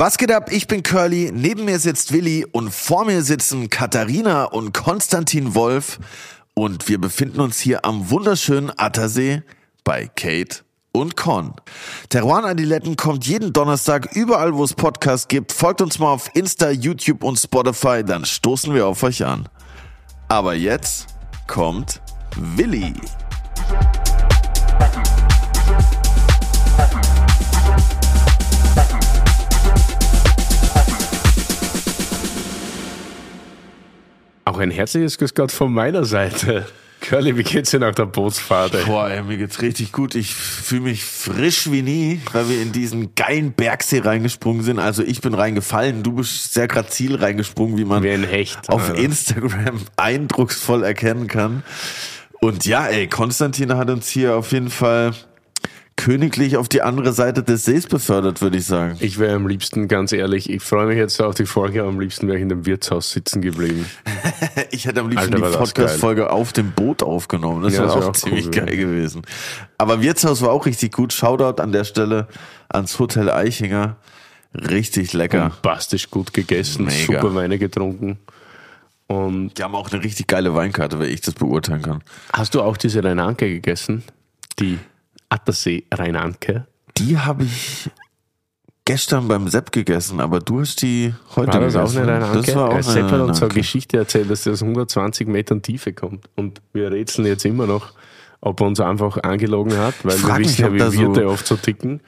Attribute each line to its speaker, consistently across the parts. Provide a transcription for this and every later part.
Speaker 1: Was geht ab? Ich bin Curly, neben mir sitzt Willi und vor mir sitzen Katharina und Konstantin Wolf und wir befinden uns hier am wunderschönen Attersee bei Kate und Con. Teruan Adiletten kommt jeden Donnerstag überall, wo es Podcasts gibt. Folgt uns mal auf Insta, YouTube und Spotify, dann stoßen wir auf euch an. Aber jetzt kommt Willi.
Speaker 2: Ein herzliches Grüß Gott von meiner Seite. Curly, wie geht's dir nach der Bootsfahrt? Ey?
Speaker 1: Boah, ey, mir geht's richtig gut. Ich fühle mich frisch wie nie, weil wir in diesen geilen Bergsee reingesprungen sind. Also ich bin reingefallen, du bist sehr grazil reingesprungen, wie man
Speaker 2: Wie ein Hecht.
Speaker 1: auf
Speaker 2: Alter.
Speaker 1: Instagram eindrucksvoll erkennen kann. Und ja, ey, Konstantin hat uns hier auf jeden Fall königlich auf die andere Seite des Sees befördert, würde ich sagen.
Speaker 2: Ich wäre am liebsten, ganz ehrlich, ich freue mich jetzt auf die Folge, aber am liebsten wäre ich in dem Wirtshaus sitzen geblieben.
Speaker 1: Ich hätte am liebsten
Speaker 2: Alter,
Speaker 1: die Podcast-Folge auf dem Boot aufgenommen. Das
Speaker 2: Ja,
Speaker 1: wäre auch,
Speaker 2: auch
Speaker 1: ziemlich
Speaker 2: cool,
Speaker 1: geil gewesen. Aber Wirtshaus war auch richtig gut. Shoutout an der Stelle ans Hotel Eichinger. Richtig lecker.
Speaker 2: Bombastisch gut gegessen,
Speaker 1: Mega.
Speaker 2: super Weine getrunken. Und
Speaker 1: Die haben auch eine richtig geile Weinkarte, wenn ich das beurteilen kann.
Speaker 2: hast du auch diese Rheinanke gegessen? Die Attersee Rheinanke?
Speaker 1: Die habe ich gestern beim Sepp gegessen, aber du hast die heute
Speaker 2: War das auch
Speaker 1: gegessen.
Speaker 2: eine Rheinanke?
Speaker 1: Das war auch
Speaker 2: Sepp hat uns so eine. Geschichte erzählt, dass der aus 120 Metern Tiefe kommt. Und wir rätseln jetzt immer noch, ob er uns einfach angelogen hat, weil wir
Speaker 1: frag mich,
Speaker 2: wissen ja, wie
Speaker 1: da so-
Speaker 2: oft so ticken.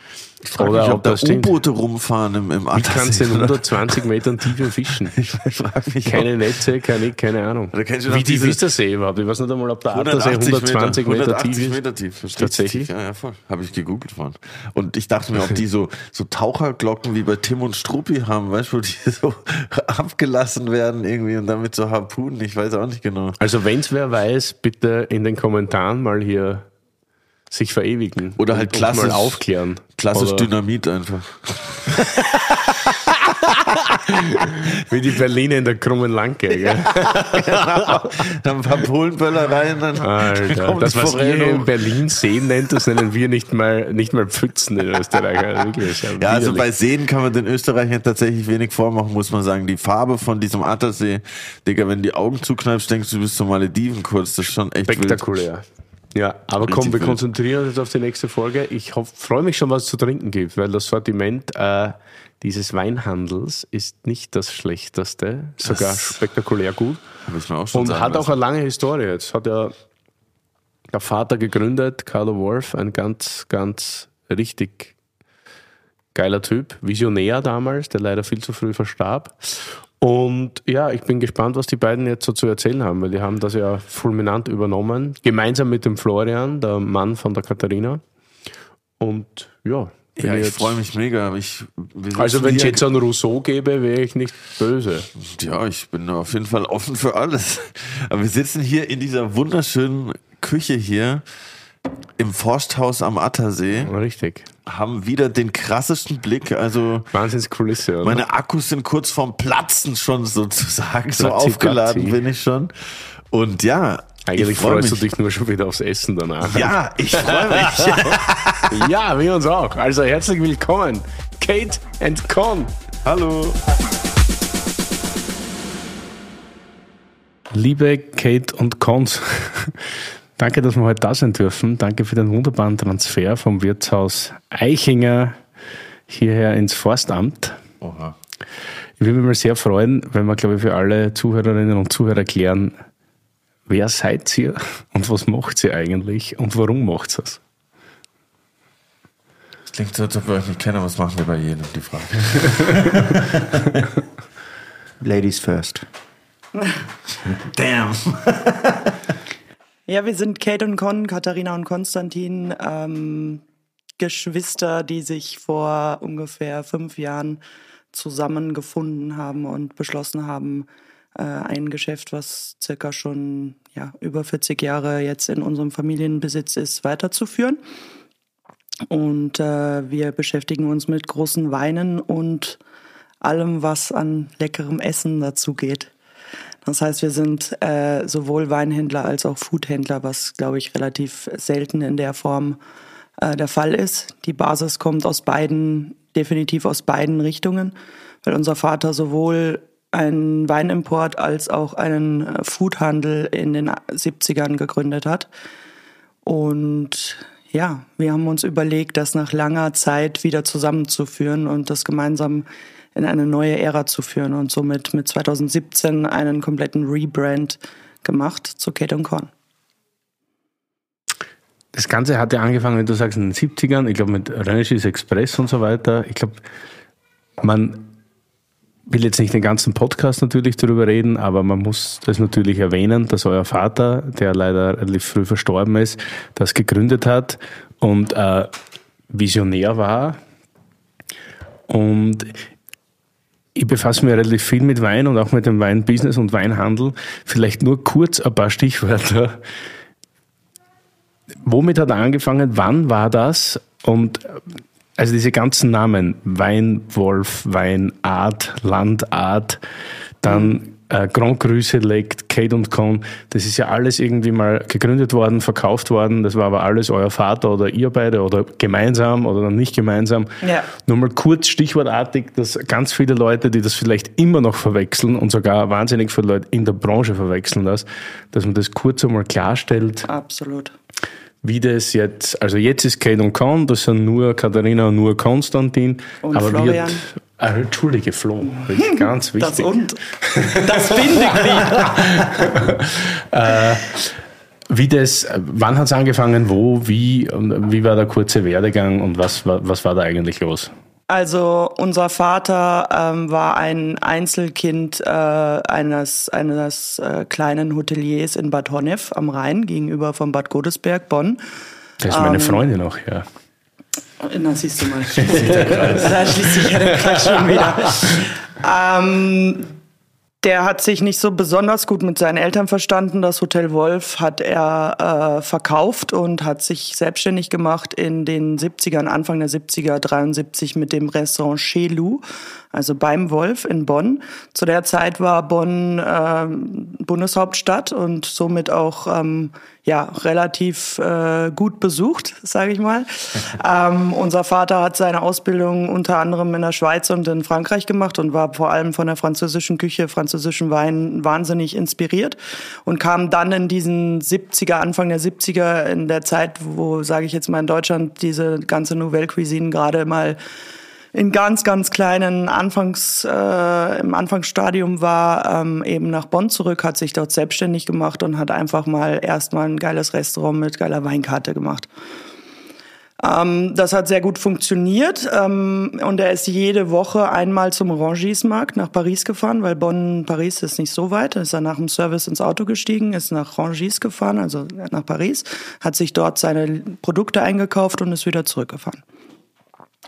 Speaker 1: Ich frage
Speaker 2: Oder
Speaker 1: mich, ob, da. U-Boote rumfahren im, im
Speaker 2: Wie kannst du in
Speaker 1: oder?
Speaker 2: 120 Metern Tiefe fischen?
Speaker 1: Ich frag mich,
Speaker 2: Keine Netze, keine, keine Ahnung. Wie tief ist der See überhaupt? Ich weiß nicht einmal, ob der Attersee 120 Meter,
Speaker 1: 180
Speaker 2: tief ist.
Speaker 1: Meter tief. Verstehst du?
Speaker 2: Tatsächlich?
Speaker 1: Ja, ja, voll. Habe ich gegoogelt vorhin. Und ich dachte mir, ob die so, so Taucherglocken wie bei Tim und Struppi haben, weißt du, wo die so abgelassen werden irgendwie und damit so Harpunen. Ich weiß auch nicht genau.
Speaker 2: Also wenn's wer weiß, bitte in den Kommentaren mal hier sich verewigen.
Speaker 1: Oder halt klassisch-
Speaker 2: mal aufklären.
Speaker 1: Klassisch
Speaker 2: Oder
Speaker 1: Dynamit einfach.
Speaker 2: Wie die Berliner in der krummen Lanke. Gell?
Speaker 1: Dann ein paar Polenböller rein, dann
Speaker 2: Alter, das, was
Speaker 1: Forelle
Speaker 2: in. Berlin Seen nennt, das nennen wir nicht mal, nicht mal Pfützen in Österreich. Also wirklich,
Speaker 1: Ja, also bei Seen kann man den Österreichern tatsächlich wenig vormachen, muss man sagen. Die Farbe von diesem Attersee, Digga, wenn du die Augen zukneipst, denkst du, du bist zu Malediven kurz. Das ist schon echt wild.
Speaker 2: Ja, aber komm, wir konzentrieren uns jetzt auf die nächste Folge. Ich freue mich schon, was es zu trinken gibt, weil das Sortiment äh, dieses Weinhandels ist nicht das schlechteste, sogar
Speaker 1: Das-
Speaker 2: spektakulär gut
Speaker 1: auch schon
Speaker 2: und
Speaker 1: sagen
Speaker 2: hat auch
Speaker 1: lassen.
Speaker 2: eine lange Historie. Jetzt hat ja der Vater gegründet, Carlo Wolf, ein ganz, ganz richtig geiler Typ, Visionär damals, der leider viel zu früh verstarb. Und ja, ich bin gespannt, was die beiden jetzt so zu erzählen haben, weil die haben das ja fulminant übernommen, gemeinsam mit dem Florian, der Mann von der Katharina. Und ja,
Speaker 1: Ja, ich freue mich mega. Ich,
Speaker 2: Also wenn es jetzt einen Rousseau gäbe, wäre ich nicht böse.
Speaker 1: Ja, ich bin auf jeden Fall offen für alles. Aber wir sitzen hier in dieser wunderschönen Küche hier im Forsthaus am Attersee,
Speaker 2: Richtig.
Speaker 1: Haben wieder den krassesten Blick. Also
Speaker 2: Wahnsinnskulisse, oder?
Speaker 1: meine Akkus sind kurz vorm Platzen schon sozusagen. So
Speaker 2: Platzi,
Speaker 1: aufgeladen
Speaker 2: platzi.
Speaker 1: bin ich schon. Und ja,
Speaker 2: Eigentlich
Speaker 1: ich freue
Speaker 2: freust
Speaker 1: mich.
Speaker 2: du dich nur schon wieder aufs Essen danach.
Speaker 1: Ja, ich freue mich.
Speaker 2: ja, wir uns auch. Also herzlich willkommen, Kate and Con.
Speaker 1: Hallo.
Speaker 2: Liebe Kate und Cons, danke, dass wir heute da sein dürfen. Danke für den wunderbaren Transfer vom Wirtshaus Eichinger hierher ins Forstamt.
Speaker 1: Oha.
Speaker 2: Ich würde mich mal sehr freuen, wenn wir, glaube ich, für alle Zuhörerinnen und Zuhörer erklären, wer seid ihr und was macht ihr eigentlich und warum macht ihr es?
Speaker 1: Das klingt so, als ob wir euch nicht kennen, was machen wir bei jedem, die Frage.
Speaker 3: Ladies first.
Speaker 1: Damn.
Speaker 4: Ja, wir sind Kate und Con, Katharina und Konstantin, ähm, Geschwister, die sich vor ungefähr fünf Jahren zusammengefunden haben und beschlossen haben, äh, ein Geschäft, was circa schon ja, über 40 Jahre jetzt in unserem Familienbesitz ist, weiterzuführen. Und äh, wir beschäftigen uns mit großen Weinen und allem, was an leckerem Essen dazu geht. Das heißt, wir sind äh, sowohl Weinhändler als auch Foodhändler, was, glaube ich, relativ selten in der Form äh, der Fall ist. Die Basis kommt aus beiden definitiv aus beiden Richtungen, weil unser Vater sowohl einen Weinimport als auch einen äh, Foodhandel in den 70ern gegründet hat. Und ja, wir haben uns überlegt, das nach langer Zeit wieder zusammenzuführen und das gemeinsam in eine neue Ära zu führen und somit mit 2017 einen kompletten Rebrand gemacht zu Kate Korn.
Speaker 2: Das Ganze hat ja angefangen, wenn du sagst, in den 70ern, ich glaube mit Rheinisches Express und so weiter. Ich glaube, man will jetzt nicht den ganzen Podcast natürlich darüber reden, aber man muss das natürlich erwähnen, dass euer Vater, der leider relativ früh verstorben ist, das gegründet hat und äh, Visionär war. Und ich befasse mich relativ viel mit Wein und auch mit dem Weinbusiness und Weinhandel. Vielleicht nur kurz ein paar Stichwörter. Womit hat er angefangen? Wann war das? Und also diese ganzen Namen, Weinwolf, Weinart, Landart, dann äh, Grand Cru Select, Kate und Con, das ist ja alles irgendwie mal gegründet worden, verkauft worden. Das war aber alles euer Vater oder ihr beide oder gemeinsam oder dann nicht gemeinsam. Ja. Nur mal kurz stichwortartig, dass ganz viele Leute, die das vielleicht immer noch verwechseln und sogar wahnsinnig viele Leute in der Branche verwechseln das, dass man das kurz einmal klarstellt.
Speaker 4: Absolut
Speaker 2: wie das jetzt, also jetzt ist Kate und Con, das sind nur Katharina und nur Konstantin.
Speaker 4: Und aber Florian. Wird,
Speaker 2: ah, Entschuldige, Flo, ganz wichtig.
Speaker 4: Das und, das Bindeglied.
Speaker 2: äh, wie das, wann hat es angefangen, wo, wie, wie war der kurze Werdegang und was, was war da eigentlich los?
Speaker 4: Also unser Vater ähm, war ein Einzelkind äh, eines, eines äh, kleinen Hoteliers in Bad Honnef am Rhein gegenüber von Bad Godesberg, Bonn.
Speaker 2: Das ist meine ähm, Freundin noch, ja.
Speaker 4: Na, siehst du mal. da schließt sich ja der Kreis schon wieder. ähm, der hat sich nicht so besonders gut mit seinen Eltern verstanden. Das Hotel Wolf hat er äh, verkauft und hat sich selbstständig gemacht in den 70ern, Anfang der 70er, 73 mit dem Restaurant Chez Lou also beim Wolf in Bonn. Zu der Zeit war Bonn äh, Bundeshauptstadt und somit auch ähm, ja relativ äh, gut besucht, sage ich mal. ähm, unser Vater hat seine Ausbildung unter anderem in der Schweiz und in Frankreich gemacht und war vor allem von der französischen Küche, französischen Wein wahnsinnig inspiriert und kam dann in diesen 70er, Anfang der 70er, in der Zeit, wo, sage ich jetzt mal in Deutschland, diese ganze Nouvelle Cuisine gerade mal in ganz, ganz kleinen Anfangs, äh, im Anfangsstadium war, ähm, eben nach Bonn zurück, hat sich dort selbstständig gemacht und hat einfach mal erstmal ein geiles Restaurant mit geiler Weinkarte gemacht. Ähm, das hat sehr gut funktioniert ähm, und er ist jede Woche einmal zum Rangismarkt nach Paris gefahren, weil Bonn, Paris ist nicht so weit. Ist er nach dem Service ins Auto gestiegen, ist nach Rangis gefahren, also nach Paris, hat sich dort seine Produkte eingekauft und ist wieder zurückgefahren.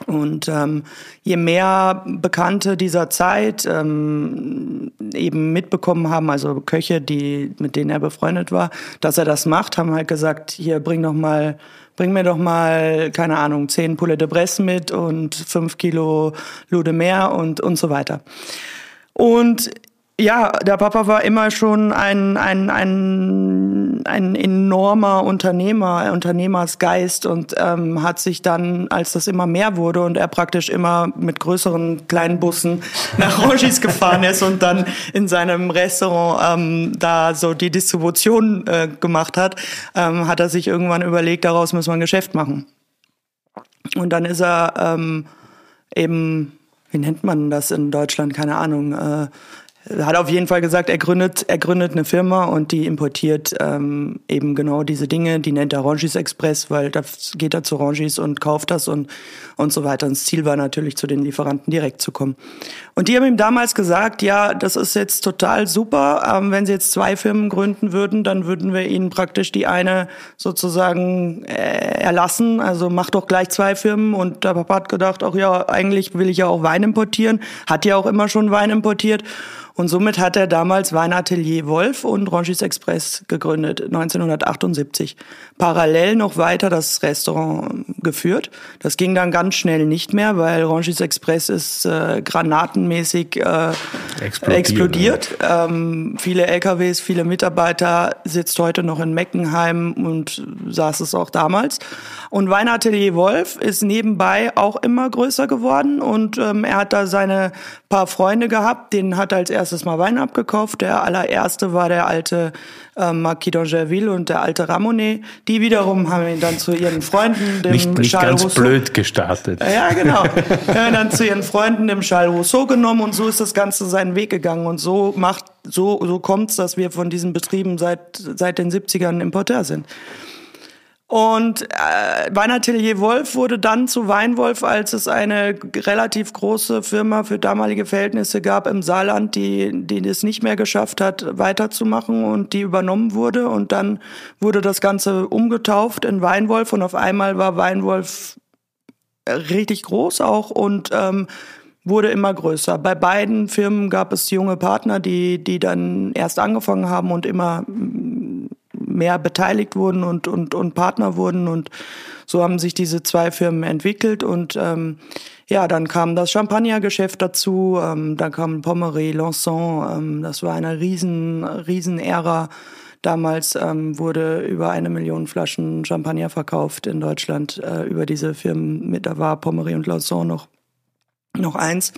Speaker 4: Und ähm, je mehr Bekannte dieser Zeit ähm, eben mitbekommen haben, also Köche, die mit denen er befreundet war, dass er das macht, haben halt gesagt: Hier bring doch mal, bring mir doch mal keine Ahnung zehn Poulet de Bresse mit und fünf Kilo Lude mehr und und so weiter. Und ja, der Papa war immer schon ein, ein, ein, ein enormer Unternehmer, Unternehmersgeist und ähm, hat sich dann, als das immer mehr wurde und er praktisch immer mit größeren kleinen Bussen nach Rangis gefahren ist und dann in seinem Restaurant ähm, da so die Distribution äh, gemacht hat, ähm, hat er sich irgendwann überlegt, daraus muss man ein Geschäft machen. Und dann ist er ähm, eben, wie nennt man das in Deutschland, keine Ahnung, äh, hat auf jeden Fall gesagt, er gründet, er gründet eine Firma und die importiert ähm, eben genau diese Dinge. Die nennt er Rangis Express, weil da geht er zu Rangis und kauft das und, und so weiter. Und das Ziel war natürlich, zu den Lieferanten direkt zu kommen. Und die haben ihm damals gesagt, ja, das ist jetzt total super. Ähm, wenn sie jetzt zwei Firmen gründen würden, dann würden wir ihnen praktisch die eine sozusagen äh, erlassen. Also mach doch gleich zwei Firmen. Und der Papa hat gedacht, ach ja, eigentlich will ich ja auch Wein importieren. Hat ja auch immer schon Wein importiert. Und somit hat er damals Weinatelier Wolf und Rangis Express gegründet, 1978. Parallel noch weiter das Restaurant geführt. Das ging dann ganz schnell nicht mehr, weil Rangis Express ist äh, granatenmäßig äh, explodiert. explodiert. Ähm, viele LKWs, viele Mitarbeiter, sitzt heute noch in Meckenheim und saß es auch damals. Und Weinatelier Wolf ist nebenbei auch immer größer geworden und ähm, er hat da seine paar Freunde gehabt, denen hat er als erstes mal Wein abgekauft. Der allererste war der alte äh, Marquis d'Angerville und der alte Ramonet. Die wiederum haben ihn dann zu ihren Freunden, dem
Speaker 2: nicht, nicht
Speaker 4: Charles
Speaker 2: ganz
Speaker 4: Rousseau,
Speaker 2: blöd gestartet.
Speaker 4: Ja, genau. haben dann zu ihren Freunden, dem Charles Rousseau genommen und so ist das Ganze seinen Weg gegangen. Und so macht, so, so kommt's, dass wir von diesen Betrieben seit, seit den 70ern Importeur sind. Und äh, Weinatelier Wolf wurde dann zu Weinwolf, als es eine relativ große Firma für damalige Verhältnisse gab im Saarland, die, die es nicht mehr geschafft hat, weiterzumachen und die übernommen wurde. Und dann wurde das Ganze umgetauft in Weinwolf und auf einmal war Weinwolf richtig groß auch und ähm, wurde immer größer. Bei beiden Firmen gab es junge Partner, die, die dann erst angefangen haben und immer mehr beteiligt wurden und, und, und Partner wurden. Und so haben sich diese zwei Firmen entwickelt. Und ähm, ja, dann kam das Champagnergeschäft dazu, ähm, dann kam Pommery, Lançon. Ähm, das war eine riesen, riesen Ära. Damals ähm, wurde über eine Million Flaschen Champagner verkauft in Deutschland äh, über diese Firmen. Mit da war Pommery und Lançon noch, noch eins.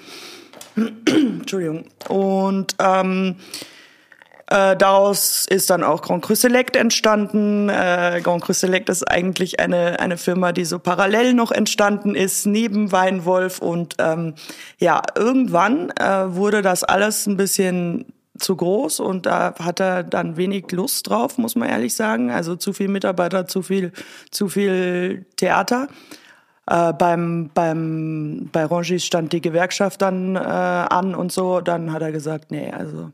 Speaker 4: Entschuldigung. Und ähm, äh, daraus ist dann auch Grand Cru Select entstanden. Äh, Grand Cru Select ist eigentlich eine, eine Firma, die so parallel noch entstanden ist, neben Weinwolf. Und ähm, ja, irgendwann äh, wurde das alles ein bisschen zu groß und da hat er dann wenig Lust drauf, muss man ehrlich sagen. Also zu viel Mitarbeiter, zu viel, zu viel Theater. Äh, beim, beim, bei Rangis stand die Gewerkschaft dann äh, an und so. Dann hat er gesagt, nee, also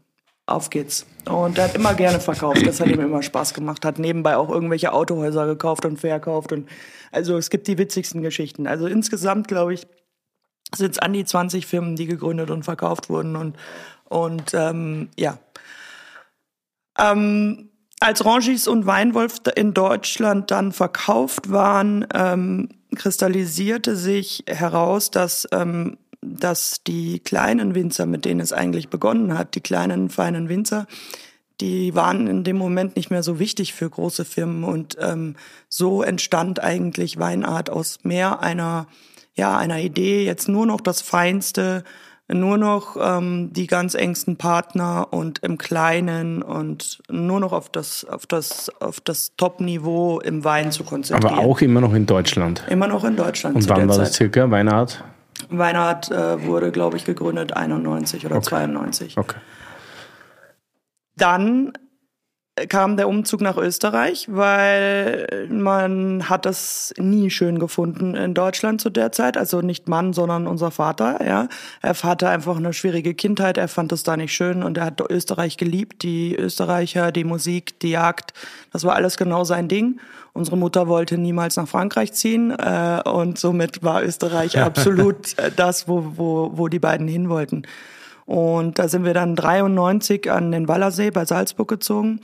Speaker 4: auf geht's. Und er hat immer gerne verkauft. Das hat ihm immer Spaß gemacht. Hat nebenbei auch irgendwelche Autohäuser gekauft und verkauft. Und also es gibt die witzigsten Geschichten. Also insgesamt, glaube ich, sind es an die 20 Firmen, die gegründet und verkauft wurden. Und, und ähm, ja. Ähm, als Rangis und Weinwolf in Deutschland dann verkauft waren, ähm, kristallisierte sich heraus, dass ähm, dass die kleinen Winzer, mit denen es eigentlich begonnen hat, die kleinen, feinen Winzer, die waren in dem Moment nicht mehr so wichtig für große Firmen. Und ähm, so entstand eigentlich Weinart aus mehr einer, ja, einer Idee, jetzt nur noch das Feinste, nur noch ähm, die ganz engsten Partner und im Kleinen und nur noch auf das, auf das, auf das Top-Niveau im Wein zu konzentrieren.
Speaker 2: Aber auch immer noch in Deutschland.
Speaker 4: Immer noch in Deutschland.
Speaker 2: Und wann war das circa, Weinart?
Speaker 4: Weinart äh, wurde, glaube ich, gegründet 91 oder okay. 92.
Speaker 2: Okay.
Speaker 4: Dann kam der Umzug nach Österreich, weil man hat das nie schön gefunden in Deutschland zu der Zeit. Also nicht Mann, sondern unser Vater. Ja, er hatte einfach eine schwierige Kindheit. Er fand es da nicht schön und er hat Österreich geliebt. Die Österreicher, die Musik, die Jagd, das war alles genau sein Ding. Unsere Mutter wollte niemals nach Frankreich ziehen äh, und somit war Österreich absolut äh, das, wo, wo, wo die beiden hin wollten. Und da sind wir dann 93 an den Wallersee bei Salzburg gezogen.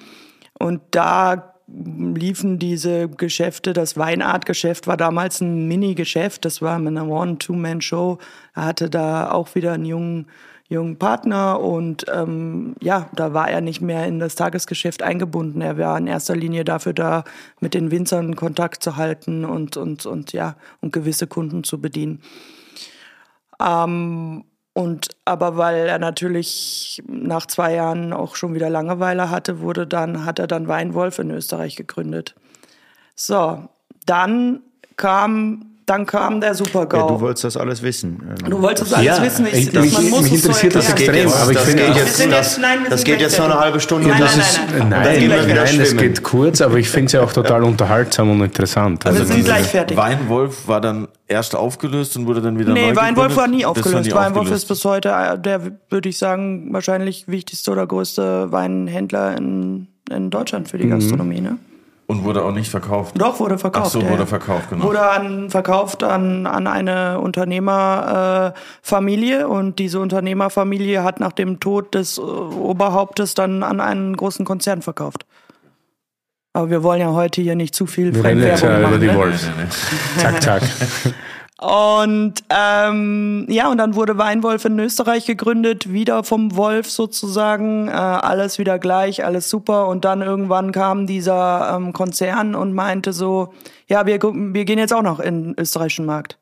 Speaker 4: Und da liefen diese Geschäfte. Das Weinartgeschäft war damals ein Mini-Geschäft. Das war eine One-Two-Man-Show. Er hatte da auch wieder einen jungen, jungen Partner und ähm, ja, da war er nicht mehr in das Tagesgeschäft eingebunden. Er war in erster Linie dafür da, mit den Winzern Kontakt zu halten und und und ja und gewisse Kunden zu bedienen. Ähm, und aber weil er natürlich nach zwei Jahren auch schon wieder Langeweile hatte, wurde dann, hat er dann Weinwolf in Österreich gegründet. So, dann kam dann kam der Super-GAU.
Speaker 3: Ja, du wolltest das alles wissen.
Speaker 4: Du wolltest alles ja, wissen. Ich,
Speaker 2: das, mich,
Speaker 4: man
Speaker 2: mich interessiert das extrem.
Speaker 3: aber ich finde, jetzt, das, nein, das geht jetzt noch eine halbe Stunde.
Speaker 4: Nein, nein, nein,
Speaker 2: nein, nein, nein es geht kurz, aber ich finde es ja auch total unterhaltsam und interessant.
Speaker 4: Also wir sind gleich fertig.
Speaker 1: Weinwolf war dann erst aufgelöst und wurde dann wieder
Speaker 4: nee,
Speaker 1: neu
Speaker 4: Weinwolf war nie aufgelöst. Nie Weinwolf aufgelöst. ist bis heute äh, der, würde ich sagen, wahrscheinlich wichtigste oder größte Weinhändler in, in Deutschland für die mhm. Gastronomie. Ne?
Speaker 1: Und wurde auch nicht verkauft?
Speaker 4: Doch, wurde verkauft.
Speaker 1: Ach so, wurde verkauft, genau.
Speaker 4: Wurde an, verkauft an, an eine Unternehmerfamilie äh, und diese Unternehmerfamilie hat nach dem Tod des äh, Oberhauptes dann an einen großen Konzern verkauft. Aber wir wollen ja heute hier nicht zu viel
Speaker 2: Wir reden jetzt ja
Speaker 4: machen,
Speaker 2: über die
Speaker 4: ne?
Speaker 2: Wolves. Zack, zack.
Speaker 4: Und ähm, ja, und dann wurde Weinwolf in Österreich gegründet, wieder vom Wolf sozusagen, äh, alles wieder gleich, alles super. Und dann irgendwann kam dieser ähm, Konzern und meinte so, ja, wir, wir gehen jetzt auch noch in den österreichischen Markt.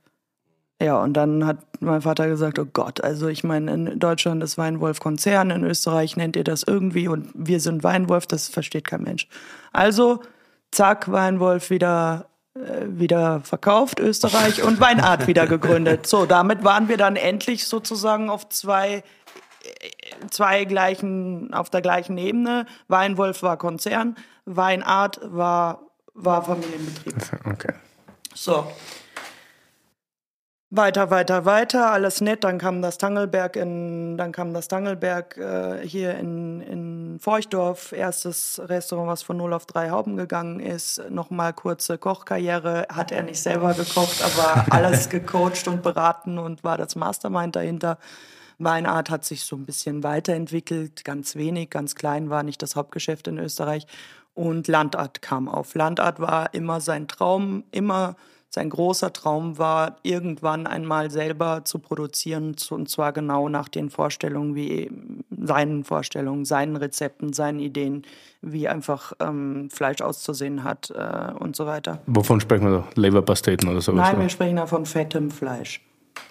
Speaker 4: Ja, und dann hat mein Vater gesagt, oh Gott, also ich meine, in Deutschland ist Weinwolf Konzern, in Österreich nennt ihr das irgendwie und wir sind Weinwolf, das versteht kein Mensch. Also, zack, Weinwolf wieder wieder verkauft, Österreich, und Weinart wieder gegründet. So, damit waren wir dann endlich sozusagen auf zwei, äh, zwei gleichen, auf der gleichen Ebene. Weinwolf war Konzern, Weinart war, war Familienbetrieb.
Speaker 2: Okay.
Speaker 4: So. Weiter, weiter, weiter, alles nett. Dann kam das Tangelberg in, dann kam das Tangelberg äh, hier in, in Feuchtdorf, erstes Restaurant, was von 0 auf 3 Hauben gegangen ist. Nochmal kurze Kochkarriere, hat er nicht selber gekocht, aber alles gecoacht und beraten und war das Mastermind dahinter. Weinart hat sich so ein bisschen weiterentwickelt, ganz wenig, ganz klein, war nicht das Hauptgeschäft in Österreich. Und Landart kam auf. Landart war immer sein Traum, immer sein großer Traum war, irgendwann einmal selber zu produzieren, und zwar genau nach den Vorstellungen, wie seinen Vorstellungen, seinen Rezepten, seinen Ideen, wie einfach ähm, Fleisch auszusehen hat äh, und so weiter.
Speaker 2: Wovon sprechen wir da? Leberpasteten oder sowas?
Speaker 4: Nein, wir sprechen da von fettem Fleisch.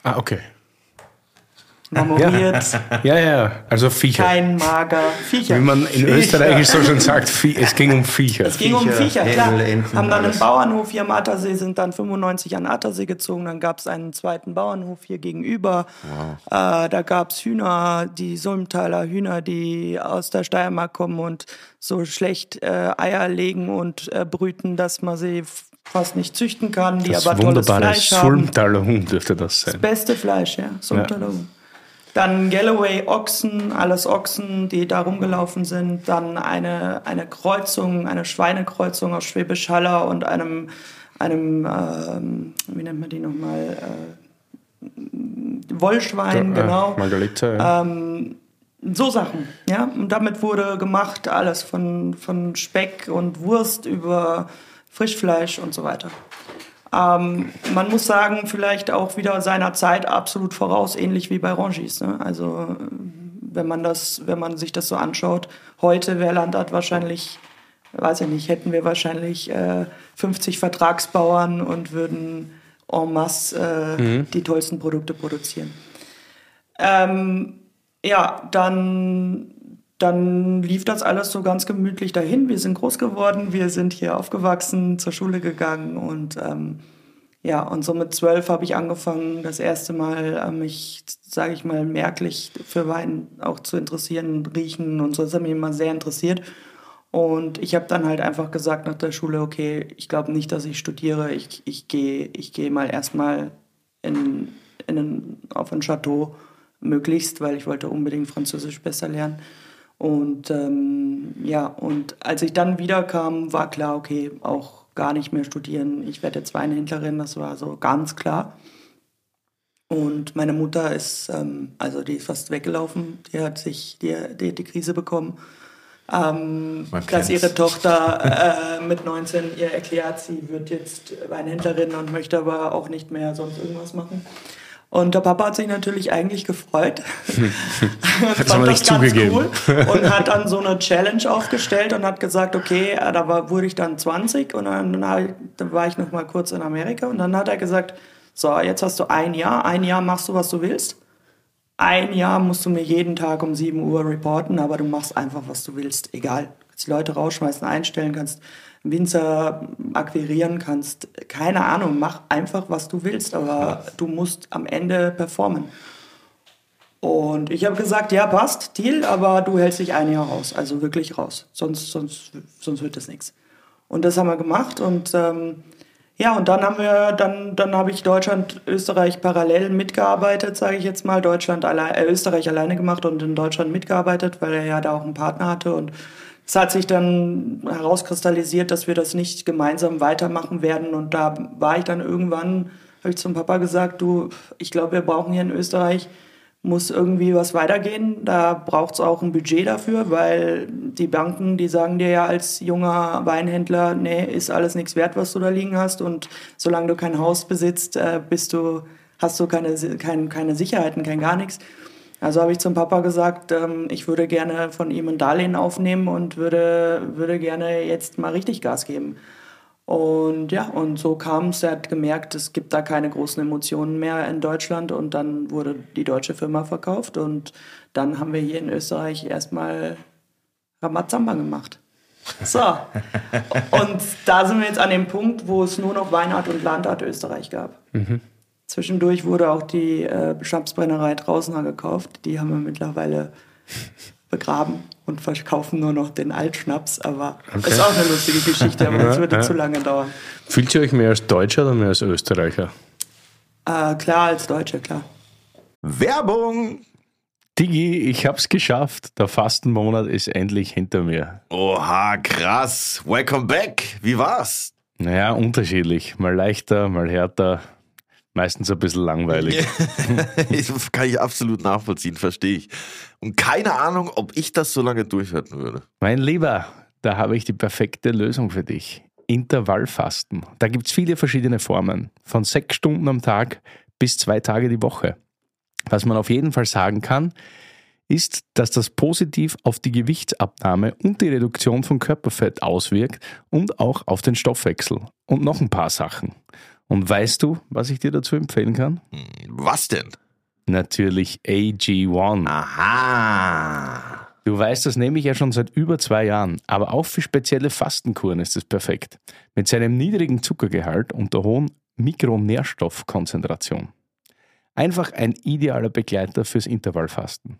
Speaker 2: Ah, okay.
Speaker 4: Marmoriert.
Speaker 2: Ja, ja, also Viecher.
Speaker 4: Kein mager Viecher.
Speaker 2: Wie man in Österreich so schon sagt, es ging um Viecher.
Speaker 4: Es ging um Viecher, klar. Haben dann einen Bauernhof hier am Attersee, sind dann 95 an Attersee gezogen. Dann gab es einen zweiten Bauernhof hier gegenüber. Wow. Äh, da gab es Hühner, die Sulmtaler Hühner, die aus der Steiermark kommen und so schlecht äh, Eier legen und äh, brüten, dass man sie fast nicht züchten kann, die
Speaker 2: das
Speaker 4: aber tolles Fleisch haben.
Speaker 2: Sulmtaler Huhn dürfte das sein.
Speaker 4: Das beste Fleisch, ja. Sulmtaler ja. Huhn. Dann Galloway Ochsen, alles Ochsen, die da rumgelaufen sind. Dann eine, eine Kreuzung, eine Schweinekreuzung aus Schwäbisch Haller und einem, einem ähm, wie nennt man die nochmal? Äh, Wollschwein,
Speaker 2: ja,
Speaker 4: genau.
Speaker 2: Margarita, ja.
Speaker 4: Ähm, so Sachen, ja. Und damit wurde gemacht alles von, von Speck und Wurst über Frischfleisch und so weiter. Ähm, man muss sagen, vielleicht auch wieder seiner Zeit absolut voraus, ähnlich wie bei Rangis. Ne? Also wenn man das, wenn man sich das so anschaut, heute wäre Landart wahrscheinlich, weiß ich nicht, hätten wir wahrscheinlich äh, 50 Vertragsbauern und würden en masse äh, mhm. die tollsten Produkte produzieren. Ähm, ja, dann dann lief das alles so ganz gemütlich dahin. Wir sind groß geworden, wir sind hier aufgewachsen, zur Schule gegangen und ähm, ja, und so mit zwölf habe ich angefangen, das erste Mal äh, mich, sage ich mal, merklich für Wein auch zu interessieren, riechen und so. Das hat mich immer sehr interessiert. Und ich habe dann halt einfach gesagt nach der Schule, okay, ich glaube nicht, dass ich studiere. Ich, ich gehe ich geh mal erstmal in, in auf ein Chateau möglichst, weil ich wollte unbedingt Französisch besser lernen. Und ähm, ja, und als ich dann wiederkam, war klar, okay, auch gar nicht mehr studieren. Ich werde jetzt Weinhändlerin, das war so ganz klar. Und meine Mutter ist, ähm, also die ist fast weggelaufen, die hat sich, die, die die Krise bekommen, ähm, dass ihre Tochter äh, mit 19 ihr erklärt, sie wird jetzt Weinhändlerin und möchte aber auch nicht mehr sonst irgendwas machen. Und der Papa hat sich natürlich eigentlich gefreut.
Speaker 2: hat aber nicht zugegeben. Cool
Speaker 4: und hat dann so eine Challenge aufgestellt und hat gesagt, okay, äh, da war, wurde ich dann 20 und dann, dann war ich noch mal kurz in Amerika und dann hat er gesagt, so, jetzt hast du ein Jahr, ein Jahr machst du, was du willst. Ein Jahr musst du mir jeden Tag um 7 Uhr reporten, aber du machst einfach, was du willst, egal. Du kannst die Leute rausschmeißen, einstellen, kannst Winzer akquirieren kannst. Keine Ahnung, mach einfach, was du willst, aber du musst am Ende performen. Und ich habe gesagt, ja, passt, Deal, aber du hältst dich ein Jahr raus, also wirklich raus, sonst, sonst, sonst wird das nichts. Und das haben wir gemacht und ähm, ja, und dann haben wir, dann, dann habe ich Deutschland, Österreich parallel mitgearbeitet, sage ich jetzt mal. Deutschland allein, äh, Österreich alleine gemacht und in Deutschland mitgearbeitet, weil er ja da auch einen Partner hatte und es hat sich dann herauskristallisiert, dass wir das nicht gemeinsam weitermachen werden. Und da war ich dann irgendwann, habe ich zum Papa gesagt, du, ich glaube, wir brauchen hier in Österreich, muss irgendwie was weitergehen. Da braucht es auch ein Budget dafür, weil die Banken, die sagen dir ja als junger Weinhändler, nee, ist alles nichts wert, was du da liegen hast. Und solange du kein Haus besitzt, äh, bist du, hast du keine, keine, keine Sicherheiten, kein gar nichts. Also habe ich zum Papa gesagt, ähm, ich würde gerne von ihm ein Darlehen aufnehmen und würde, würde gerne jetzt mal richtig Gas geben. Und ja, und so kam es. Er hat gemerkt, es gibt da keine großen Emotionen mehr in Deutschland und dann wurde die deutsche Firma verkauft und dann haben wir hier in Österreich erstmal Ramazamba gemacht. So. Und da sind wir jetzt an dem Punkt, wo es nur noch Weinart und Landart Österreich gab. Mhm. Zwischendurch wurde auch die äh, Schnapsbrennerei Trausner gekauft. Die haben wir mittlerweile begraben und verkaufen nur noch den Altschnaps. Aber okay. ist auch eine lustige Geschichte, aber das würde ja. zu lange dauern.
Speaker 2: Fühlt ihr euch mehr als Deutscher oder mehr als Österreicher?
Speaker 4: Äh, klar, als Deutscher, klar.
Speaker 1: Werbung!
Speaker 2: Digi, ich hab's geschafft. Der Fastenmonat ist endlich hinter mir.
Speaker 1: Oha, krass. Welcome back. Wie war's?
Speaker 2: Naja, unterschiedlich. Mal leichter, mal härter. Meistens ein bisschen langweilig.
Speaker 1: das kann ich absolut nachvollziehen, verstehe ich. Und keine Ahnung, ob ich das so lange durchhalten würde.
Speaker 2: Mein Lieber, da habe ich die perfekte Lösung für dich. Intervallfasten. Da gibt es viele verschiedene Formen. Von sechs Stunden am Tag bis zwei Tage die Woche. Was man auf jeden Fall sagen kann, ist, dass das positiv auf die Gewichtsabnahme und die Reduktion von Körperfett auswirkt und auch auf den Stoffwechsel. Und noch ein paar Sachen. Und weißt du, was ich dir dazu empfehlen kann? Hm,
Speaker 1: was denn?
Speaker 2: Natürlich AG1.
Speaker 1: Aha.
Speaker 2: Du weißt, das nehme ich ja schon seit über zwei Jahren, aber auch für spezielle Fastenkuren ist es perfekt. Mit seinem niedrigen Zuckergehalt und der hohen Mikronährstoffkonzentration. Einfach ein idealer Begleiter fürs Intervallfasten.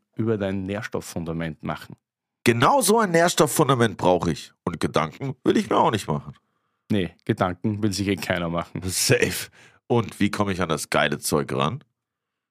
Speaker 2: über dein Nährstofffundament machen.
Speaker 1: Genau so ein Nährstofffundament brauche ich. Und Gedanken will ich mir auch nicht machen.
Speaker 2: Nee, Gedanken will sich eh keiner machen.
Speaker 1: Safe. Und wie komme ich an das geile Zeug ran?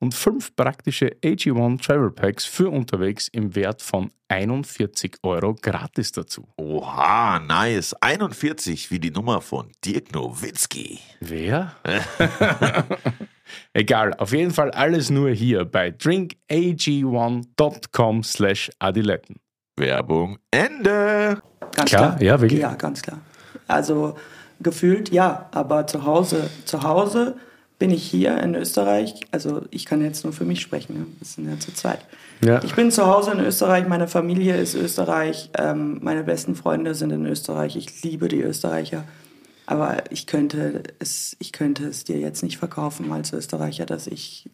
Speaker 2: und fünf praktische AG1 Travel Packs für unterwegs im Wert von 41 Euro gratis dazu.
Speaker 1: Oha, nice. 41 wie die Nummer von Dirk Nowitzki.
Speaker 2: Wer? Egal, auf jeden Fall alles nur hier bei drinkag1.com slash adiletten.
Speaker 1: Werbung Ende.
Speaker 4: Ganz klar, klar, ja, wirklich. Ja, ganz klar. Also gefühlt ja, aber zu Hause, zu Hause bin ich hier in Österreich, also ich kann jetzt nur für mich sprechen, wir sind ja zu zweit. Ja. Ich bin zu Hause in Österreich, meine Familie ist Österreich, ähm, meine besten Freunde sind in Österreich, ich liebe die Österreicher. Aber ich könnte, es, ich könnte es dir jetzt nicht verkaufen als Österreicher, dass ich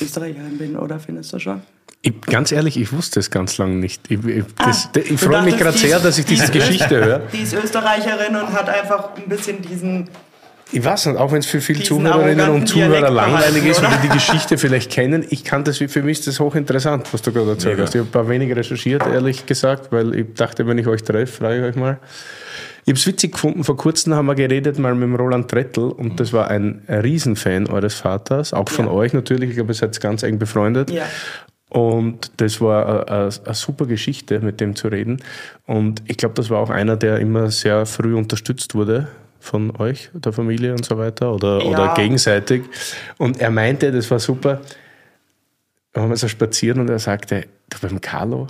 Speaker 4: Österreicherin bin, oder findest du schon?
Speaker 2: Ich, ganz ehrlich, ich wusste es ganz lange nicht. Ich, ich, ah, ich freue mich gerade sehr, dass ich diese Geschichte höre.
Speaker 4: Die ist Österreicherin und hat einfach ein bisschen diesen
Speaker 2: ich weiß nicht, auch wenn es für viele Zuhörerinnen und Zuhörer langweilig ist, weil die die Geschichte vielleicht kennen, ich kann das, für mich ist das hochinteressant, was du gerade erzählt hast. Ich habe ein paar wenig recherchiert, ehrlich gesagt, weil ich dachte, wenn ich euch treffe, frage ich euch mal. Ich habe es witzig gefunden, vor kurzem haben wir geredet mal mit dem Roland Trettel und das war ein Riesenfan eures Vaters, auch von
Speaker 4: Ja.
Speaker 2: euch natürlich, ich glaube, ihr seid ganz eng befreundet.
Speaker 4: Ja.
Speaker 2: Und das war eine super Geschichte, mit dem zu reden. Und ich glaube, das war auch einer, der immer sehr früh unterstützt wurde von euch, der Familie und so weiter, oder,
Speaker 4: Ja.
Speaker 2: oder gegenseitig. Und er meinte, das war super, wir waren so spazieren und er sagte, du beim Carlo,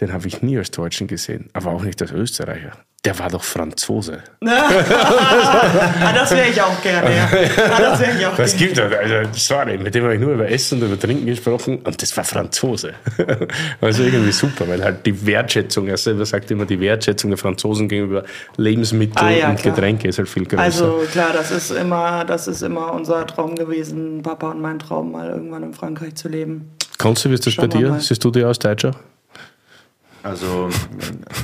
Speaker 2: den habe ich nie als Deutschen gesehen, aber auch nicht als Österreicher. Der war doch Franzose.
Speaker 4: Ah, das wäre ich auch gerne. Ja. Ah, das wäre ich auch
Speaker 2: Das
Speaker 4: gerne.
Speaker 2: gibt es, also sorry, mit dem habe ich nur über Essen und über Trinken gesprochen und das war Franzose. Also irgendwie super, weil halt die Wertschätzung, er selber sagt immer, die Wertschätzung der Franzosen gegenüber Lebensmitteln
Speaker 4: Ah, ja,
Speaker 2: und
Speaker 4: klar.
Speaker 2: Getränke ist halt viel größer.
Speaker 4: Also klar, das ist immer, das ist immer unser Traum gewesen, Papa und mein Traum, mal irgendwann in Frankreich zu leben.
Speaker 2: Konntest du, wie ist das bei
Speaker 4: Schauen wir
Speaker 2: dir? Siehst du dir aus Deutscher?
Speaker 3: Also,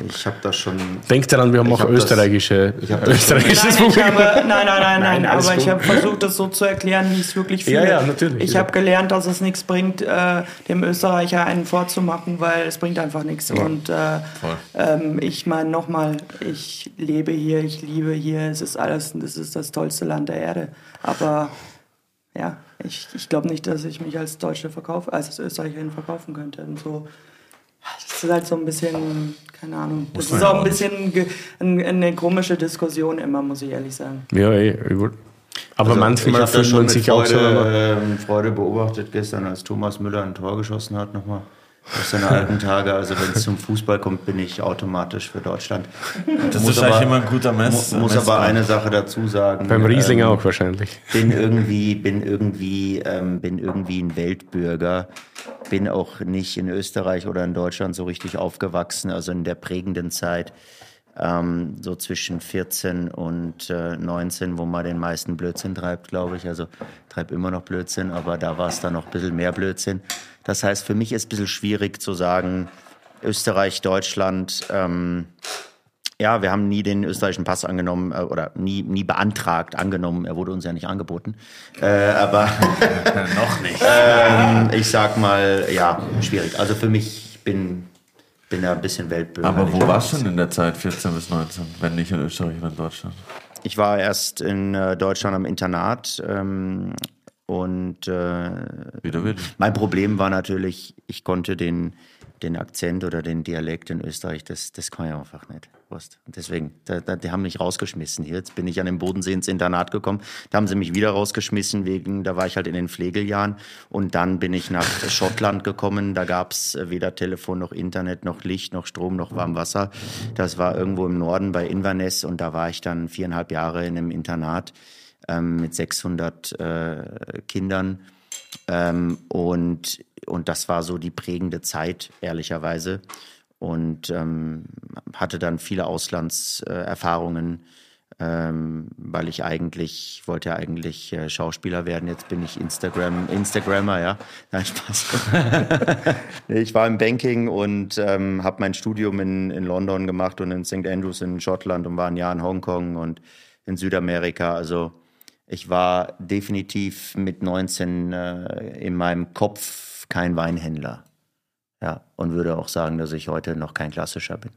Speaker 3: ich habe das schon.
Speaker 2: Denk daran, wir haben auch
Speaker 3: hab das-
Speaker 2: österreichische,
Speaker 3: ich hab das-
Speaker 2: österreichisches
Speaker 4: Nein, ich
Speaker 2: Publikum.
Speaker 4: habe, nein, nein, nein, nein, aber ich habe versucht, das so zu erklären, wie ich es wirklich fühle.
Speaker 2: Ja, ja, natürlich.
Speaker 4: Ich habe gelernt, dass es nichts bringt, äh, dem Österreicher einen vorzumachen, weil es bringt einfach nichts. Und äh, ähm, ich meine nochmal, ich lebe hier, ich liebe hier, es ist alles, das ist das tollste Land der Erde. Aber ja, ich, ich glaube nicht, dass ich mich als Deutsche verkaufe, als Österreicherin verkaufen könnte. Und so, das ist halt so ein bisschen, keine Ahnung, das
Speaker 1: man
Speaker 4: ist auch ein bisschen eine komische Diskussion immer, muss ich ehrlich sagen.
Speaker 2: Ja, eh, übel. Aber
Speaker 3: Also,
Speaker 2: manchmal
Speaker 3: ich
Speaker 2: fühlt
Speaker 3: das
Speaker 2: man sich auch so.
Speaker 3: Freude, ähm, Freude beobachtet gestern, als Thomas Müller ein Tor geschossen hat nochmal. Aus seinen alten Tage. Also wenn es zum Fußball kommt, bin ich automatisch für Deutschland.
Speaker 1: Das
Speaker 3: Muss
Speaker 1: ist wahrscheinlich
Speaker 3: aber-
Speaker 1: immer ein guter Mess.
Speaker 3: Mu muss aber eine Sache dazu sagen.
Speaker 2: Beim Riesling
Speaker 3: ähm,
Speaker 2: auch wahrscheinlich.
Speaker 3: bin irgendwie, bin irgendwie, ähm, bin irgendwie ein Weltbürger. Bin auch nicht in Österreich oder in Deutschland so richtig aufgewachsen, also in der prägenden Zeit, ähm, so zwischen 14 und äh, 19, wo man den meisten Blödsinn treibt, glaube ich. Also treibt immer noch Blödsinn, aber da war es dann noch ein bisschen mehr Blödsinn. Das heißt, für mich ist ein bisschen schwierig zu sagen, Österreich, Deutschland, ähm, ja, wir haben nie den österreichischen Pass angenommen äh, oder nie, nie beantragt, angenommen. Er wurde uns ja nicht angeboten. Äh, aber
Speaker 1: noch nicht.
Speaker 3: ähm, ich sag mal, ja, schwierig. Also für mich ich bin bin da ein bisschen Weltbürger.
Speaker 1: Aber wo warst du denn in der Zeit, 14 bis 19, wenn nicht in Österreich oder in Deutschland?
Speaker 3: Ich war erst in äh, Deutschland am Internat ähm, und äh,
Speaker 1: Wieder
Speaker 3: mein Problem war natürlich, ich konnte den, den Akzent oder den Dialekt in Österreich, das, das kann ich einfach nicht. Wurst. Und deswegen, da, da, die haben mich rausgeschmissen hier. Jetzt bin ich an den Bodensee ins Internat gekommen. Da haben sie mich wieder rausgeschmissen, wegen, da war ich halt in den Pflegeljahren. Und dann bin ich nach Schottland gekommen. Da gab's äh, weder Telefon noch Internet, noch Licht, noch Strom, noch Warmwasser. Das war irgendwo im Norden bei Inverness und da war ich dann viereinhalb Jahre in einem Internat ähm, mit 600 äh, Kindern. Ähm, und, und das war so die prägende Zeit, ehrlicherweise. Und ähm, hatte dann viele Auslandserfahrungen, ähm, weil ich eigentlich, ich wollte ja eigentlich äh, Schauspieler werden. Jetzt bin ich Instagram, Instagrammer, ja. Nein, Spaß. Ich war im Banking und ähm, habe mein Studium in, in London gemacht und in St. Andrews in Schottland und war ein Jahr in Hongkong und in Südamerika. Also ich war definitiv mit 19 äh, in meinem Kopf kein Weinhändler. Ja, und würde auch sagen, dass ich heute noch kein klassischer bin.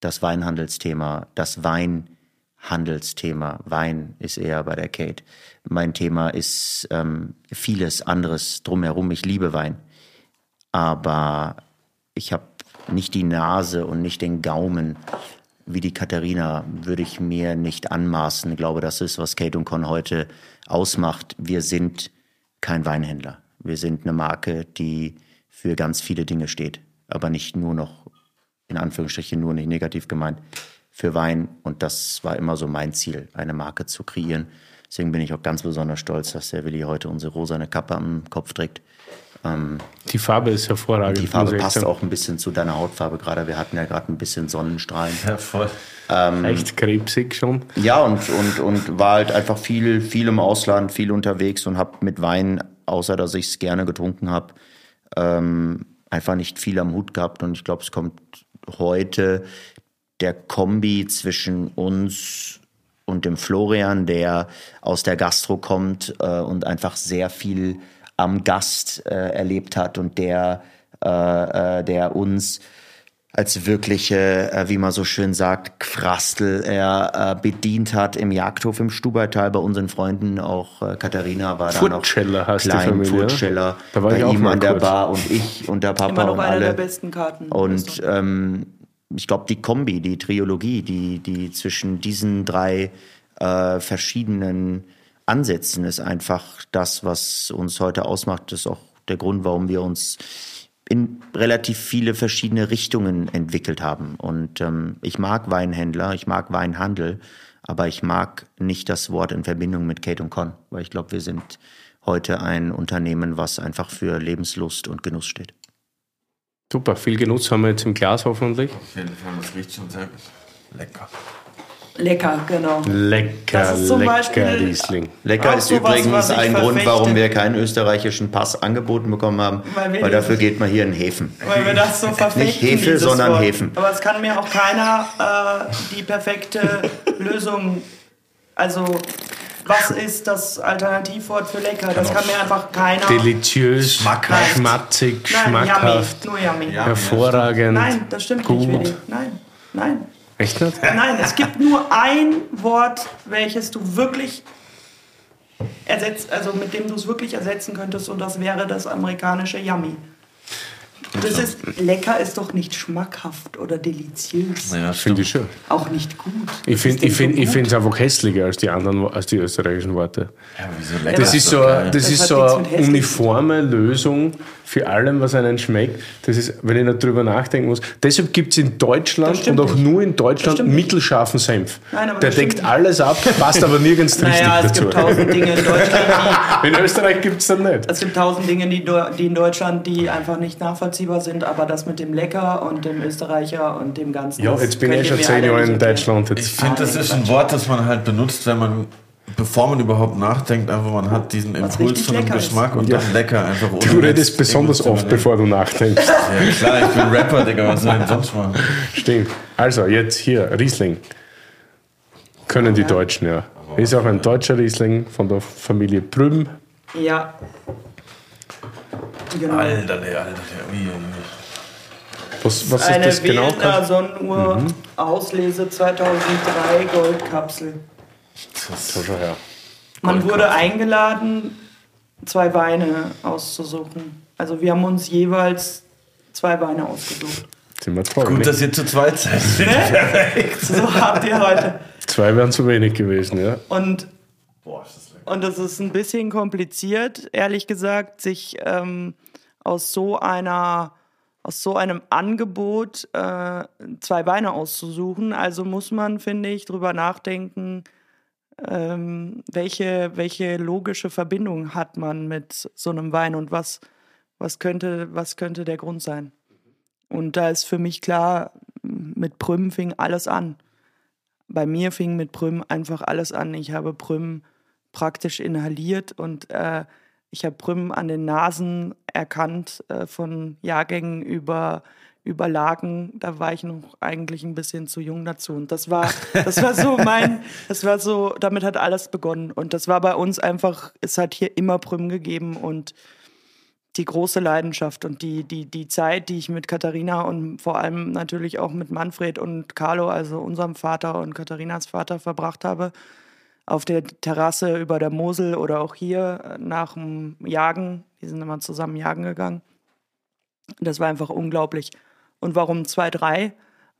Speaker 3: Das Weinhandelsthema, das Weinhandelsthema, Wein ist eher bei der Kate. Mein Thema ist ähm, vieles anderes drumherum. Ich liebe Wein, aber ich habe nicht die Nase und nicht den Gaumen wie die Katharina würde ich mir nicht anmaßen. Ich glaube, das ist, was Kate und Con heute ausmacht. Wir sind kein Weinhändler. Wir sind eine Marke, die für ganz viele Dinge steht, aber nicht nur noch, in Anführungsstrichen nur nicht negativ gemeint, für Wein. Und das war immer so mein Ziel, eine Marke zu kreieren. Deswegen bin ich auch ganz besonders stolz, dass der Willi heute unsere rosane Kappe am Kopf trägt.
Speaker 2: Die Farbe ist hervorragend.
Speaker 3: Die Farbe passt
Speaker 2: sagen.
Speaker 3: auch ein bisschen zu deiner Hautfarbe gerade. Wir hatten ja gerade ein bisschen Sonnenstrahlen.
Speaker 1: Ja, voll.
Speaker 2: Echt krebsig schon.
Speaker 3: Ja, und, und, und war halt einfach viel, viel im Ausland, viel unterwegs und habe mit Wein, außer dass ich es gerne getrunken habe, ähm, einfach nicht viel am Hut gehabt. Und ich glaube, es kommt heute der Kombi zwischen uns und dem Florian, der aus der Gastro kommt äh, und einfach sehr viel am Gast äh, erlebt hat und der, äh, äh, der uns als wirkliche, äh, wie man so schön sagt, Qurastel er äh, bedient hat im Jagdhof im Stubaital bei unseren Freunden. Auch äh, Katharina war da noch klein,
Speaker 2: Familie.
Speaker 3: Furtscheller,
Speaker 2: Da war
Speaker 3: bei
Speaker 2: ich auch
Speaker 3: ihm
Speaker 2: mal
Speaker 3: an der
Speaker 2: kurz.
Speaker 3: Bar und ich und der Papa
Speaker 4: Immer noch
Speaker 3: und
Speaker 4: eine der
Speaker 3: alle.
Speaker 4: besten Karten.
Speaker 3: Und ähm, ich glaube, die Kombi, die Trilogie, die, die zwischen diesen drei äh, verschiedenen Ansätzen ist einfach das, was uns heute ausmacht. Das ist auch der Grund, warum wir uns in relativ viele verschiedene Richtungen entwickelt haben. Und ähm, ich mag Weinhändler, ich mag Weinhandel, aber ich mag nicht das Wort in Verbindung mit Kate und Con, weil ich glaube, wir sind heute ein Unternehmen, was einfach für Lebenslust und Genuss steht.
Speaker 2: Super, viel Genuss haben wir jetzt im Glas hoffentlich.
Speaker 1: Auf jeden Fall, das riecht schon sehr lecker.
Speaker 4: Lecker, genau.
Speaker 2: Lecker, lecker Riesling.
Speaker 3: Lecker ist
Speaker 4: sowas,
Speaker 3: übrigens ein Grund,
Speaker 4: verfechte.
Speaker 3: warum wir keinen österreichischen Pass angeboten bekommen haben,
Speaker 4: Weil
Speaker 3: weil, dafür geht man hier in Häfen.
Speaker 4: Weil wir das so verfechten.
Speaker 3: Nicht Hefe, sondern
Speaker 4: Wort.
Speaker 3: Hefen.
Speaker 4: Aber es kann mir auch keiner äh, die perfekte Lösung. Also, was ist das Alternativwort für lecker? Das kann mir einfach keiner.
Speaker 2: Deliziös,
Speaker 1: Schmackhaft.
Speaker 2: schmatzig,
Speaker 4: Nein,
Speaker 2: schmackhaft,
Speaker 4: yummy. Nur yummy.
Speaker 2: hervorragend.
Speaker 4: Nein, das stimmt
Speaker 2: gut.
Speaker 4: nicht, Willi. Nein, nein.
Speaker 2: Echt nicht?
Speaker 4: Nein, es gibt nur ein Wort, welches du wirklich ersetzt, also mit dem du es wirklich ersetzen könntest, und das wäre das amerikanische Yummy. Das ist lecker, ist doch nicht schmackhaft oder deliziös.
Speaker 1: Naja,
Speaker 2: Finde ich schon.
Speaker 4: Auch nicht gut.
Speaker 2: Ich finde ich find,
Speaker 4: so
Speaker 2: einfach hässlicher als die anderen, als die österreichischen Worte.
Speaker 1: Ja, wieso lecker?
Speaker 2: Das ist so, das
Speaker 4: Das
Speaker 2: ist so eine uniforme Lösung für allem, was einem schmeckt. Das ist, wenn ich nicht drüber nachdenken muss. Deshalb gibt es in Deutschland und auch
Speaker 4: nicht.
Speaker 2: nur in Deutschland mittelscharfen Senf.
Speaker 4: Nein, aber
Speaker 2: Der deckt
Speaker 4: nicht.
Speaker 2: alles ab, passt aber nirgends richtig
Speaker 4: Naja, es
Speaker 2: dazu.
Speaker 4: gibt tausend Dinge in Deutschland, die,
Speaker 2: In Österreich gibt es dann nicht.
Speaker 4: es gibt tausend Dinge, die, die in Deutschland, die einfach nicht nachvollziehbar sind, aber das mit dem Lecker und dem Österreicher und dem Ganzen.
Speaker 2: Ja, jetzt bin ich
Speaker 4: könnt
Speaker 2: schon zehn Jahre in. Deutschland.
Speaker 1: Ich
Speaker 2: Jetzt.
Speaker 1: finde, das ist ein Wort, das man halt benutzt, wenn man, bevor man überhaupt nachdenkt, einfach man hat diesen Impuls von einem
Speaker 4: lecker ist.
Speaker 1: Geschmack und dann lecker einfach ohne
Speaker 2: Du redest besonders oft, bevor du nachdenkst.
Speaker 1: Ja klar, ich bin Rapper, Digga, was soll ich denn sonst machen?
Speaker 2: Stimmt. Also, jetzt hier, Riesling. Können die Deutschen, ja. Ist auch ein deutscher Riesling von der Familie Prüm.
Speaker 4: Ja. Genau.
Speaker 1: Alter, der, Alter, der, ui, ui, ui.
Speaker 2: Was, was ist
Speaker 4: Eine
Speaker 2: das genau?
Speaker 4: Wählender Sonnenuhr
Speaker 2: Mhm.
Speaker 4: Auslese 2003 Goldkapsel.
Speaker 2: So, schau her.
Speaker 4: Man wurde eingeladen, zwei Weine auszusuchen. Also wir haben uns jeweils zwei Weine ausgesucht.
Speaker 2: Sind wir toll,
Speaker 1: Gut,
Speaker 2: nicht?
Speaker 1: dass ihr zu zweit seid.
Speaker 4: So habt ihr heute.
Speaker 2: Zwei wären zu wenig gewesen, ja.
Speaker 4: Und
Speaker 1: Boah, ist das.
Speaker 4: Und es ist ein bisschen kompliziert, ehrlich gesagt, sich ähm, aus so einer aus so einem Angebot äh, zwei Beine auszusuchen. Also muss man, finde ich, drüber nachdenken, ähm, welche, welche logische Verbindung hat man mit so einem Wein und was, was, könnte, was könnte der Grund sein. Und da ist für mich klar, mit Prüm fing alles an. Bei mir fing mit Prüm einfach alles an. Ich habe Prüm praktisch inhaliert und äh, ich habe Prüm an den Nasen erkannt äh, von Jahrgängen über über Lagen, da war ich noch eigentlich ein bisschen zu jung dazu. Und das war, das war so mein, das war so, damit hat alles begonnen. Und das war bei uns einfach, es hat hier immer Prüm gegeben und die große Leidenschaft und die, die, die Zeit, die ich mit Katharina und vor allem natürlich auch mit Manfred und Carlo, also unserem Vater und Katharinas Vater, verbracht habe, auf der Terrasse über der Mosel oder auch hier nach dem Jagen. Die sind immer zusammen jagen gegangen. Das war einfach unglaublich. Und warum 2-3?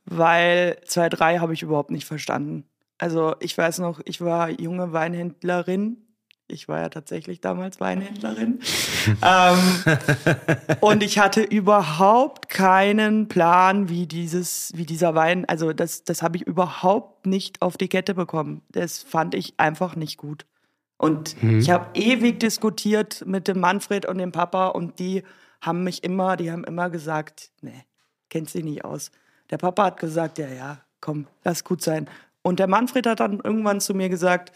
Speaker 4: Weil 2-3 habe ich überhaupt nicht verstanden. Also ich weiß noch, ich war junge Weinhändlerin. Ich war ja tatsächlich damals Weinhändlerin. ähm, und ich hatte überhaupt keinen Plan, wie dieses, wie dieser Wein, also das, das habe ich überhaupt nicht auf die Kette bekommen. Das fand ich einfach nicht gut. Und ich habe ewig diskutiert mit dem Manfred und dem Papa und die haben mich immer, die haben immer gesagt, nee, kennst dich nicht aus. Der Papa hat gesagt, ja, ja, komm, lass gut sein. Und der Manfred hat dann irgendwann zu mir gesagt,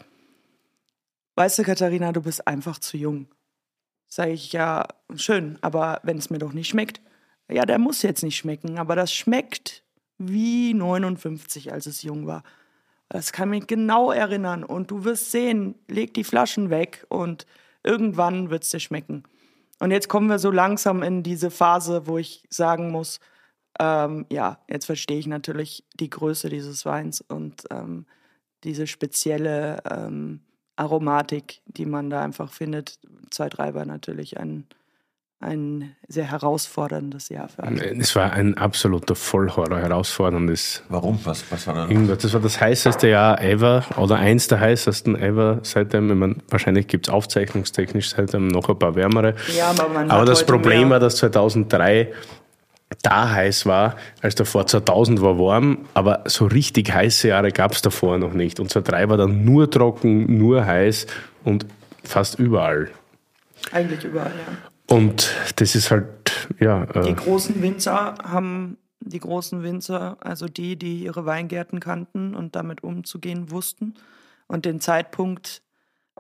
Speaker 4: weißt du, Katharina, du bist einfach zu jung. Sage ich, ja, schön, aber wenn es mir doch nicht schmeckt, ja, der muss jetzt nicht schmecken, aber das schmeckt wie 59, als es jung war. Das kann mich genau erinnern und du wirst sehen, leg die Flaschen weg und irgendwann wird es dir schmecken. Und jetzt kommen wir so langsam in diese Phase, wo ich sagen muss, Ähm, ja, jetzt verstehe ich natürlich die Größe dieses Weins und ähm, diese spezielle ähm, Aromatik, die man da einfach findet. 2-3 war natürlich ein, ein sehr herausforderndes Jahr für alle.
Speaker 2: Es war ein absoluter Vollhorror, herausforderndes.
Speaker 1: Warum? Was, was war da?
Speaker 2: Irgendwas. Das war das heißeste Jahr ever oder eins der heißesten ever seitdem. Ich meine, wahrscheinlich gibt es aufzeichnungstechnisch seitdem noch ein paar wärmere.
Speaker 4: Ja, aber man
Speaker 2: Aber das Problem
Speaker 4: mehr-
Speaker 2: war, dass 2003 da heiß war, als davor 2000 war warm, aber so richtig heiße Jahre gab es davor noch nicht. Und 2003 war dann nur trocken, nur heiß und fast überall.
Speaker 4: Eigentlich überall, ja.
Speaker 2: Und das ist halt, ja,
Speaker 4: Die
Speaker 2: äh,
Speaker 4: großen Winzer haben, die großen Winzer, also die, die ihre Weingärten kannten und damit umzugehen wussten und den Zeitpunkt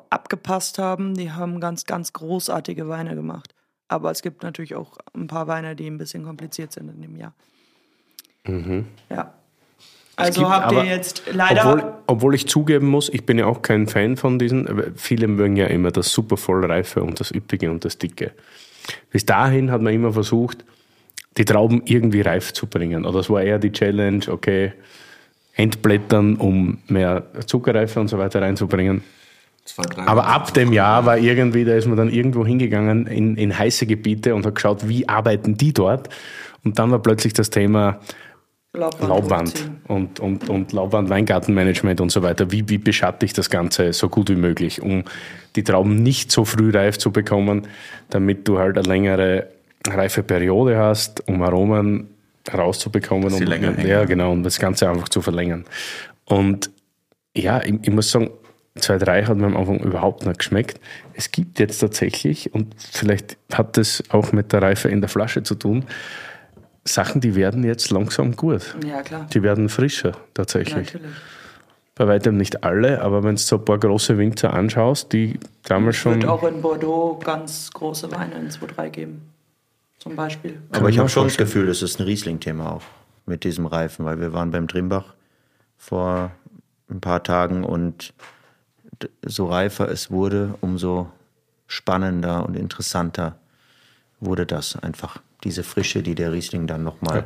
Speaker 4: abgepasst haben, die haben ganz, ganz großartige Weine gemacht. Aber es gibt natürlich auch ein paar Weine, die ein bisschen kompliziert sind in dem Jahr. Ja. Also
Speaker 2: gibt
Speaker 4: habt ihr jetzt leider.
Speaker 2: Obwohl, obwohl ich zugeben muss, ich bin ja auch kein Fan von diesen, viele mögen ja immer das super vollreife und das üppige und das dicke. Bis dahin hat man immer versucht, die Trauben irgendwie reif zu bringen. Oder es war eher die Challenge, okay, entblättern, um mehr Zuckerreife und so weiter reinzubringen.
Speaker 1: Zwei, drei
Speaker 2: Aber ab dem Jahr war irgendwie, da ist man dann irgendwo hingegangen in, in heiße Gebiete und hat geschaut, wie arbeiten die dort. Und dann war plötzlich das Thema,
Speaker 4: Laubwand
Speaker 2: Laubwand und, und, und Laubwand, Weingartenmanagement und so weiter. Wie, wie beschatte ich das Ganze so gut wie möglich, um die Trauben nicht so früh reif zu bekommen, damit du halt eine längere reife Periode hast, um Aromen rauszubekommen
Speaker 1: sie
Speaker 2: und,
Speaker 1: länger
Speaker 2: und ja, genau, und das Ganze einfach zu verlängern. Und ja, ich, ich muss sagen, 2-3 hat mir am Anfang überhaupt nicht geschmeckt. Es gibt jetzt tatsächlich, und vielleicht hat das auch mit der Reife in der Flasche zu tun, Sachen, die werden jetzt langsam gut.
Speaker 4: Ja, klar.
Speaker 2: Die werden frischer tatsächlich.
Speaker 4: Natürlich.
Speaker 2: Bei weitem nicht alle, aber wenn du so ein paar große Winzer anschaust, die damals
Speaker 4: Es
Speaker 2: schon.
Speaker 4: wird auch in Bordeaux ganz große Weine in 2-3 geben. Zum Beispiel.
Speaker 3: Aber ich habe schon das. Gefühl, das ist ein Riesling-Thema auch mit diesem Reifen, weil wir waren beim Trimbach vor ein paar Tagen und so reifer es wurde, umso spannender und interessanter wurde das einfach. Diese Frische, die der Riesling dann nochmal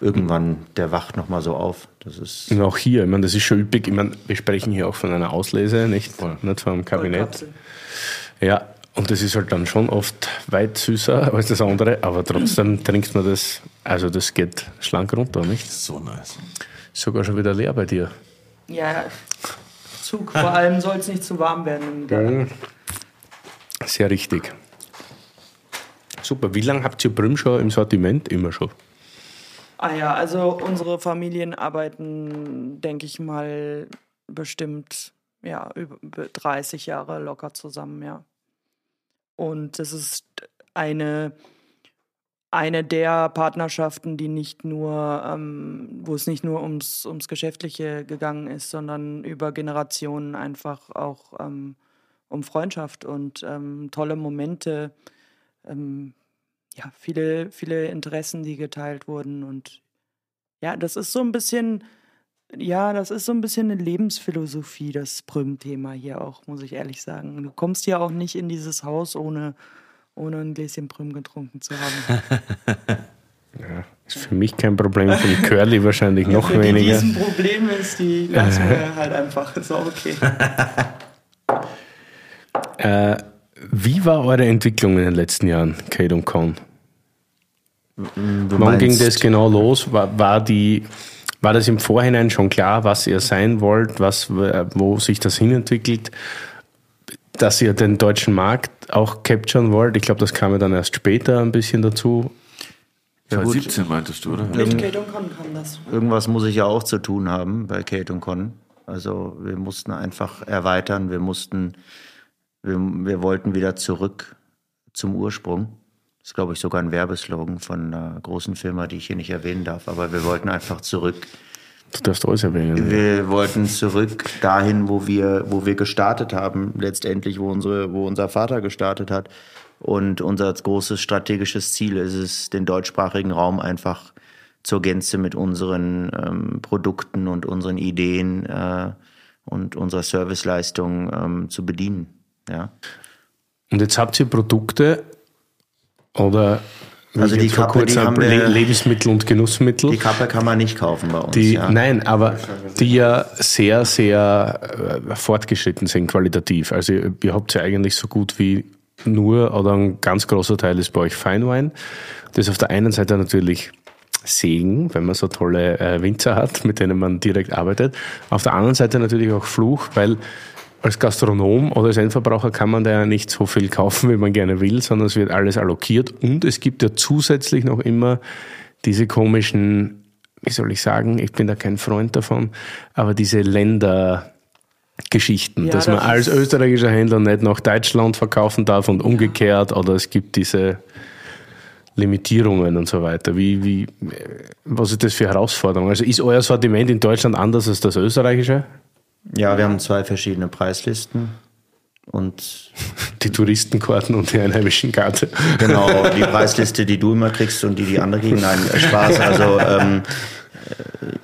Speaker 3: irgendwann, der wacht nochmal so auf. Das ist
Speaker 2: Und auch hier, ich meine, das ist schon üppig. Ich meine, wir sprechen hier auch von einer Auslese, nicht, nicht von einem Kabinett. Ja, und das ist halt dann schon oft weit süßer als das andere, aber trotzdem trinkt man das, also das geht schlank runter, nicht?
Speaker 1: So nice.
Speaker 2: Sogar schon wieder leer bei dir.
Speaker 4: Ja, Zug. Vor allem soll es nicht zu warm werden.
Speaker 2: Sehr richtig. Super. Wie lange habt ihr Brüm schon im Sortiment? Immer schon.
Speaker 4: Ah ja, also unsere Familien arbeiten, denke ich mal, bestimmt ja, über 30 Jahre locker zusammen, ja. Und das ist eine, eine der Partnerschaften, die nicht nur, ähm, wo es nicht nur ums, ums Geschäftliche gegangen ist, sondern über Generationen einfach auch ähm, um Freundschaft und ähm, tolle Momente, ähm, ja, viele, viele Interessen, die geteilt wurden. Und ja, das ist so ein bisschen, ja, das ist so ein bisschen eine Lebensphilosophie, das Prüm-Thema hier auch, muss ich ehrlich sagen. Du kommst ja auch nicht in dieses Haus, ohne, ohne ein Gläschen Prüm getrunken zu haben.
Speaker 2: Ja, ist für mich kein Problem, für die Curly wahrscheinlich noch
Speaker 4: Für
Speaker 2: weniger.
Speaker 4: diesen Problem ist, die lassen wir halt einfach. Ist auch okay.
Speaker 2: Äh, wie war eure Entwicklung in den letzten Jahren, Kate und Con? Wann ging das genau los? War, war, die, war das im Vorhinein schon klar, was ihr sein wollt, was, wo sich das hinentwickelt? Dass ihr den deutschen Markt auch capturen wollt? Ich glaube, das kam ja dann erst später ein bisschen dazu.
Speaker 3: Ja, gut.
Speaker 1: 2017 meintest du, oder?
Speaker 4: Mit Kate und Con kann das.
Speaker 3: Irgendwas muss ich ja auch zu tun haben bei Kate und Con. Also wir mussten einfach erweitern, wir mussten, wir, wir wollten wieder zurück zum Ursprung. Das ist, glaube ich, sogar ein Werbeslogan von einer großen Firma, die ich hier nicht erwähnen darf. Aber wir wollten einfach zurück.
Speaker 2: Du darfst alles erwähnen.
Speaker 3: Wir wollten zurück dahin, wo wir, wo wir gestartet haben, letztendlich, wo unsere, wo unser Vater gestartet hat. Und unser großes strategisches Ziel ist es, den deutschsprachigen Raum einfach zur Gänze mit unseren ähm, Produkten und unseren Ideen äh, und unserer Serviceleistung ähm, zu bedienen. Ja.
Speaker 2: Und jetzt habt ihr Produkte oder
Speaker 3: Also die Kappe, die haben
Speaker 2: Le
Speaker 3: wir,
Speaker 2: Lebensmittel und Genussmittel.
Speaker 3: die Kappe kann man nicht kaufen bei uns.
Speaker 2: Die,
Speaker 3: ja.
Speaker 2: Nein, aber die ja sehr, sehr äh, fortgeschritten sind qualitativ. Also ihr habt ja eigentlich so gut wie nur oder ein ganz großer Teil ist bei euch Feinwein. Das ist auf der einen Seite natürlich Segen, wenn man so tolle äh, Winzer hat, mit denen man direkt arbeitet. Auf der anderen Seite natürlich auch Fluch, weil als Gastronom oder als Endverbraucher kann man da ja nicht so viel kaufen, wie man gerne will, sondern es wird alles allokiert und es gibt ja zusätzlich noch immer diese komischen, wie soll ich sagen, ich bin da kein Freund davon, aber diese Ländergeschichten,
Speaker 4: Ja,
Speaker 2: dass man
Speaker 4: das
Speaker 2: als
Speaker 4: ist-
Speaker 2: österreichischer Händler nicht nach Deutschland verkaufen darf und umgekehrt oder es gibt diese Limitierungen und so weiter. Wie, wie, was ist das für Herausforderung? Also ist euer Sortiment in Deutschland anders als das österreichische?
Speaker 3: Ja, wir haben zwei verschiedene Preislisten. Und
Speaker 2: Die Touristenkarten und die einheimischen Karte.
Speaker 3: genau, die Preisliste, die du immer kriegst und die die andere kriegen. Nein, Spaß. Also ähm,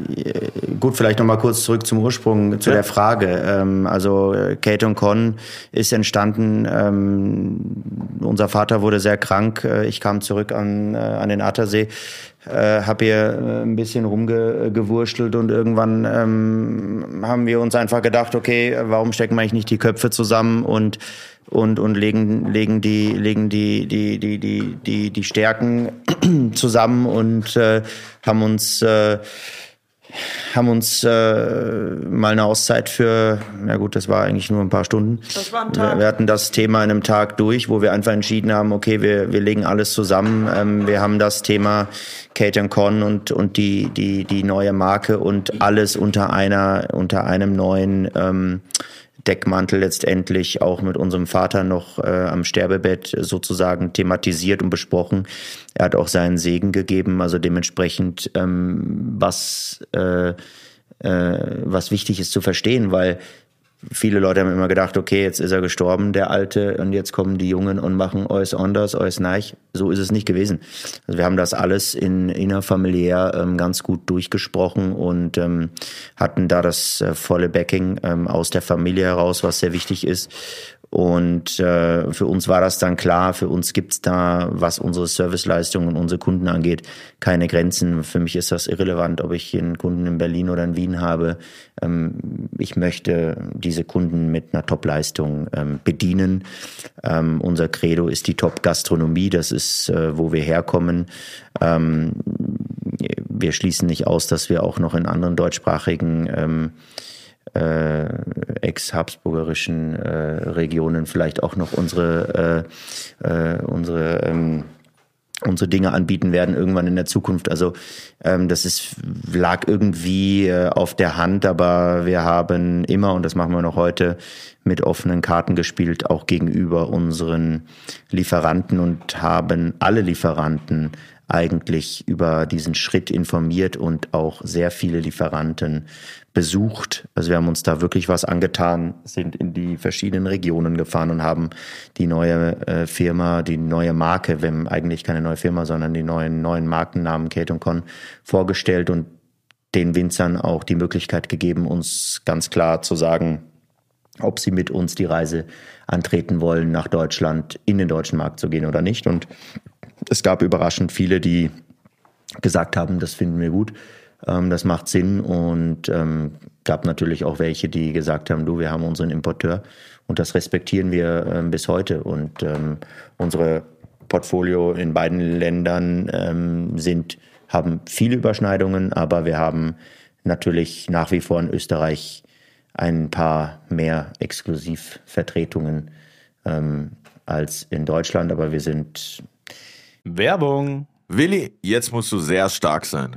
Speaker 3: äh, gut, vielleicht nochmal kurz zurück zum Ursprung, zu der Frage. Ähm, also Kate und Con ist entstanden, ähm, unser Vater wurde sehr krank, äh, ich kam zurück an, äh, an den Attersee, äh, habe hier äh, ein bisschen rumgewurschtelt und irgendwann ähm, haben wir uns einfach gedacht, okay, warum stecken wir eigentlich nicht die Köpfe zusammen und und und legen legen die legen die die die die die die Stärken zusammen und äh, haben uns äh, haben uns äh, mal eine Auszeit für, na gut, das war eigentlich nur ein paar Stunden.
Speaker 4: Das war ein
Speaker 3: Wir,
Speaker 4: Tag.
Speaker 3: wir hatten das Thema in einem Tag durch, wo wir einfach entschieden haben, okay, wir, wir legen alles zusammen. Ähm, wir haben das Thema Kate and Con und, und die, die, die neue Marke und alles unter einer, unter einem neuen ähm, Deckmantel letztendlich auch mit unserem Vater noch äh, am Sterbebett sozusagen thematisiert und besprochen. Er hat auch seinen Segen gegeben, also dementsprechend ähm, was äh, äh, was wichtig ist zu verstehen, weil viele Leute haben immer gedacht, okay, jetzt ist er gestorben, der Alte, und jetzt kommen die Jungen und machen alles anders, alles neich. So ist es nicht gewesen. Also wir haben das alles in innerfamiliär ähm, ganz gut durchgesprochen und ähm, hatten da das äh, volle Backing ähm, aus der Familie heraus, was sehr wichtig ist. Und äh, für uns war das dann klar, für uns gibt's da, was unsere Serviceleistungen und unsere Kunden angeht, keine Grenzen. Für mich ist das irrelevant, ob ich einen Kunden in Berlin oder in Wien habe. Ähm, ich möchte diese Kunden mit einer Top-Leistung ähm, bedienen. Ähm, unser Credo ist die Top-Gastronomie, das ist, äh, wo wir herkommen. Ähm, wir schließen nicht aus, dass wir auch noch in anderen deutschsprachigen ähm, äh, ex-habsburgerischen äh, Regionen vielleicht auch noch unsere, äh, äh, unsere, ähm, unsere Dinge anbieten werden irgendwann in der Zukunft. Also ähm, das ist, lag irgendwie äh, auf der Hand, aber wir haben immer, und das machen wir noch heute, mit offenen Karten gespielt, auch gegenüber unseren Lieferanten und haben alle Lieferanten eigentlich über diesen Schritt informiert und auch sehr viele Lieferanten besucht. Also wir haben uns da wirklich was angetan, sind in die verschiedenen Regionen gefahren und haben die neue äh, Firma, die neue Marke, wenn eigentlich keine neue Firma, sondern die neuen neuen Markennamen Kate Con vorgestellt und den Winzern auch die Möglichkeit gegeben, uns ganz klar zu sagen, ob sie mit uns die Reise antreten wollen, nach Deutschland, in den deutschen Markt zu gehen oder nicht. Und es gab überraschend viele, die gesagt haben, das finden wir gut, ähm, das macht Sinn. Und ähm, gab natürlich auch welche, die gesagt haben, du, wir haben unseren Importeur und das respektieren wir ähm, bis heute. Und ähm, unsere Portfolio in beiden Ländern ähm, sind, haben viele Überschneidungen, aber wir haben natürlich nach wie vor in Österreich ein paar mehr Exklusivvertretungen ähm, als in Deutschland, aber wir sind
Speaker 2: Werbung.
Speaker 1: Willi, jetzt musst du sehr stark sein.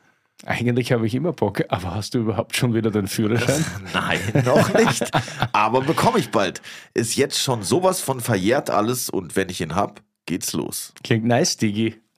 Speaker 2: Eigentlich habe ich immer Bock, aber hast du überhaupt schon wieder den Führerschein?
Speaker 1: Nein, noch nicht. aber bekomme ich bald. Ist jetzt schon sowas von verjährt alles und wenn ich ihn hab, geht's los.
Speaker 2: Klingt nice, Digi.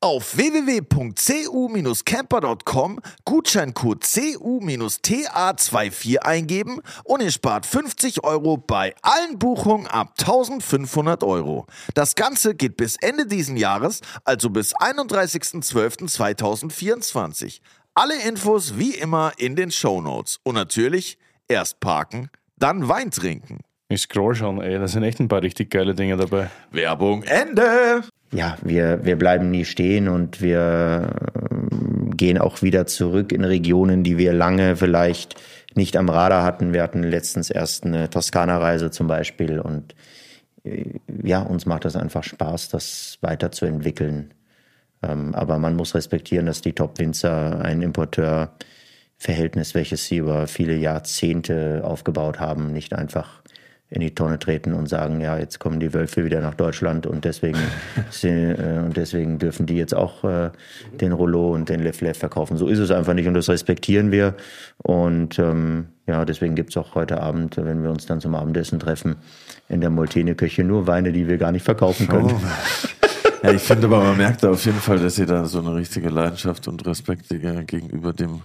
Speaker 1: auf www.cu-camper.com Gutscheincode CU-TA24 eingeben und ihr spart 50 Euro bei allen Buchungen ab 1500 Euro. Das Ganze geht bis Ende diesen Jahres, also bis 31.12.2024. Alle Infos wie immer in den Show Notes und natürlich erst parken, dann Wein trinken.
Speaker 2: Ich scroll schon, ey, da sind echt ein paar richtig geile Dinge dabei.
Speaker 1: Werbung Ende!
Speaker 3: ja, wir, wir bleiben nie stehen und wir ähm, gehen auch wieder zurück in Regionen, die wir lange vielleicht nicht am Radar hatten. Wir hatten letztens erst eine Toskana-Reise zum Beispiel und äh, ja, uns macht das einfach Spaß, das weiterzuentwickeln. Ähm, aber man muss respektieren, dass die Top-Winzer ein Importeur-Verhältnis, welches sie über viele Jahrzehnte aufgebaut haben, nicht einfach in die Tonne treten und sagen, ja, jetzt kommen die Wölfe wieder nach Deutschland und deswegen, äh, und deswegen dürfen die jetzt auch äh, den Rollo und den Lev verkaufen. So ist es einfach nicht und das respektieren wir. Und ähm, ja, deswegen gibt es auch heute Abend, wenn wir uns dann zum Abendessen treffen, in der Moltene-Küche nur Weine, die wir gar nicht verkaufen können. Oh.
Speaker 1: Ja, ich finde aber, man merkt da auf jeden Fall, dass ihr da so eine richtige Leidenschaft und Respekt gegenüber dem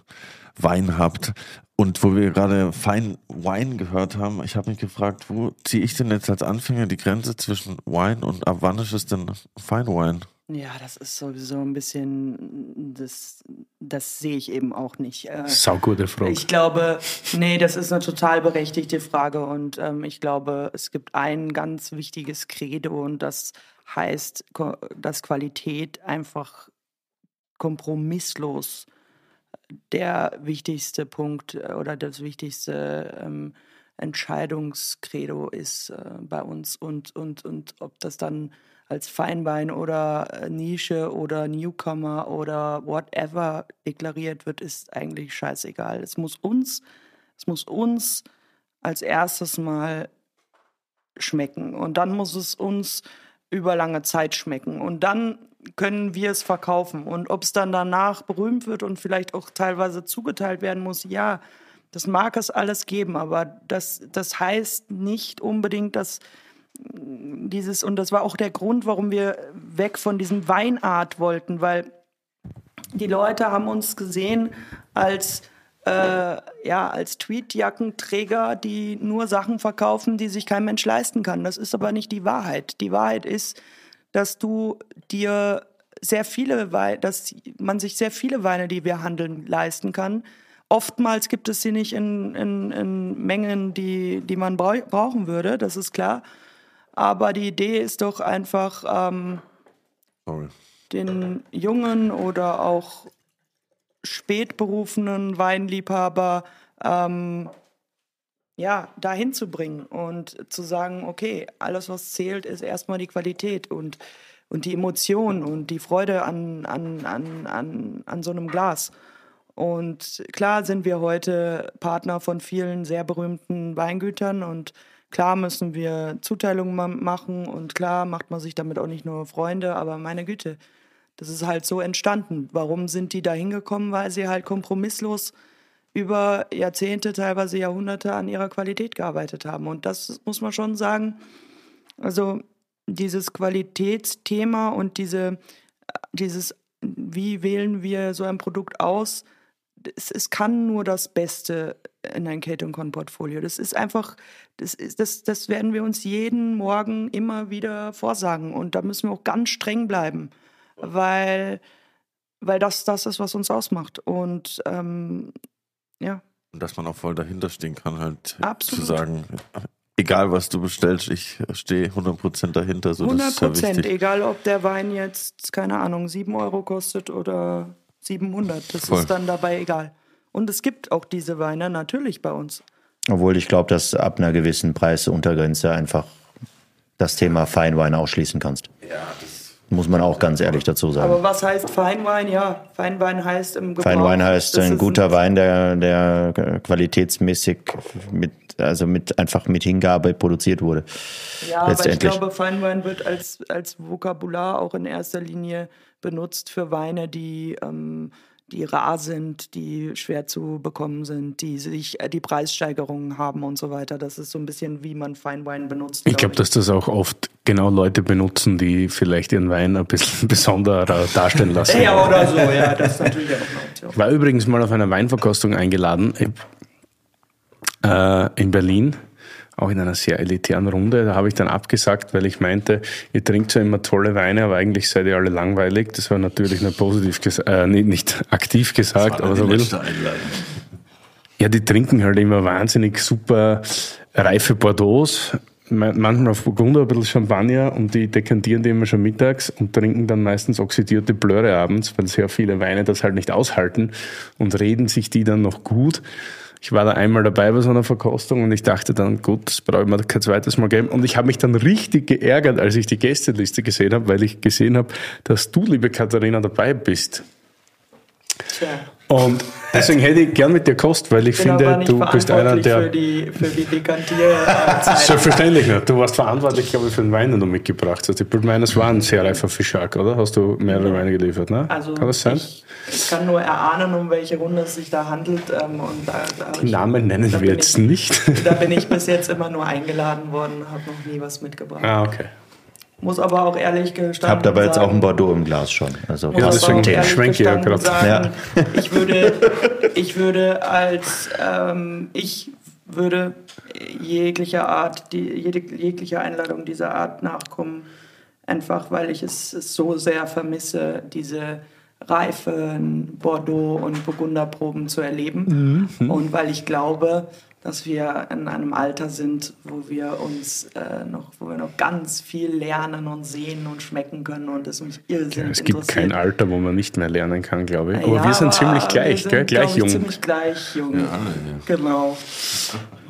Speaker 1: Wein habt. Und wo wir gerade Fine Wine gehört haben, ich habe mich gefragt, wo ziehe ich denn jetzt als Anfänger die Grenze zwischen Wine und ab wann ist es denn Fine Wine?
Speaker 4: Ja, das ist sowieso ein bisschen, das, das sehe ich eben auch nicht.
Speaker 2: Äh, Saugute Frage.
Speaker 4: Ich glaube, nee, das ist eine total berechtigte Frage und ähm, ich glaube, es gibt ein ganz wichtiges Credo und das heißt, dass Qualität einfach kompromisslos der wichtigste Punkt äh, oder das wichtigste ähm, Entscheidungskredo ist äh, bei uns. Und, und, und ob das dann als Feinbein oder äh, Nische oder Newcomer oder whatever deklariert wird, ist eigentlich scheißegal. Es muss uns, es muss uns als erstes mal schmecken. Und dann muss es uns über lange Zeit schmecken. Und dann können wir es verkaufen. Und ob es dann danach berühmt wird und vielleicht auch teilweise zugeteilt werden muss, ja, das mag es alles geben, aber das, das heißt nicht unbedingt, dass dieses, und das war auch der Grund, warum wir weg von diesem Weinart wollten, weil die Leute haben uns gesehen als, äh, ja, als Tweetjackenträger, die nur Sachen verkaufen, die sich kein Mensch leisten kann. Das ist aber nicht die Wahrheit. Die Wahrheit ist, dass du dir sehr viele Weine, dass man sich sehr viele Weine, die wir handeln, leisten kann. Oftmals gibt es sie nicht in, in, in Mengen, die, die man brauchen würde, das ist klar. Aber die Idee ist doch einfach, ähm, den jungen oder auch spätberufenen Weinliebhaber ähm, ja, dahin zu bringen und zu sagen, okay, alles, was zählt, ist erstmal die Qualität und, und die Emotion und die Freude an, an, an, an, an so einem Glas. Und klar sind wir heute Partner von vielen sehr berühmten Weingütern und klar müssen wir Zuteilungen machen und klar macht man sich damit auch nicht nur Freunde, aber meine Güte, das ist halt so entstanden. Warum sind die da hingekommen? Weil sie halt kompromisslos über Jahrzehnte, teilweise Jahrhunderte an ihrer Qualität gearbeitet haben. Und das muss man schon sagen. Also dieses Qualitätsthema und diese, dieses, wie wählen wir so ein Produkt aus, es, es kann nur das Beste in ein Kate Con Portfolio. Das ist einfach, das, ist, das, das werden wir uns jeden Morgen immer wieder vorsagen. Und da müssen wir auch ganz streng bleiben, weil, weil das das ist, was uns ausmacht. Und ähm, ja.
Speaker 1: Und dass man auch voll dahinter stehen kann, halt
Speaker 4: Absolut.
Speaker 1: zu sagen, egal was du bestellst, ich stehe 100% dahinter. So,
Speaker 4: 100 Prozent, egal ob der Wein jetzt, keine Ahnung, 7 Euro kostet oder 700. Das
Speaker 1: Voll.
Speaker 4: ist dann dabei egal. Und es gibt auch diese Weine natürlich bei uns.
Speaker 3: Obwohl ich glaube, dass ab einer gewissen Preisuntergrenze einfach das Thema Feinwein ausschließen kannst.
Speaker 1: Ja, das
Speaker 3: Muss man auch ganz ehrlich dazu sagen.
Speaker 4: Aber was heißt Feinwein? Ja, Feinwein heißt im Gebrauch.
Speaker 3: Feinwein heißt ein guter Wein, der, der qualitätsmäßig mit, also mit, einfach mit Hingabe produziert wurde.
Speaker 4: Ja, aber ich glaube, Feinwein wird als, als Vokabular auch in erster Linie benutzt für Weine, die, ähm, die rar sind, die schwer zu bekommen sind, die sich äh, die Preissteigerungen haben und so weiter. Das ist so ein bisschen, wie man Feinwein benutzt.
Speaker 2: Ich glaube, dass das auch oft genau Leute benutzen, die vielleicht ihren Wein ein bisschen besonderer darstellen lassen.
Speaker 4: Ja, oder so, ja, das ist natürlich auch eine Option.
Speaker 2: Ich war übrigens mal auf einer Weinverkostung eingeladen äh, in Berlin, auch in einer sehr elitären Runde. Da habe ich dann abgesagt, weil ich meinte, ihr trinkt zwar immer tolle Weine, aber eigentlich seid ihr alle langweilig. Das war natürlich nur positiv gesagt, äh, nicht, nicht aktiv gesagt, aber so will. Ja, die trinken halt immer wahnsinnig super reife Bordeaux. Man- Manchmal auf Burgunder, ein bisschen Champagner und die dekantieren die immer schon mittags und trinken dann meistens oxidierte Blöre abends, weil sehr viele Weine das halt nicht aushalten und reden sich die dann noch gut. Ich war da einmal dabei bei so einer Verkostung und ich dachte dann, gut, das brauche ich mir kein zweites Mal geben. Und ich habe mich dann richtig geärgert, als ich die Gästeliste gesehen habe, weil ich gesehen habe, dass du, liebe Katharina, dabei bist.
Speaker 4: Tja.
Speaker 2: Und deswegen hätte ich gern mit dir kost, weil ich
Speaker 4: bin
Speaker 2: finde, du bist einer der.
Speaker 4: für die, für die Dekantierzeit.
Speaker 2: Selbstverständlich nicht. Du warst verantwortlich, glaube ich, für den Wein, den du mitgebracht hast. Ich meine, es war ein sehr reifer Fischak, oder? Hast du mehrere Weine geliefert, ne?
Speaker 4: Also
Speaker 2: Kann das sein?
Speaker 4: Ich, ich kann nur erahnen, um welche Runde es sich da handelt. Ähm, und da, da
Speaker 2: Die Namen nennen wir
Speaker 4: bin
Speaker 2: jetzt
Speaker 4: ich,
Speaker 2: nicht.
Speaker 4: Da bin ich bis jetzt immer nur eingeladen worden, habe noch nie was mitgebracht.
Speaker 2: ah, okay.
Speaker 4: Muss aber auch ehrlich gestanden
Speaker 3: Habt aber jetzt auch
Speaker 4: sagen,
Speaker 3: ein Bordeaux im Glas schon. Also
Speaker 2: Ja, deswegen schwenke ich ja grad.
Speaker 4: sagen, Ich würde, ich würde als ähm, ich würde jeglicher Art, die, jede, jegliche Einladung dieser Art nachkommen, einfach weil ich es, es so sehr vermisse, diese reifen Bordeaux- und Burgunderproben zu erleben. Und weil ich glaube, dass wir in einem Alter sind, wo wir uns äh, noch, wo wir noch ganz viel lernen und sehen und schmecken können und es mich irrsinnig
Speaker 2: Es gibt kein Alter, wo man nicht mehr lernen kann, glaube ich. Aber
Speaker 4: Ja,
Speaker 2: wir sind ziemlich
Speaker 4: wir
Speaker 2: gleich,
Speaker 4: sind,
Speaker 2: gell? gleich
Speaker 4: ich,
Speaker 2: jung.
Speaker 4: Ziemlich gleich jung.
Speaker 1: Ja, alle, ja.
Speaker 4: Genau.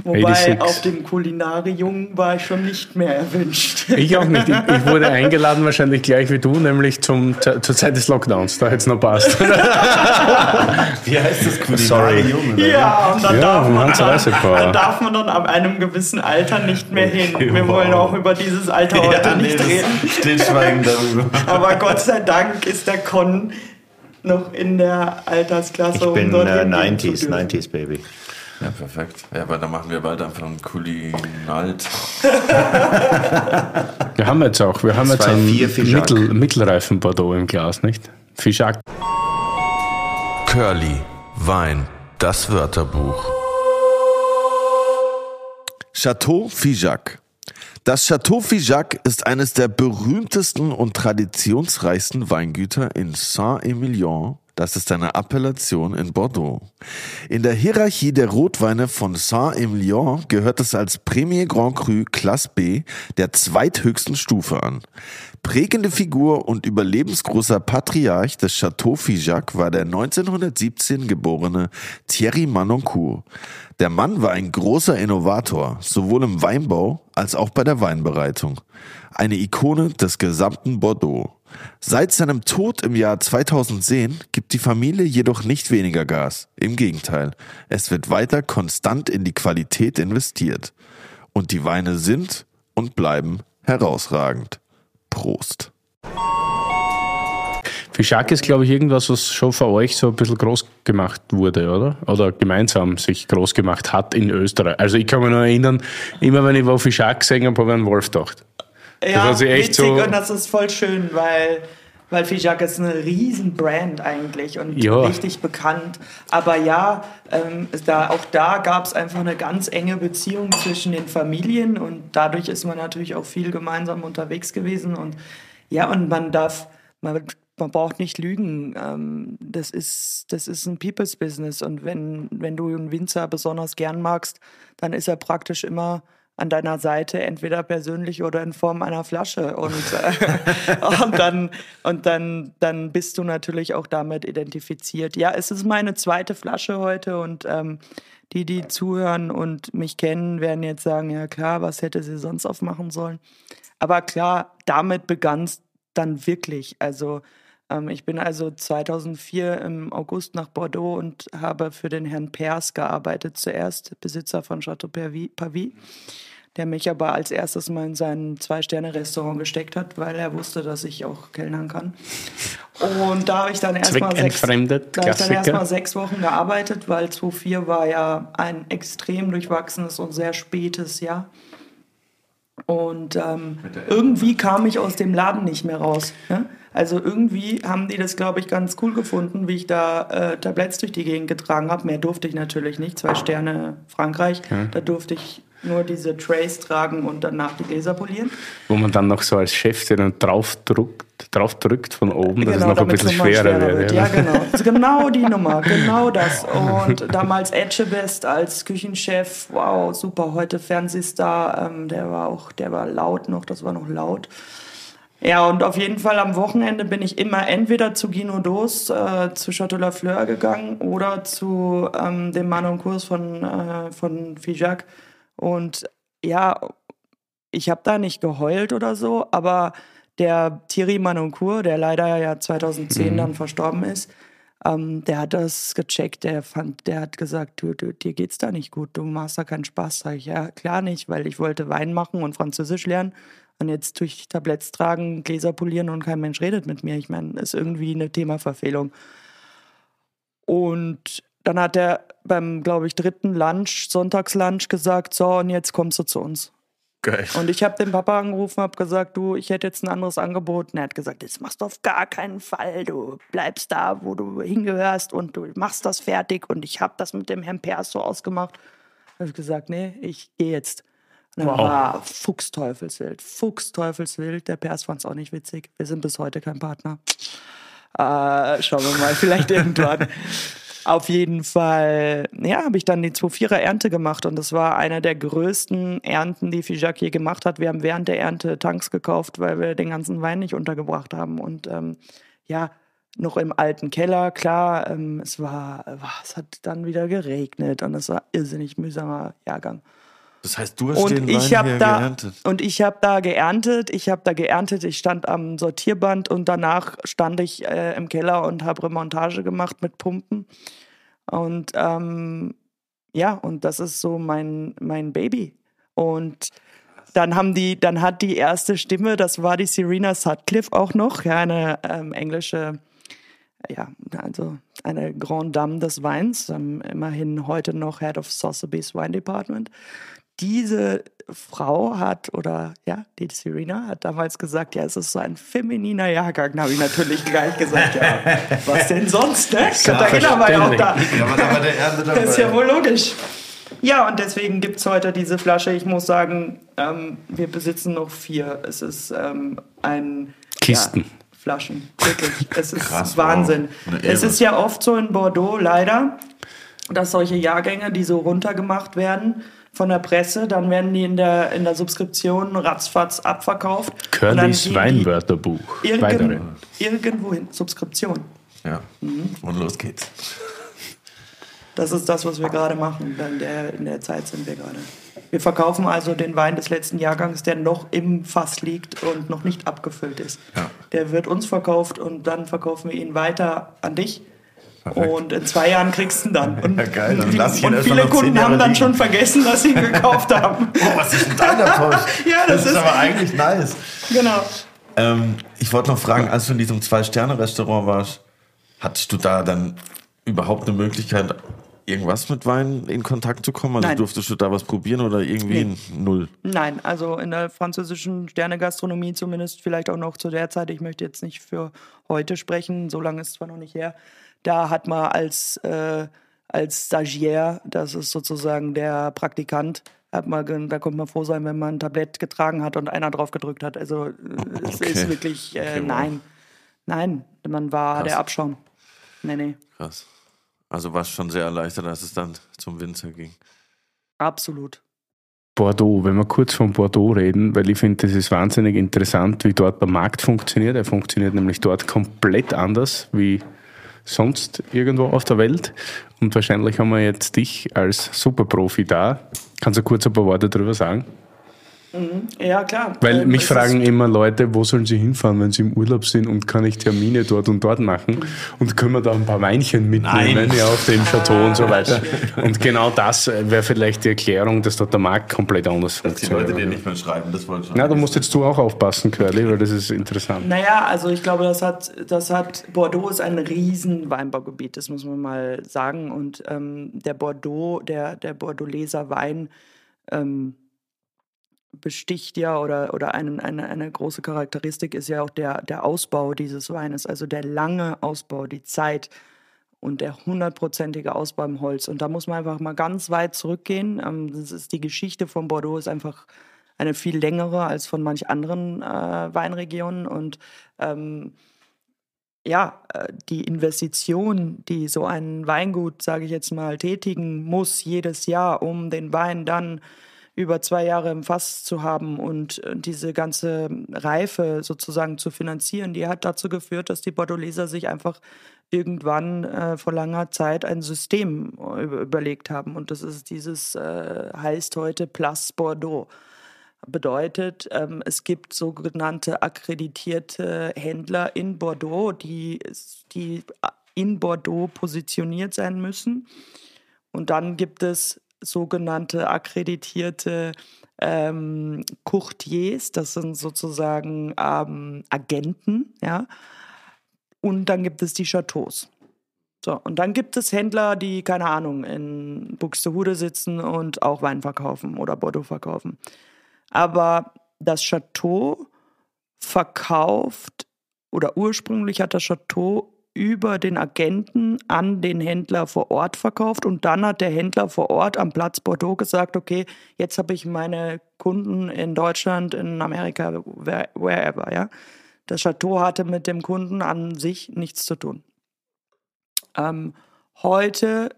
Speaker 4: Wobei
Speaker 2: 86.
Speaker 4: auf dem Kulinari-Jung war ich schon nicht mehr erwünscht.
Speaker 2: Ich auch nicht. Ich, ich wurde eingeladen, wahrscheinlich gleich wie du, nämlich zum, zur Zeit des Lockdowns. Da hätte es noch passt.
Speaker 1: Wie heißt das Kulinari
Speaker 3: Sorry.
Speaker 4: Ja, und dann,
Speaker 2: Ja,
Speaker 4: darf man dann, dann darf man dann ab einem gewissen Alter nicht mehr hin. Wir
Speaker 1: Wow.
Speaker 4: wollen auch über dieses Alter heute
Speaker 1: Ja, nee,
Speaker 4: nicht reden.
Speaker 1: Stillschweigen darüber.
Speaker 4: Aber Gott sei Dank ist der Con noch in der Altersklasse,
Speaker 3: Ich bin
Speaker 4: um dort
Speaker 3: äh,
Speaker 4: hingehen zu
Speaker 3: 90s,
Speaker 4: dürfen.
Speaker 3: 90s Baby.
Speaker 1: Ja, perfekt. Ja, aber dann machen wir bald einfach einen Kulinalt.
Speaker 2: Wir haben jetzt auch, wir haben jetzt einen. Mittel, mittelreifen Bordeaux im Glas, nicht? Fischak.
Speaker 5: Curly, Wein, das Wörterbuch.
Speaker 1: Chateau Figeac. Das Chateau Figeac ist eines der berühmtesten und traditionsreichsten Weingüter in Saint-Emilion. Das ist eine Appellation in Bordeaux. In der Hierarchie der Rotweine von Saint-Emilion gehört es als Premier Grand Cru Classe B der zweithöchsten Stufe an. Prägende Figur und überlebensgroßer Patriarch des Chateau Figeac war der 1917 geborene Thierry Manoncourt. Der Mann war ein großer Innovator, sowohl im Weinbau als auch bei der Weinbereitung. Eine Ikone des gesamten Bordeaux. Seit seinem Tod im Jahr 2010 gibt die Familie jedoch nicht weniger Gas. Im Gegenteil, es wird weiter konstant in die Qualität investiert. Und die Weine sind und bleiben herausragend. Prost.
Speaker 2: Fischak ist, glaube ich, irgendwas, was schon für euch so ein bisschen groß gemacht wurde, oder? Oder gemeinsam sich groß gemacht hat in Österreich. Also ich kann mich noch erinnern, immer wenn ich wo Fischak gesehen habe, habe ich an Wolf gedacht.
Speaker 4: Ja,
Speaker 2: echt
Speaker 4: witzig
Speaker 2: so-
Speaker 4: und das ist voll schön, weil, weil Fijac ist eine riesen Brand eigentlich und
Speaker 2: Ja.
Speaker 4: richtig bekannt. Aber ja, ähm, da, auch da gab es einfach eine ganz enge Beziehung zwischen den Familien und dadurch ist man natürlich auch viel gemeinsam unterwegs gewesen. Und ja, und man darf, man, man braucht nicht lügen. Ähm, das, ist, das ist ein People's Business und wenn, wenn du einen Winzer besonders gern magst, dann ist er praktisch immer an deiner Seite, entweder persönlich oder in Form einer Flasche. Und, äh, und, dann, und dann, dann bist du natürlich auch damit identifiziert. Ja, es ist meine zweite Flasche heute und ähm, die, die zuhören und mich kennen, werden jetzt sagen, ja klar, was hätte sie sonst aufmachen sollen? Aber klar, damit begann es dann wirklich. Also ich bin also 2004 im August nach Bordeaux und habe für den Herrn Pers gearbeitet, zuerst Besitzer von Chateau Pavie, der mich aber als erstes mal in sein Zwei-Sterne-Restaurant gesteckt hat, weil er wusste, dass ich auch kellnern kann. Und da habe ich dann erstmal sechs, da ich dann erstmal sechs Wochen gearbeitet, weil 2004 war ja ein extrem durchwachsenes und sehr spätes Jahr. Und ähm, irgendwie kam ich aus dem Laden nicht mehr raus. Ja? Also irgendwie haben die das, glaube ich, ganz cool gefunden, wie ich da äh, Tabletts durch die Gegend getragen habe. Mehr durfte ich natürlich nicht. Zwei Sterne Frankreich. Da durfte ich nur diese Trays tragen und danach die Gläser polieren.
Speaker 2: Wo man dann noch so als Chef den drauf drückt, drauf drückt von oben, dass es noch ein bisschen
Speaker 4: nochmal
Speaker 2: schwerer wäre.
Speaker 4: wird. Ja, genau. genau die Nummer, genau das. Und damals Etchebest als Küchenchef, wow, super. Heute Fernsehstar, ähm, der war auch, der war laut noch, das war noch laut. Ja, und auf jeden Fall am Wochenende bin ich immer entweder zu Guino Dos, äh, zu Chateau Lafleur gegangen oder zu ähm, dem Manon Kurs von, äh, von Fijac. Und ja, ich habe da nicht geheult oder so, aber der Thierry Manoncourt, der leider ja 2010 dann verstorben ist, ähm, der hat das gecheckt, der fand, der hat gesagt, du, du, dir geht's da nicht gut, du machst da keinen Spaß. Sag ich, ja, klar nicht, weil ich wollte Wein machen und Französisch lernen. Und jetzt durch Tabletts tragen, Gläser polieren und kein Mensch redet mit mir. Ich meine, ist irgendwie eine Themaverfehlung. Und dann hat er beim, glaube ich, dritten Lunch, Sonntagslunch gesagt, so, und jetzt kommst du zu uns.
Speaker 1: Geil.
Speaker 4: Und ich habe den Papa angerufen, habe gesagt, du, ich hätte jetzt ein anderes Angebot. Und er hat gesagt, das machst du auf gar keinen Fall. Du bleibst da, wo du hingehörst und du machst das fertig. Und ich habe das mit dem Herrn Pers so ausgemacht. habe ich gesagt, nee, ich gehe jetzt. Und
Speaker 2: Wow.
Speaker 4: war Fuchsteufelswild, Fuchsteufelswild. Der Pers fand es auch nicht witzig. Wir sind bis heute kein Partner. Äh, schauen wir mal, vielleicht irgendwann. Auf jeden Fall, ja, habe ich dann die 2-4er Ernte gemacht und das war einer der größten Ernten, die Fijac je gemacht hat. Wir haben während der Ernte Tanks gekauft, weil wir den ganzen Wein nicht untergebracht haben und ähm, ja, noch im alten Keller, klar, ähm, es war, war, es hat dann wieder geregnet und es war irrsinnig mühsamer Jahrgang.
Speaker 1: Das heißt, du hast
Speaker 4: Und
Speaker 1: den
Speaker 4: ich
Speaker 1: Wein hier
Speaker 4: da
Speaker 1: geerntet.
Speaker 4: und ich habe da geerntet. Ich habe da geerntet. Ich stand am Sortierband und danach stand ich äh, im Keller und habe Remontage gemacht mit Pumpen. Und ähm, ja, und das ist so mein mein Baby. Und dann haben die, dann hat die erste Stimme, das war die Serena Sutcliffe auch noch, ja, eine ähm, englische ja, also eine Grande Dame des Weins, ähm, immerhin heute noch Head of Sotheby's Wine Department. Diese Frau hat, oder ja, die Serena hat damals gesagt, ja, es ist so ein femininer Jahrgang. Da habe ich natürlich gleich gesagt, ja, was denn sonst, ne? Katharina war ja auch da. Das ist ja wohl logisch. Ja, und deswegen gibt es heute diese Flasche. Ich muss sagen, ähm, wir besitzen noch vier. Es ist ähm, ein.
Speaker 2: Kisten.
Speaker 4: Ja, Flaschen. Wirklich. Es ist
Speaker 1: Krass,
Speaker 4: Wahnsinn.
Speaker 1: wow.
Speaker 4: Es ist ja oft so in Bordeaux leider, dass solche Jahrgänge, die so runtergemacht werden von der Presse, dann werden die in der, in der Subskription ratzfatz abverkauft.
Speaker 2: Curlys Weinwörterbuch.
Speaker 4: Irgend, irgendwohin. Subskription.
Speaker 1: Ja.
Speaker 4: Mhm.
Speaker 1: Und los geht's.
Speaker 4: Das ist das, was wir gerade machen. In der, in der Zeit sind wir gerade. Wir verkaufen also den Wein des letzten Jahrgangs, der noch im Fass liegt und noch nicht abgefüllt ist.
Speaker 1: Ja.
Speaker 4: Der wird uns verkauft und dann verkaufen wir ihn weiter an dich. Und in zwei Jahren kriegst du ihn dann. Und,
Speaker 1: Ja, geil, dann lass ich ihn
Speaker 4: und viele Kunden haben dann
Speaker 1: liegen.
Speaker 4: schon vergessen, dass sie ihn gekauft haben.
Speaker 1: Oh, was ist denn deiner Post?
Speaker 4: Ja, das
Speaker 1: ist,
Speaker 4: ist-
Speaker 1: aber eigentlich nice.
Speaker 4: genau.
Speaker 1: Ähm, ich wollte noch fragen, als du in diesem Zwei-Sterne-Restaurant warst, hattest du da dann überhaupt eine Möglichkeit, irgendwas mit Wein in Kontakt zu kommen? Also
Speaker 4: Nein.
Speaker 1: durftest du da was probieren oder irgendwie
Speaker 4: Nee.
Speaker 1: null?
Speaker 4: Nein, also in der französischen Sternegastronomie zumindest vielleicht auch noch zu der Zeit, ich möchte jetzt nicht für heute sprechen, so lange ist zwar noch nicht her, da hat man als, äh, als Stagiaire, das ist sozusagen der Praktikant, hat man, da konnte man froh sein, wenn man ein Tablett getragen hat und einer drauf gedrückt hat. Also es
Speaker 1: Okay.
Speaker 4: ist wirklich, äh,
Speaker 1: Okay, wow.
Speaker 4: nein, nein, man war
Speaker 1: Krass.
Speaker 4: der Abschaum. Nee, nee,
Speaker 1: Krass. Also warst schon sehr erleichtert, als es dann zum Winzer ging.
Speaker 4: absolut.
Speaker 2: Bordeaux, wenn wir kurz von Bordeaux reden, weil ich finde, das ist wahnsinnig interessant, wie dort der Markt funktioniert. Er funktioniert nämlich dort komplett anders wie sonst irgendwo auf der Welt. Und wahrscheinlich haben wir jetzt dich als Superprofi da. Kannst du kurz ein paar Worte darüber sagen?
Speaker 4: Ja, klar.
Speaker 2: Weil
Speaker 4: Ähm,
Speaker 2: mich fragen immer Leute, wo sollen sie hinfahren, wenn sie im Urlaub sind und kann ich Termine dort und dort machen und können wir da ein paar Weinchen mitnehmen,
Speaker 1: Nein.
Speaker 2: ja, auf den Chateau und so
Speaker 4: Ah,
Speaker 2: weiter. Und genau das wäre vielleicht die Erklärung, dass dort der Markt komplett anders
Speaker 1: Dass die Leute dir
Speaker 2: funktioniert.
Speaker 1: nicht mehr schreiben, das wollte ich schon.
Speaker 2: Na, da musst jetzt du auch aufpassen, Curly, weil das ist interessant.
Speaker 4: Naja, also ich glaube, das hat, das hat, Bordeaux ist ein riesen Weinbaugebiet, das muss man mal sagen. Und ähm, der Bordeaux, der, der Bordelaiser Wein ähm, besticht ja oder, oder ein, eine, eine große Charakteristik ist ja auch der, der Ausbau dieses Weines, also der lange Ausbau, die Zeit und der hundertprozentige Ausbau im Holz. Und da muss man einfach mal ganz weit zurückgehen. Ähm, das ist die Geschichte von Bordeaux ist einfach eine viel längere als von manch anderen äh, Weinregionen. Und ähm, ja, äh, die Investition, die so ein Weingut, sage ich jetzt mal, tätigen muss jedes Jahr, um den Wein dann über zwei Jahre im Fass zu haben und äh, diese ganze Reife sozusagen zu finanzieren, die hat dazu geführt, dass die Bordelaiser sich einfach irgendwann äh, vor langer Zeit ein System äh, über- überlegt haben. Und das ist dieses, äh, heißt heute Place Bordeaux bedeutet, ähm, es gibt sogenannte akkreditierte Händler in Bordeaux, die, die in Bordeaux positioniert sein müssen. Und dann gibt es sogenannte akkreditierte ähm, Courtiers, das sind sozusagen ähm, Agenten, ja. Und dann gibt es die Chateaus. So, und dann gibt es Händler, die, keine Ahnung, in Buxtehude sitzen und auch Wein verkaufen oder Bordeaux verkaufen. Aber das Chateau verkauft oder ursprünglich hat das Chateau über den Agenten an den Händler vor Ort verkauft und dann hat der Händler vor Ort am Platz Bordeaux gesagt, okay, jetzt habe ich meine Kunden in Deutschland, in Amerika, where- wherever, ja. Das Chateau hatte mit dem Kunden an sich nichts zu tun. Ähm, heute,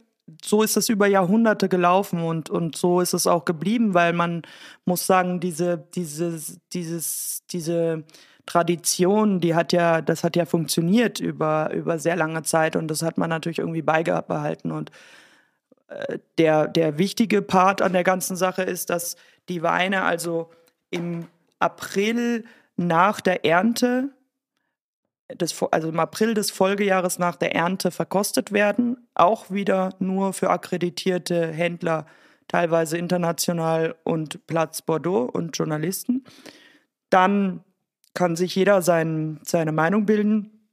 Speaker 4: so ist das über Jahrhunderte gelaufen und, und so ist es auch geblieben, weil man muss sagen, diese, dieses, dieses, diese Tradition, die hat ja, das hat ja funktioniert über, über sehr lange Zeit und das hat man natürlich irgendwie beibehalten und äh, der, der wichtige Part an der ganzen Sache ist, dass die Weine also im April nach der Ernte des, also im April des Folgejahres nach der Ernte verkostet werden, auch wieder nur für akkreditierte Händler, teilweise international und Platz Bordeaux und Journalisten. Dann kann sich jeder sein, seine Meinung bilden.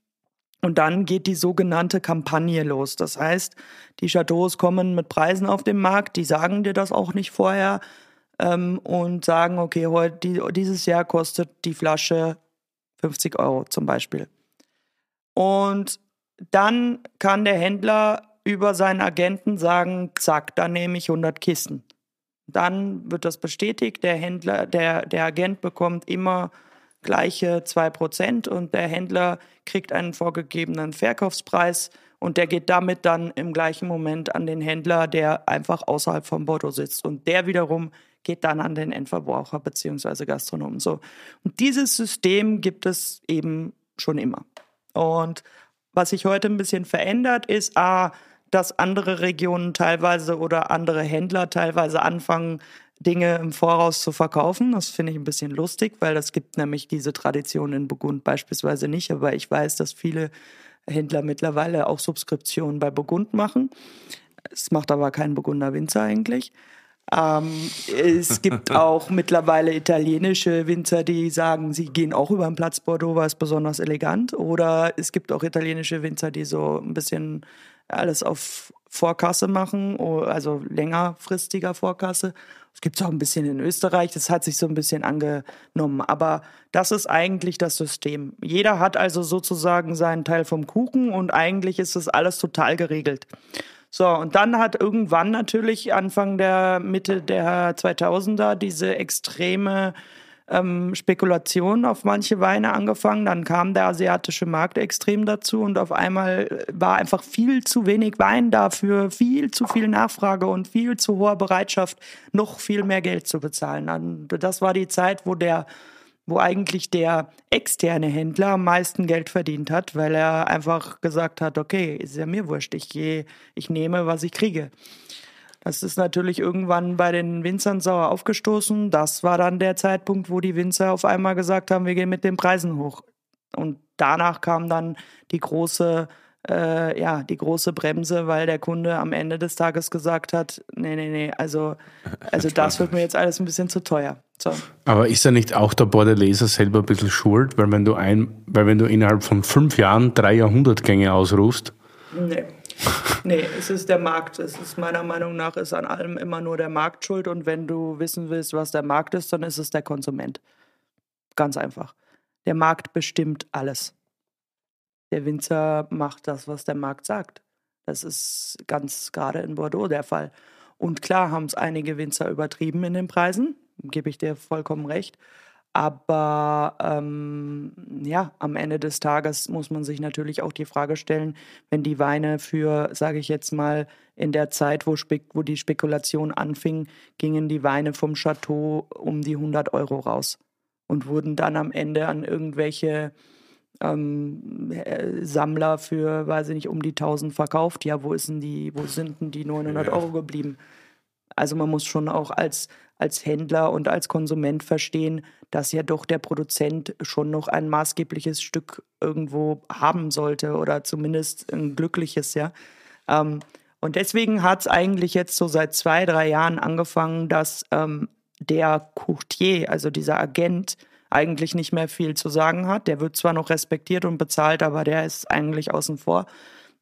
Speaker 4: Und dann geht die sogenannte Kampagne los. Das heißt, die Chateaus kommen mit Preisen auf den Markt, die sagen dir das auch nicht vorher ähm, und sagen, okay, heute, die, dieses Jahr kostet die Flasche 50 Euro zum Beispiel. Und dann kann der Händler über seinen Agenten sagen, zack, dann nehme ich 100 Kisten. Dann wird das bestätigt, der Händler, der, der Agent bekommt immer gleiche 2% und der Händler kriegt einen vorgegebenen Verkaufspreis und der geht damit dann im gleichen Moment an den Händler, der einfach außerhalb von Bordeaux sitzt. Und der wiederum geht dann an den Endverbraucher bzw. Gastronomen. So. Und dieses System gibt es eben schon immer. Und was sich heute ein bisschen verändert, ist A, dass andere Regionen teilweise oder andere Händler teilweise anfangen, Dinge im Voraus zu verkaufen. Das finde ich ein bisschen lustig, weil das gibt nämlich diese Tradition in Burgund beispielsweise nicht. Aber ich weiß, dass viele Händler mittlerweile auch Subskriptionen bei Burgund machen. Es macht aber kein Burgunder Winzer eigentlich. Ähm, es gibt auch mittlerweile italienische Winzer, die sagen, sie gehen auch über den Platz Bordeaux, weil es besonders elegant. Oder es gibt auch italienische Winzer, die so ein bisschen alles auf Vorkasse machen, also längerfristiger Vorkasse. Es gibt es auch ein bisschen in Österreich, das hat sich so ein bisschen angenommen. Aber das ist eigentlich das System. Jeder hat also sozusagen seinen Teil vom Kuchen und eigentlich ist das alles total geregelt. So, und dann hat irgendwann natürlich Anfang der Mitte der 2000er diese extreme ähm, Spekulation auf manche Weine angefangen. Dann kam der asiatische Markt extrem dazu und auf einmal war einfach viel zu wenig Wein dafür, viel zu viel Nachfrage und viel zu hohe Bereitschaft, noch viel mehr Geld zu bezahlen. Das war die Zeit, wo der wo eigentlich der externe Händler am meisten Geld verdient hat, weil er einfach gesagt hat, okay, ist ja mir wurscht, ich, gehe, ich nehme, was ich kriege. Das ist natürlich irgendwann bei den Winzern sauer aufgestoßen. Das war dann der Zeitpunkt, wo die Winzer auf einmal gesagt haben, wir gehen mit den Preisen hoch. Und danach kam dann die große, äh, ja, die große Bremse, weil der Kunde am Ende des Tages gesagt hat, nee, nee, nee, also, also das wird mir jetzt alles ein bisschen zu teuer. So.
Speaker 2: Aber ist er nicht auch der Bordeleser selber ein bisschen schuld? Weil wenn du ein, weil wenn du innerhalb von fünf Jahren drei Jahrhundertgänge ausrufst.
Speaker 4: Nee. Nee, es ist der Markt. Es ist meiner Meinung nach ist an allem immer nur der Markt schuld. Und wenn du wissen willst, was der Markt ist, dann ist es der Konsument. Ganz einfach. Der Markt bestimmt alles. Der Winzer macht das, was der Markt sagt. Das ist ganz gerade in Bordeaux der Fall. Und klar haben es einige Winzer übertrieben in den Preisen, gebe ich dir vollkommen recht. Aber ähm, ja, am Ende des Tages muss man sich natürlich auch die Frage stellen, wenn die Weine für, sage ich jetzt mal, in der Zeit, wo, wo die Spekulation anfing, gingen die Weine vom Chateau um die 100 Euro raus und wurden dann am Ende an irgendwelche ähm, äh, Sammler für, weiß ich nicht, um die 1000 verkauft. Ja, wo, ist denn die, wo sind denn die 900 ja. Euro geblieben? Also man muss schon auch als als Händler und als Konsument verstehen, dass ja doch der Produzent schon noch ein maßgebliches Stück irgendwo haben sollte oder zumindest ein glückliches, ja. Ähm, und deswegen hat es eigentlich jetzt so seit zwei, drei Jahren angefangen, dass ähm, der Courtier, also dieser Agent, eigentlich nicht mehr viel zu sagen hat. Der wird zwar noch respektiert und bezahlt, aber der ist eigentlich außen vor.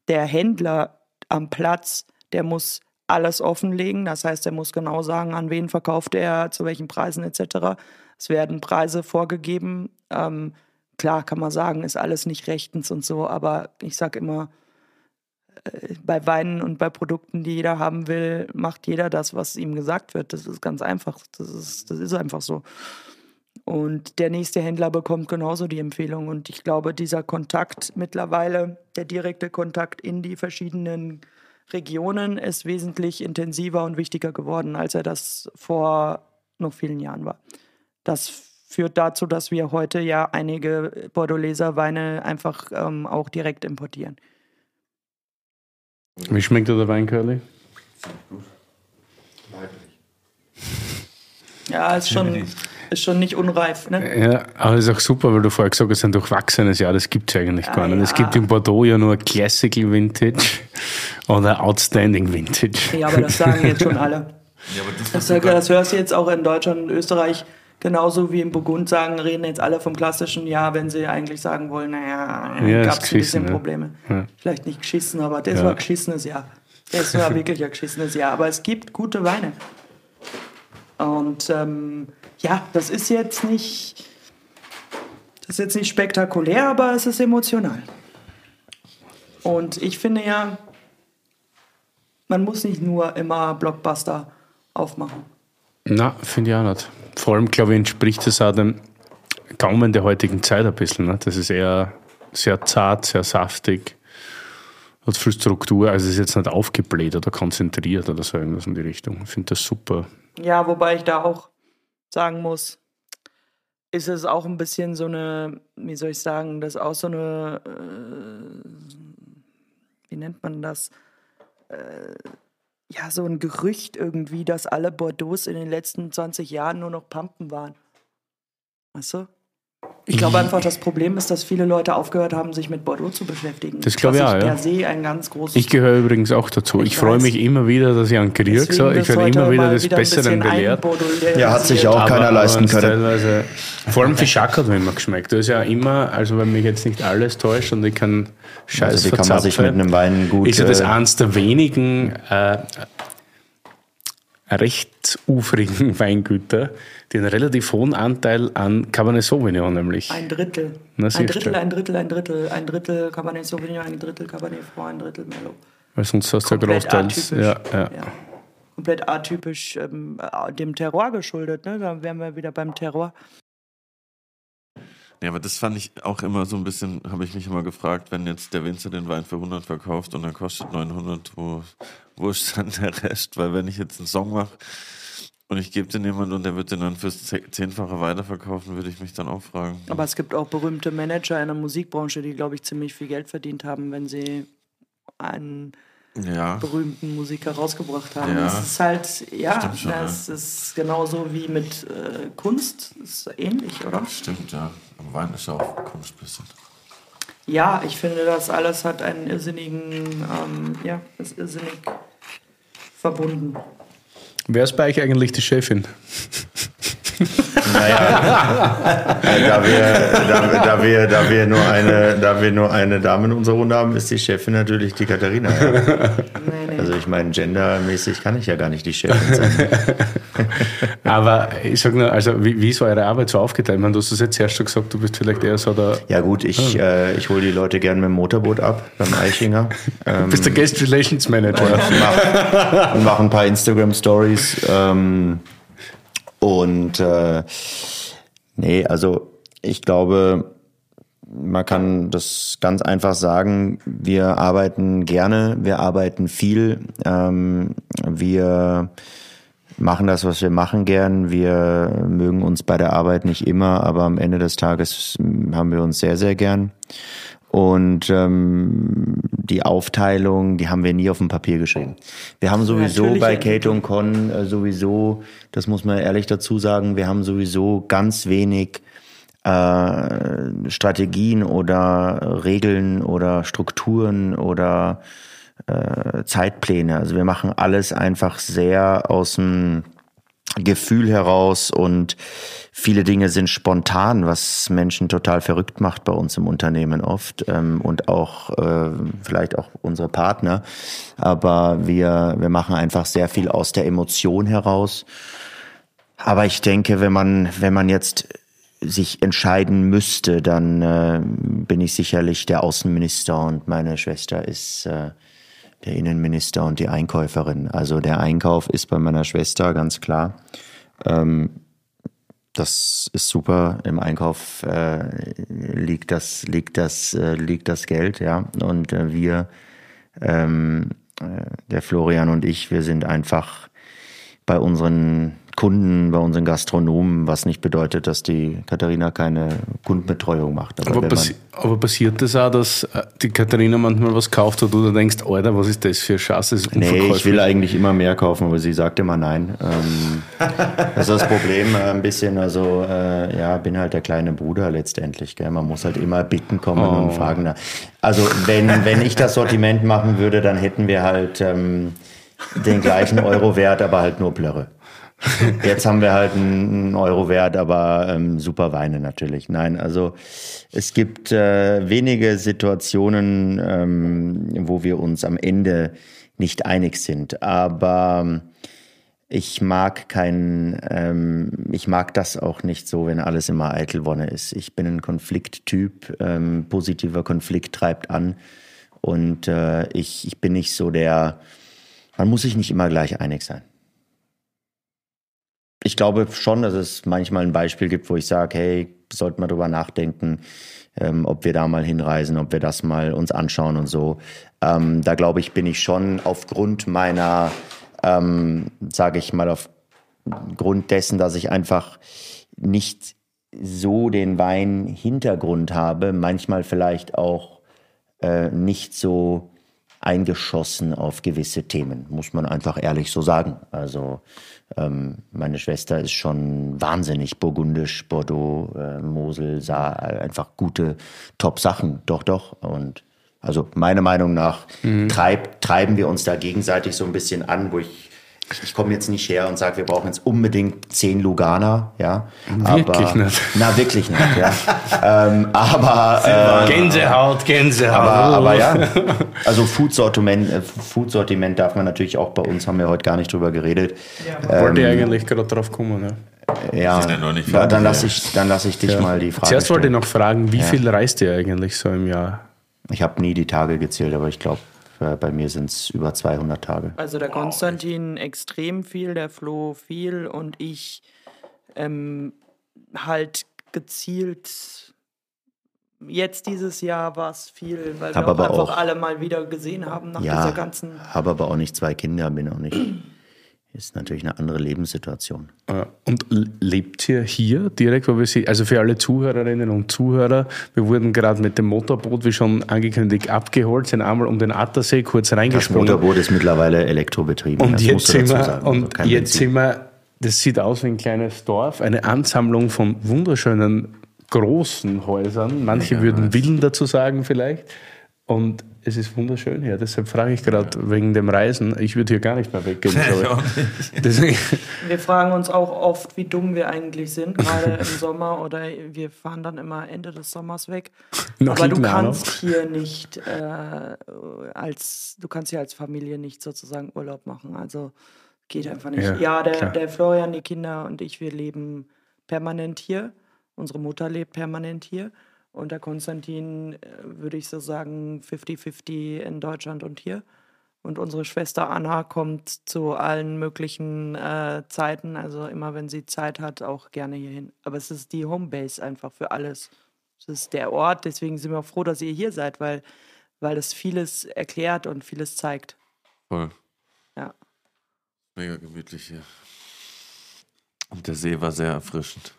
Speaker 4: Der Händler am Platz, der muss alles offenlegen. Das heißt, er muss genau sagen, an wen verkauft er, zu welchen Preisen etc. Es werden Preise vorgegeben. Ähm, klar kann man sagen, ist alles nicht rechtens und so, aber ich sage immer, äh, bei Weinen und bei Produkten, die jeder haben will, macht jeder das, was ihm gesagt wird. Das ist ganz einfach. Das ist, das ist einfach so. Und der nächste Händler bekommt genauso die Empfehlung. Und ich glaube, dieser Kontakt mittlerweile, der direkte Kontakt in die verschiedenen Regionen ist wesentlich intensiver und wichtiger geworden, als er das vor noch vielen Jahren war. Das führt dazu, dass wir heute ja einige Bordeauxer Weine einfach ähm, auch direkt importieren.
Speaker 2: Wie schmeckt der Wein, Curly?
Speaker 1: Gut. Weiblich.
Speaker 4: Ja, ist schon, ist schon nicht unreif. Ne?
Speaker 2: Ja, aber es ist auch super, weil du vorher gesagt hast, ein durchwachsenes Jahr, das gibt es eigentlich ah, gar nicht. Ja. Es gibt in Bordeaux ja nur Classical Vintage oder Outstanding Vintage.
Speaker 4: Ja, aber das sagen jetzt schon alle. Ja, aber das, das, das hörst du jetzt auch in Deutschland und Österreich genauso wie im Burgund sagen, reden jetzt alle vom klassischen Jahr, wenn sie eigentlich sagen wollen, naja, ja, gab es ein bisschen Probleme. Ja. Vielleicht nicht geschissen, aber das ja. war ein geschissenes Jahr. Das war wirklich ein geschissenes Jahr. Aber es gibt gute Weine. Und ähm, ja, das ist jetzt nicht, das ist jetzt nicht spektakulär, aber es ist emotional. Und ich finde ja, man muss nicht nur immer Blockbuster aufmachen.
Speaker 2: Na, finde ich auch nicht. Vor allem, glaube ich, entspricht es auch dem Gaumen der heutigen Zeit ein bisschen. Ne? Das ist eher sehr zart, sehr saftig, hat viel Struktur, also ist jetzt nicht aufgebläht oder konzentriert oder so irgendwas in die Richtung. Ich finde das super.
Speaker 4: Ja, wobei ich da auch sagen muss, ist es auch ein bisschen so eine, wie soll ich sagen, das ist auch so eine, äh, wie nennt man das? Äh, ja, so ein Gerücht irgendwie, dass alle Bordeaux in den letzten 20 Jahren nur noch Pampen waren. Weißt du? Ich glaube einfach, das Problem ist, dass viele Leute aufgehört haben, sich mit Bordeaux zu beschäftigen.
Speaker 2: Das glaube ich auch,
Speaker 4: per
Speaker 2: ja.
Speaker 4: se ein ganz großes
Speaker 2: Ich gehöre übrigens auch dazu. Ich,
Speaker 4: Ich
Speaker 2: freue mich immer wieder, dass ich kriege.
Speaker 4: Deswegen
Speaker 2: So. Ich werde immer wieder des Besseren belehrt.
Speaker 3: Ja, hat sich auch keiner leisten können.
Speaker 2: Vor allem Fischak hat mir immer geschmeckt. Das ist ja immer, also wenn mich jetzt nicht alles täuscht und ich kann Scheiß
Speaker 3: Also die kann man sich mit einem Wein gut,
Speaker 2: Ist ja das
Speaker 3: äh,
Speaker 2: eins der wenigen äh, rechtsufrigen Weingüter, die einen relativ hohen Anteil an Cabernet Sauvignon nämlich.
Speaker 4: Ein Drittel.
Speaker 2: Na,
Speaker 4: ein Drittel, ein Drittel, ein Drittel. Ein Drittel Cabernet Sauvignon, ein Drittel Cabernet Franc, ein Drittel Merlot.
Speaker 2: Weil sonst hast du ja großteils. Ja, ja.
Speaker 4: Ja. Komplett atypisch ähm, äh, dem Terror geschuldet. Ne? Da wären wir wieder beim Terror.
Speaker 1: Ja, aber das fand ich auch immer so ein bisschen, habe ich mich immer gefragt, wenn jetzt der Winzer den Wein für 100 verkauft und er kostet 900, wo, wo ist dann der Rest? Weil wenn ich jetzt einen Song mache und ich gebe den jemand und der wird den dann fürs Ze- Zehnfache weiterverkaufen, würde ich mich dann auch fragen.
Speaker 4: Aber es gibt auch berühmte Manager in der Musikbranche, die, glaube ich, ziemlich viel Geld verdient haben, wenn sie einen
Speaker 1: Ja,
Speaker 4: berühmten Musiker rausgebracht haben.
Speaker 1: Ja.
Speaker 4: Es ist halt, ja,
Speaker 1: schon,
Speaker 4: das ist genauso wie mit äh, Kunst. Ist ähnlich, oder?
Speaker 1: stimmt, ja. Aber Wein ist ja auch Kunst bisschen.
Speaker 4: Ja, ich finde, das alles hat einen irrsinnigen, ähm, ja, ist irrsinnig verbunden.
Speaker 2: Wer ist bei euch eigentlich die Chefin?
Speaker 3: Naja, da wir, da, da, wir, da, wir nur eine, da wir nur eine Dame in unserer Runde haben, ist die Chefin natürlich die Katharina. Ja. Also ich meine, gendermäßig kann ich ja gar nicht die Chefin sein.
Speaker 2: Aber ich sag nur, also wie, wie ist eure Arbeit so aufgeteilt? Ich meine, du hast es jetzt erst schon gesagt, du bist vielleicht eher so der.
Speaker 3: Ja gut, ich, äh, ich hole die Leute gerne mit dem Motorboot ab beim Eichinger. Ähm,
Speaker 2: Du bist der Guest Relations Manager.
Speaker 3: mach, und mach ein paar Instagram Stories. Ähm, und äh, nee, also ich glaube, man kann das ganz einfach sagen, wir arbeiten gerne, wir arbeiten viel, ähm, wir machen das, was wir machen gern. Wir mögen uns bei der Arbeit nicht immer, aber am Ende des Tages haben wir uns sehr, sehr gern. Und ähm, die Aufteilung, die haben wir nie auf dem Papier geschrieben. Wir haben sowieso
Speaker 4: Natürlich
Speaker 3: bei. Kate und Con äh, sowieso, das muss man ehrlich dazu sagen, wir haben sowieso ganz wenig äh, Strategien oder Regeln oder Strukturen oder äh, Zeitpläne. Also wir machen alles einfach sehr aus dem Gefühl heraus und viele Dinge sind spontan, was Menschen total verrückt macht bei uns im Unternehmen oft ähm, und auch äh, vielleicht auch unsere Partner. Aber wir, wir machen einfach sehr viel aus der Emotion heraus. Aber ich denke, wenn man, wenn man jetzt sich entscheiden müsste, dann äh, bin ich sicherlich der Außenminister und meine Schwester ist äh, der Innenminister und die Einkäuferin. Also der Einkauf ist bei meiner Schwester ganz klar. Ähm, das ist super. Im Einkauf äh, liegt das liegt das äh, liegt das Geld, ja. Und äh, wir, ähm, äh, der Florian und ich, wir sind einfach bei unseren Kunden, bei unseren Gastronomen, was nicht bedeutet, dass die Katharina keine Kundenbetreuung macht.
Speaker 2: Aber,
Speaker 3: wenn
Speaker 2: passi aber passiert das auch, dass äh, die Katharina manchmal was kauft und du dann denkst, Alter, was ist das für ein Schatz? Das
Speaker 3: Nee, ich will eigentlich immer mehr kaufen, aber sie sagt immer nein. Ähm, das ist das Problem äh, ein bisschen. Also äh, ja, bin halt der kleine Bruder letztendlich. Gell? Man muss halt immer bitten kommen
Speaker 2: Oh.
Speaker 3: und fragen. Na. Also wenn, wenn ich das Sortiment machen würde, dann hätten wir halt ähm, den gleichen Euro-Wert, aber halt nur Blöre. Jetzt haben wir halt einen Euro Wert, aber ähm, super Weine natürlich. Nein, also es gibt äh, wenige Situationen, ähm, wo wir uns am Ende nicht einig sind. Aber ich mag kein, ähm, ich mag das auch nicht so, wenn alles immer Eitelwonne ist. Ich bin ein Konflikttyp. Ähm, positiver Konflikt treibt an. Und äh, ich, ich bin nicht so der, man muss sich nicht immer gleich einig sein. Ich glaube schon, dass es manchmal ein Beispiel gibt, wo ich sage, hey, sollten wir drüber nachdenken, ähm, ob wir da mal hinreisen, ob wir das mal uns anschauen und so. Ähm, da glaube ich, bin ich schon aufgrund meiner, ähm, sage ich mal, aufgrund dessen, dass ich einfach nicht so den Wein-Hintergrund habe, manchmal vielleicht auch äh, nicht so eingeschossen auf gewisse Themen, muss man einfach ehrlich so sagen. Also meine Schwester ist schon wahnsinnig burgundisch, Bordeaux, äh, Mosel, Saar, einfach gute Top-Sachen, doch, doch. Und also meiner Meinung nach mhm. treib, treiben wir uns da gegenseitig so ein bisschen an, wo ich ich komme jetzt nicht her und sage, wir brauchen jetzt unbedingt zehn Luganer, ja.
Speaker 2: Wirklich
Speaker 3: aber,
Speaker 2: nicht.
Speaker 3: Na, wirklich nicht, ja. ähm, aber
Speaker 2: äh, Gänsehaut, Gänsehaut.
Speaker 3: Aber, aber ja, also Food-Sortiment, äh, Food-Sortiment darf man natürlich auch bei uns, haben wir heute gar nicht drüber geredet.
Speaker 2: Ja. Ähm, Wollte ich eigentlich gerade drauf kommen, ne?
Speaker 3: Ja, ja dann lasse ich, lass ich dich ja. mal die Frage
Speaker 2: Zuerst wollte ich noch fragen, wie viel reist ihr eigentlich so im Jahr?
Speaker 3: Ich habe nie die Tage gezählt, aber ich glaube äh, bei mir sind es über 200 Tage.
Speaker 4: Also der Konstantin extrem viel, der Flo viel und ich ähm, halt gezielt. Jetzt dieses Jahr war es viel, weil
Speaker 3: hab
Speaker 4: wir auch
Speaker 3: einfach
Speaker 4: auch alle mal wieder gesehen haben nach
Speaker 3: ja,
Speaker 4: dieser ganzen.
Speaker 3: Habe aber auch nicht zwei Kinder, bin auch nicht ist natürlich eine andere Lebenssituation.
Speaker 2: Und lebt ihr hier direkt, wo wir sie, also für alle Zuhörerinnen und Zuhörer, wir wurden gerade mit dem Motorboot, wie schon angekündigt, abgeholt, sind einmal um den Attersee kurz reingesprungen.
Speaker 3: Das Motorboot ist mittlerweile elektrobetrieben.
Speaker 2: Und jetzt, sind wir, und also jetzt sind wir, das sieht aus wie ein kleines Dorf, eine Ansammlung von wunderschönen großen Häusern. Manche ja, würden Villen dazu sagen vielleicht. Und es ist wunderschön hier. Deshalb frage ich gerade ja. wegen dem Reisen. Ich würde hier gar nicht mehr weggehen.
Speaker 4: wir fragen uns auch oft, wie dumm wir eigentlich sind, gerade im Sommer. Oder wir fahren dann immer Ende des Sommers weg. Noch Aber du kannst hier nicht äh, als du kannst hier als Familie nicht sozusagen Urlaub machen. Also geht einfach nicht. Ja, ja der, der Florian, die Kinder und ich, wir leben permanent hier. Unsere Mutter lebt permanent hier. Und der Konstantin, äh, würde ich so sagen, 50-50 in Deutschland und hier. Und unsere Schwester Anna kommt zu allen möglichen äh, Zeiten, also immer wenn sie Zeit hat, auch gerne hierhin. Aber es ist die Homebase einfach für alles. Es ist der Ort, deswegen sind wir auch froh, dass ihr hier seid, weil, weil es vieles erklärt und vieles zeigt.
Speaker 1: Voll.
Speaker 4: Ja.
Speaker 1: Mega gemütlich hier. Und der See war sehr erfrischend.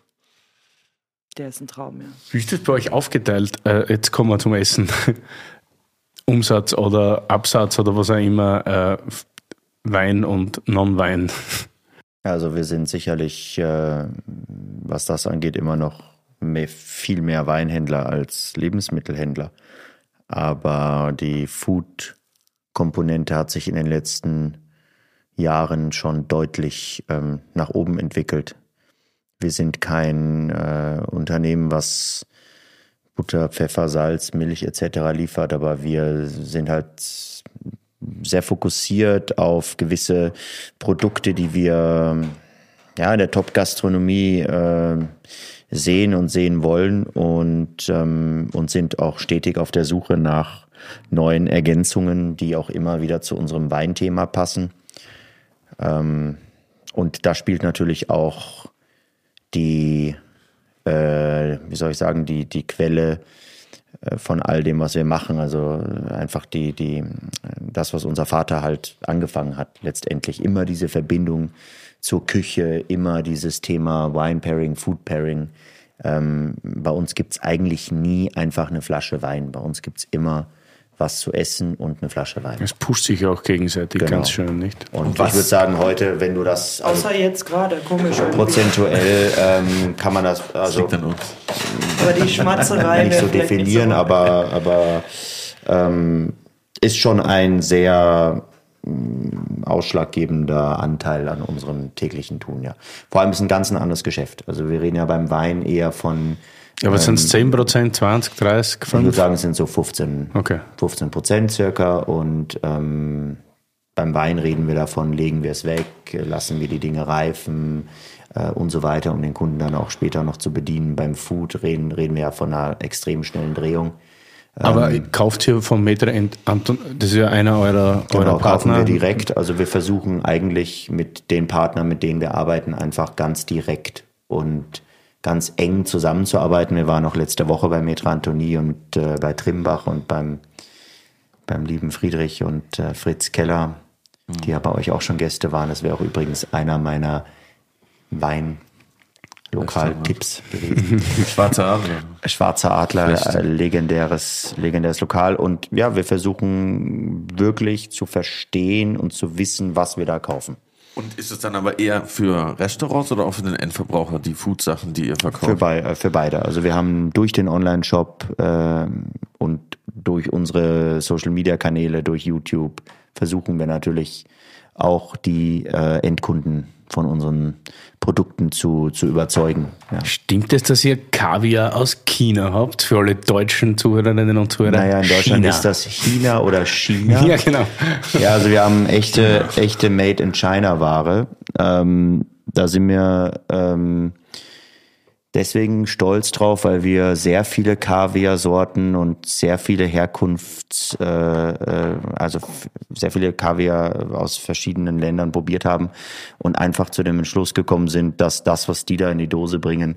Speaker 4: Der ist ein Traum, ja.
Speaker 2: Wie ist das bei euch aufgeteilt? Äh, jetzt kommen wir zum Essen. Umsatz oder Absatz oder was auch immer, äh, Wein und Non-Wein.
Speaker 3: Also wir sind sicherlich, äh, was das angeht, immer noch mehr, viel mehr Weinhändler als Lebensmittelhändler. Aber die Food-Komponente hat sich in den letzten Jahren schon deutlich ähm, nach oben entwickelt. Wir sind kein äh, Unternehmen, was Butter, Pfeffer, Salz, Milch etc. liefert, aber wir sind halt sehr fokussiert auf gewisse Produkte, die wir ja, in der Top-Gastronomie äh, sehen und sehen wollen und, ähm, und sind auch stetig auf der Suche nach neuen Ergänzungen, die auch immer wieder zu unserem Weinthema passen. Ähm, und da spielt natürlich auch die, äh, wie soll ich sagen, die, die Quelle äh, von all dem, was wir machen. Also einfach die, die, das, was unser Vater halt angefangen hat, letztendlich immer diese Verbindung zur Küche, immer dieses Thema Wine Pairing, Food Pairing. Ähm, bei uns gibt es eigentlich nie einfach eine Flasche Wein. Bei uns gibt es immer was zu essen und eine Flasche Wein.
Speaker 2: Es pusht sich auch gegenseitig genau. ganz schön, nicht?
Speaker 3: Und, und ich würde sagen, heute, wenn du das.
Speaker 4: Also Außer jetzt gerade, komisch.
Speaker 3: Prozentuell ähm, kann man das. Also,
Speaker 1: das liegt an uns.
Speaker 4: Aber die Schmatzerei.
Speaker 3: Nicht so definieren, nicht so aber, aber ähm, ist schon ein sehr mm, ausschlaggebender Anteil an unserem täglichen Tun, ja. Vor allem ist ein ganz ein anderes Geschäft. Also wir reden ja beim Wein eher von
Speaker 2: ja, aber sind es 10 Prozent, 20, 30, 5?
Speaker 3: Ich würde sagen, es sind so 15,
Speaker 2: okay.
Speaker 3: 15 Prozent circa. Und ähm, beim Wein reden wir davon, legen wir es weg, lassen wir die Dinge reifen äh, und so weiter, um den Kunden dann auch später noch zu bedienen. Beim Food reden, reden wir ja von einer extrem schnellen Drehung.
Speaker 2: Aber ähm, kauft ihr vom Meter Anton, das ist ja einer eurer,
Speaker 3: genau,
Speaker 2: eurer Partner.
Speaker 3: kaufen wir direkt. Also wir versuchen eigentlich mit den Partnern, mit denen wir arbeiten, einfach ganz direkt und ganz eng zusammenzuarbeiten. Wir waren auch letzte Woche bei Metra Antonie und äh, bei Trimbach und beim, beim lieben Friedrich und äh, Fritz Keller, die ja bei euch auch schon Gäste waren. Das wäre auch übrigens einer meiner Weinliebhaber Lokaltipps gewesen.
Speaker 1: Schwarzer Adler.
Speaker 3: Schwarzer Adler, äh, legendäres, legendäres Lokal. Und ja, wir versuchen wirklich zu verstehen und zu wissen, was wir da kaufen.
Speaker 1: Und ist es dann aber eher für Restaurants oder auch für den Endverbraucher, die Foodsachen, die ihr verkauft?
Speaker 3: Für, bei, äh, für beide. Also wir haben durch den Online-Shop äh, und durch unsere Social-Media-Kanäle, durch YouTube, versuchen wir natürlich auch die äh, Endkunden von unseren Produkten zu, zu überzeugen. Ja.
Speaker 2: Stimmt es, dass ihr Kaviar aus China habt? Für alle deutschen Zuhörerinnen und Zuhörer?
Speaker 3: Naja, in Deutschland
Speaker 2: China.
Speaker 3: ist das China oder China.
Speaker 2: Ja, genau.
Speaker 3: Ja, also wir haben echte, echte Made in China Ware. Ähm, da sind wir ähm, deswegen stolz drauf, weil wir sehr viele Kaviar-Sorten und sehr viele Herkunfts, äh, äh, also sehr viele Kaviar aus verschiedenen Ländern probiert haben und einfach zu dem Entschluss gekommen sind, dass das, was die da in die Dose bringen,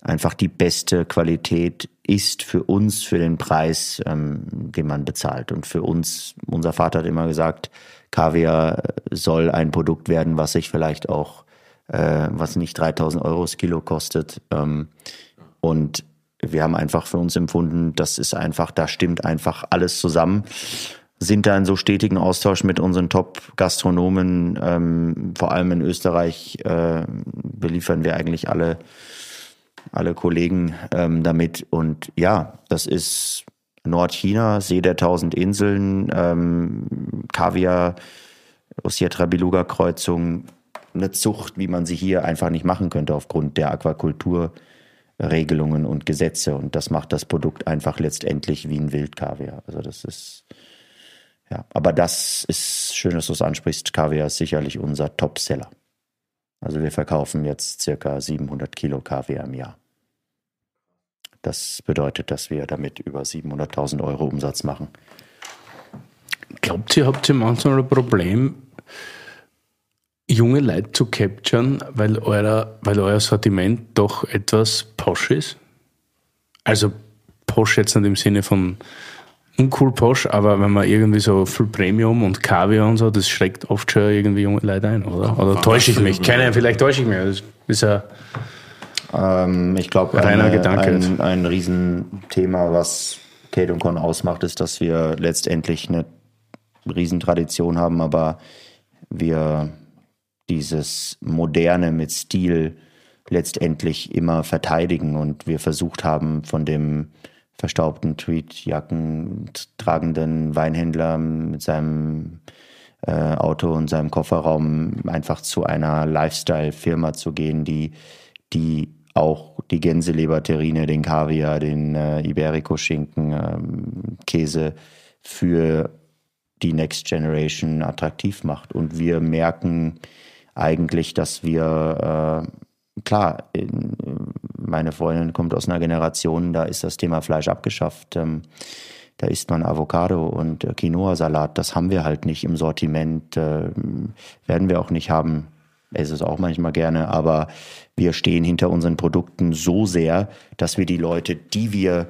Speaker 3: einfach die beste Qualität ist für uns, für den Preis, ähm, den man bezahlt. Und für uns, unser Vater hat immer gesagt, Kaviar soll ein Produkt werden, was sich vielleicht auch, äh, was nicht 3000 Euro das Kilo kostet. Ähm, und wir haben einfach für uns empfunden, das ist einfach, da stimmt einfach alles zusammen. Sind da in so stetigen Austausch mit unseren Top-Gastronomen, ähm, vor allem in Österreich äh, beliefern wir eigentlich alle alle Kollegen ähm, damit. Und ja, das ist Nordchina, See der tausend Inseln, ähm, Kaviar, Ossetra Beluga Kreuzung, eine Zucht, wie man sie hier einfach nicht machen könnte aufgrund der Aquakulturregelungen und Gesetze. Und das macht das Produkt einfach letztendlich wie ein Wildkaviar. Also das ist ja, aber das ist schön, dass du es ansprichst. Kaviar ist sicherlich unser Topseller. Also wir verkaufen jetzt circa 700 Kilo Kaviar im Jahr. Das bedeutet, dass wir damit über 700.000 Euro Umsatz machen.
Speaker 2: Glaubt ihr, habt ihr manchmal ein Problem, junge Leute zu capturen, weil, euer, weil euer Sortiment doch etwas posch ist? Also posch jetzt nicht im Sinne von uncool posch, aber wenn man irgendwie so viel Premium und Kaviar und so, das schreckt oft schon irgendwie junge Leute ein, oder? Oder täusche ich mich? Keine, vielleicht täusche ich mich. Das ist ja
Speaker 3: Ähm, ich glaube, ein, ein Riesenthema, was Kate und Con ausmacht, ist, dass wir letztendlich eine Riesentradition haben, aber wir dieses Moderne mit Stil letztendlich immer verteidigen und wir versucht haben, von dem verstaubten Tweetjacken tragenden Weinhändler mit seinem äh, Auto und seinem Kofferraum einfach zu einer Lifestyle-Firma zu gehen, die, die auch die Gänseleberterrine, den Kaviar, den äh, Iberico-Schinken, ähm, Käse für die Next Generation attraktiv macht. Und wir merken eigentlich, dass wir, äh, klar, in, meine Freundin kommt aus einer Generation, da ist das Thema Fleisch abgeschafft. Ähm, da isst man Avocado und äh, Quinoa-Salat. Das haben wir halt nicht im Sortiment, äh, werden wir auch nicht haben. Es ist auch manchmal gerne, aber wir stehen hinter unseren Produkten so sehr, dass wir die Leute, die wir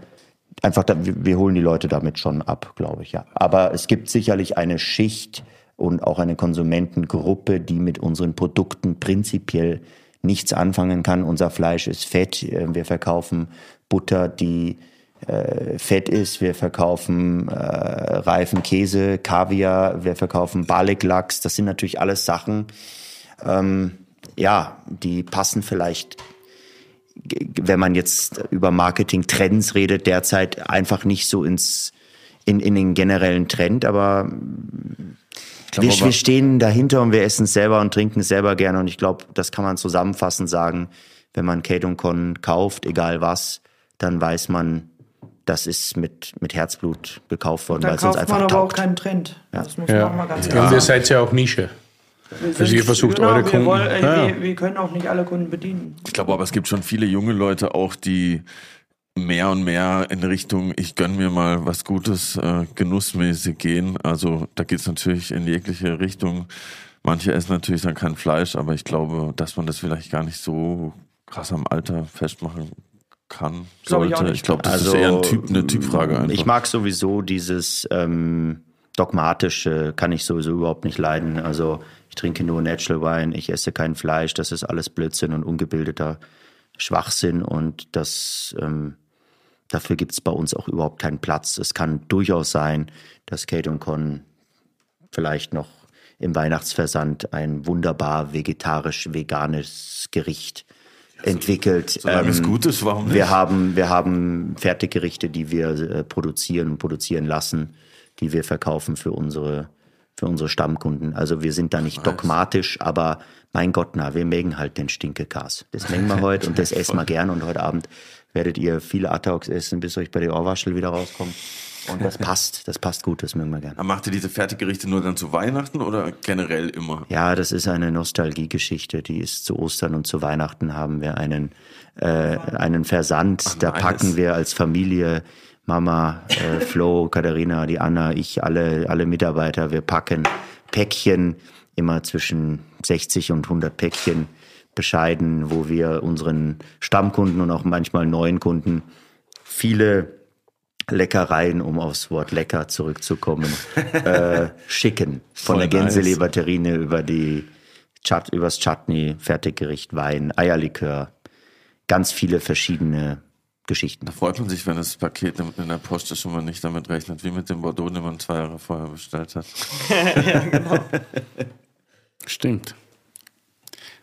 Speaker 3: einfach, da, wir, wir holen die Leute damit schon ab, glaube ich, ja. Aber es gibt sicherlich eine Schicht und auch eine Konsumentengruppe, die mit unseren Produkten prinzipiell nichts anfangen kann. Unser Fleisch ist fett. äh, Wir verkaufen Butter, die äh, fett ist. Wir verkaufen äh, reifen Käse, Kaviar. Wir verkaufen Baleklachs. Das sind natürlich alles Sachen, ähm, ja, die passen vielleicht wenn man jetzt über Marketing-Trends redet, derzeit einfach nicht so ins, in, in den generellen Trend, aber wir,
Speaker 1: aber-
Speaker 3: wir stehen dahinter und wir essen es selber und trinken es selber gerne und ich glaube, das kann man zusammenfassend sagen, wenn man Kate und Con kauft, egal was, dann weiß man, das ist mit, mit Herzblut gekauft worden, weil es uns
Speaker 4: kauft
Speaker 3: einfach
Speaker 4: man aber auch
Speaker 3: taugt.
Speaker 4: keinen Trend. Das muss man
Speaker 2: Ja.
Speaker 4: auch mal ganz
Speaker 2: Und
Speaker 4: klar
Speaker 2: ihr seid ja auch Nische.
Speaker 4: Wir
Speaker 2: Also ihr versucht
Speaker 4: genau,
Speaker 2: eure
Speaker 4: wir
Speaker 2: Kunden-
Speaker 4: Wollen, äh,
Speaker 2: Ja.
Speaker 4: wir, wir können auch nicht alle Kunden bedienen.
Speaker 1: Ich glaube aber, es gibt schon viele junge Leute auch, die mehr und mehr in Richtung, ich gönn mir mal was Gutes, äh, genussmäßig gehen. Also da geht's natürlich in jegliche Richtung. Manche essen natürlich dann kein Fleisch, aber ich glaube, dass man das vielleicht gar nicht so krass am Alter festmachen kann.
Speaker 4: Glaube ich
Speaker 1: sollte. Ich glaube, das ist eher ein typ, eine Typfrage einfach.
Speaker 3: Also, Ich mag sowieso dieses ähm, dogmatische, kann ich sowieso überhaupt nicht leiden. Also ich trinke nur Natural Wine, ich esse kein Fleisch, das ist alles Blödsinn und ungebildeter Schwachsinn und das ähm, dafür gibt es bei uns auch überhaupt keinen Platz. Es kann durchaus sein, dass Kate und Con vielleicht noch im Weihnachtsversand ein wunderbar vegetarisch-veganes Gericht entwickelt.
Speaker 1: Solange es
Speaker 3: Ähm,
Speaker 1: gut ist, warum nicht?
Speaker 3: wir haben, wir haben Fertiggerichte, die wir äh, produzieren und produzieren lassen, die wir verkaufen für unsere, für unsere Stammkunden. Also wir sind da nicht dogmatisch, aber mein Gott, na, wir mögen halt den Stinkekas. Das mengen wir heute und das essen wir gern und heute Abend werdet ihr viele Attox essen, bis euch bei der Ohrwaschel wieder rauskommt. Und das passt, das passt gut, das mögen wir gern.
Speaker 1: Aber Macht ihr diese Fertiggerichte nur dann zu Weihnachten oder generell immer?
Speaker 3: Ja, das ist eine Nostalgiegeschichte. Die ist zu Ostern und zu Weihnachten haben wir einen, äh, einen Versand. da
Speaker 1: nice.
Speaker 3: packen wir als Familie, Mama, äh, Flo, Katharina, die Anna, ich, alle, alle Mitarbeiter, wir packen Päckchen, immer zwischen 60 und 100 Päckchen bescheiden, wo wir unseren Stammkunden und auch manchmal neuen Kunden viele Leckereien, um aufs Wort lecker zurückzukommen, äh, schicken. Von
Speaker 1: Voll
Speaker 3: der
Speaker 1: nice.
Speaker 3: Gänseleberterrine über die Chat, übers Chutney, Fertiggericht, Wein, Eierlikör, ganz viele verschiedene Geschichten.
Speaker 1: Da freut man sich, wenn das Paket in der Post ist und man nicht damit rechnet, wie mit dem Bordeaux, den man zwei Jahre vorher bestellt hat.
Speaker 2: Stimmt.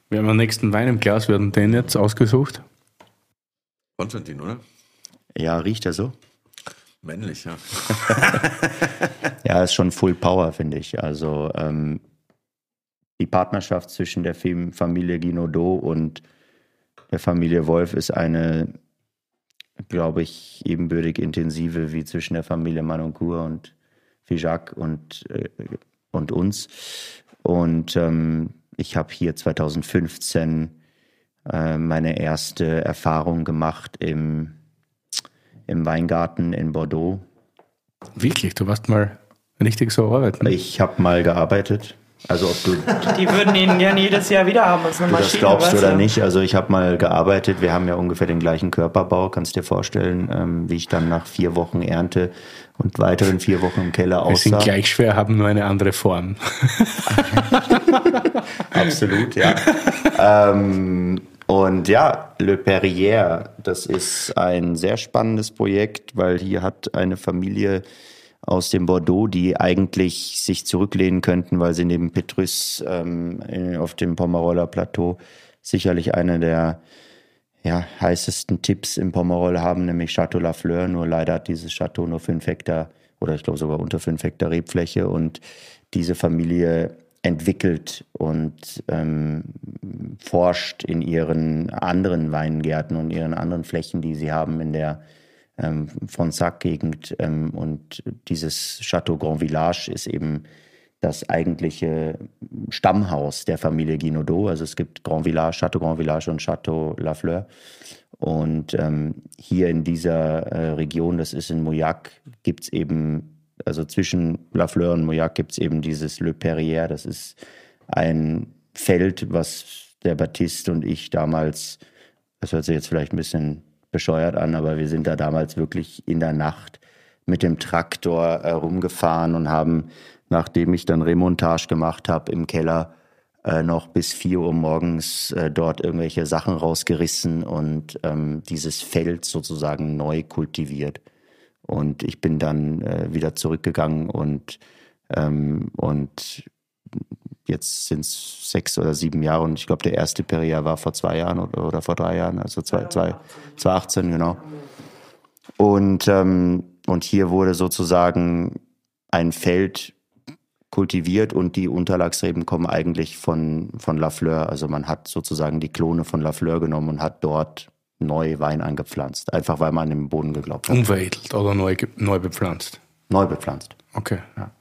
Speaker 2: Wir haben den nächsten Wein im Glas, wir hatten den jetzt ausgesucht.
Speaker 1: Konstantin, oder?
Speaker 3: Ja, riecht er so?
Speaker 1: Männlich, ja.
Speaker 3: Ja, ist schon Full Power, finde ich. Also ähm, die Partnerschaft zwischen der Fam- Familie Guinaudot und der Familie Wolf ist eine, glaube ich, ebenbürtig intensive wie zwischen der Familie Manoncourt und Fijac und, äh, und uns. Und ähm, ich habe hier 2015 äh, meine erste Erfahrung gemacht im, im Weingarten in Bordeaux.
Speaker 2: Wirklich, du warst mal richtig so arbeiten.
Speaker 3: Ich habe mal gearbeitet. Also ob du
Speaker 4: Die würden ihn gerne jedes Jahr wieder haben. Das ist eine
Speaker 3: du das
Speaker 4: Maschine.
Speaker 3: glaubst
Speaker 4: weißt
Speaker 3: oder
Speaker 4: du?
Speaker 3: nicht. Also ich habe mal gearbeitet. Wir haben ja ungefähr den gleichen Körperbau. Kannst dir vorstellen, ähm, wie ich dann nach vier Wochen Ernte und weiteren vier Wochen im Keller
Speaker 2: Wir sind
Speaker 3: aussah.
Speaker 2: gleich schwer, haben nur eine andere Form.
Speaker 3: Absolut, ja. ähm, und ja, Le Perrier, das ist ein sehr spannendes Projekt, weil hier hat eine Familie aus dem Bordeaux, die eigentlich sich zurücklehnen könnten, weil sie neben Petrus ähm, auf dem Pomeroller Plateau sicherlich eine der ja, heißesten Tipps im Pomerol haben, nämlich Chateau Lafleur. Nur leider hat dieses Chateau nur fünf Hektar oder ich glaube sogar unter fünf Hektar Rebfläche und diese Familie entwickelt und ähm, forscht in ihren anderen Weingärten und ihren anderen Flächen, die sie haben in der ähm, Fronsac-Gegend. Ähm, und dieses Chateau Grand Village ist eben das eigentliche Stammhaus der Familie Guinaudot. Also es gibt Grand Village, Chateau Grand Village und Chateau Lafleur. Und ähm, hier in dieser äh, Region, das ist in Mouillac, gibt es eben, also zwischen Lafleur und Mouillac gibt es eben dieses Le Perrier. Das ist ein Feld, was der Baptiste und ich damals, das hört sich jetzt vielleicht ein bisschen bescheuert an, aber wir sind da damals wirklich in der Nacht mit dem Traktor äh, rumgefahren und haben, nachdem ich dann Remontage gemacht habe im Keller, äh, noch bis 4 Uhr morgens äh, dort irgendwelche Sachen rausgerissen und ähm, dieses Feld sozusagen neu kultiviert. Und ich bin dann äh, wieder zurückgegangen und, ähm, und jetzt sind es sechs oder sieben Jahre und ich glaube, der erste Perrier war vor zwei Jahren oder, oder vor drei Jahren, also zwei, zwei, 2018, genau. Und, ähm, und hier wurde sozusagen ein Feld kultiviert und die Unterlagsreben kommen eigentlich von, von Lafleur. Also man hat sozusagen die Klone von Lafleur genommen und hat dort neu Wein angepflanzt. Einfach weil man an den Boden geglaubt hat.
Speaker 2: Umveredelt oder neu, neu bepflanzt.
Speaker 3: Neu bepflanzt.
Speaker 2: Okay. Ja.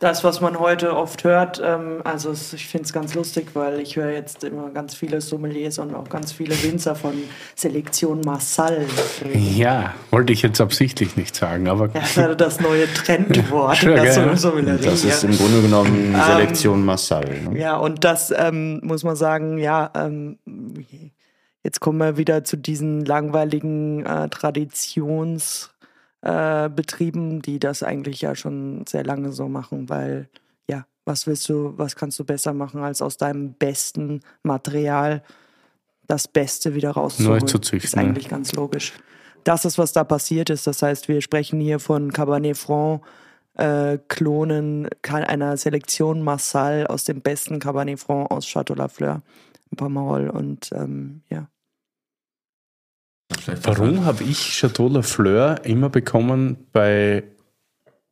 Speaker 4: Das, was man heute oft hört, ähm, also es, ich finde es ganz lustig, weil ich höre jetzt immer ganz viele Sommeliers und auch ganz viele Winzer von Selektion Massal reden.
Speaker 2: ja, wollte ich jetzt absichtlich nicht sagen, aber
Speaker 4: Das ist das neue Trendwort in der
Speaker 2: gell, ja.
Speaker 4: Sommelerie.
Speaker 3: Das ist im Grunde genommen Selektion Massal. Ne?
Speaker 4: Ja, und das ähm, muss man sagen, ja, ähm, jetzt kommen wir wieder zu diesen langweiligen äh, Traditionsbetrieben, äh, Betrieben, die das eigentlich ja schon sehr lange so machen, weil ja, was willst du, was kannst du besser machen, als aus deinem besten Material das Beste wieder rauszuholen.
Speaker 2: Neu zu züchten,
Speaker 4: ist eigentlich ganz logisch. Das ist, was da passiert ist. Das heißt, wir sprechen hier von Cabernet Franc, äh, Klonen einer Selektion Marsal aus dem besten Cabernet Franc aus Château Lafleur, Pomerol und ähm, ja.
Speaker 2: Warum habe ich Chateau Lafleur immer bekommen bei,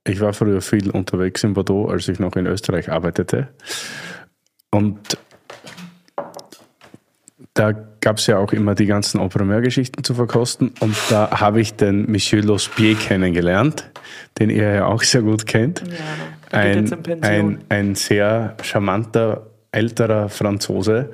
Speaker 2: ich war früher viel unterwegs in Bordeaux, als ich noch in Österreich arbeitete. Und da gab es ja auch immer die ganzen Opermeur-Geschichten zu verkosten und da habe ich den Monsieur Lospier kennengelernt, den ihr ja auch sehr gut kennt.
Speaker 4: Ja, ein,
Speaker 2: ein, ein sehr charmanter, älterer Franzose,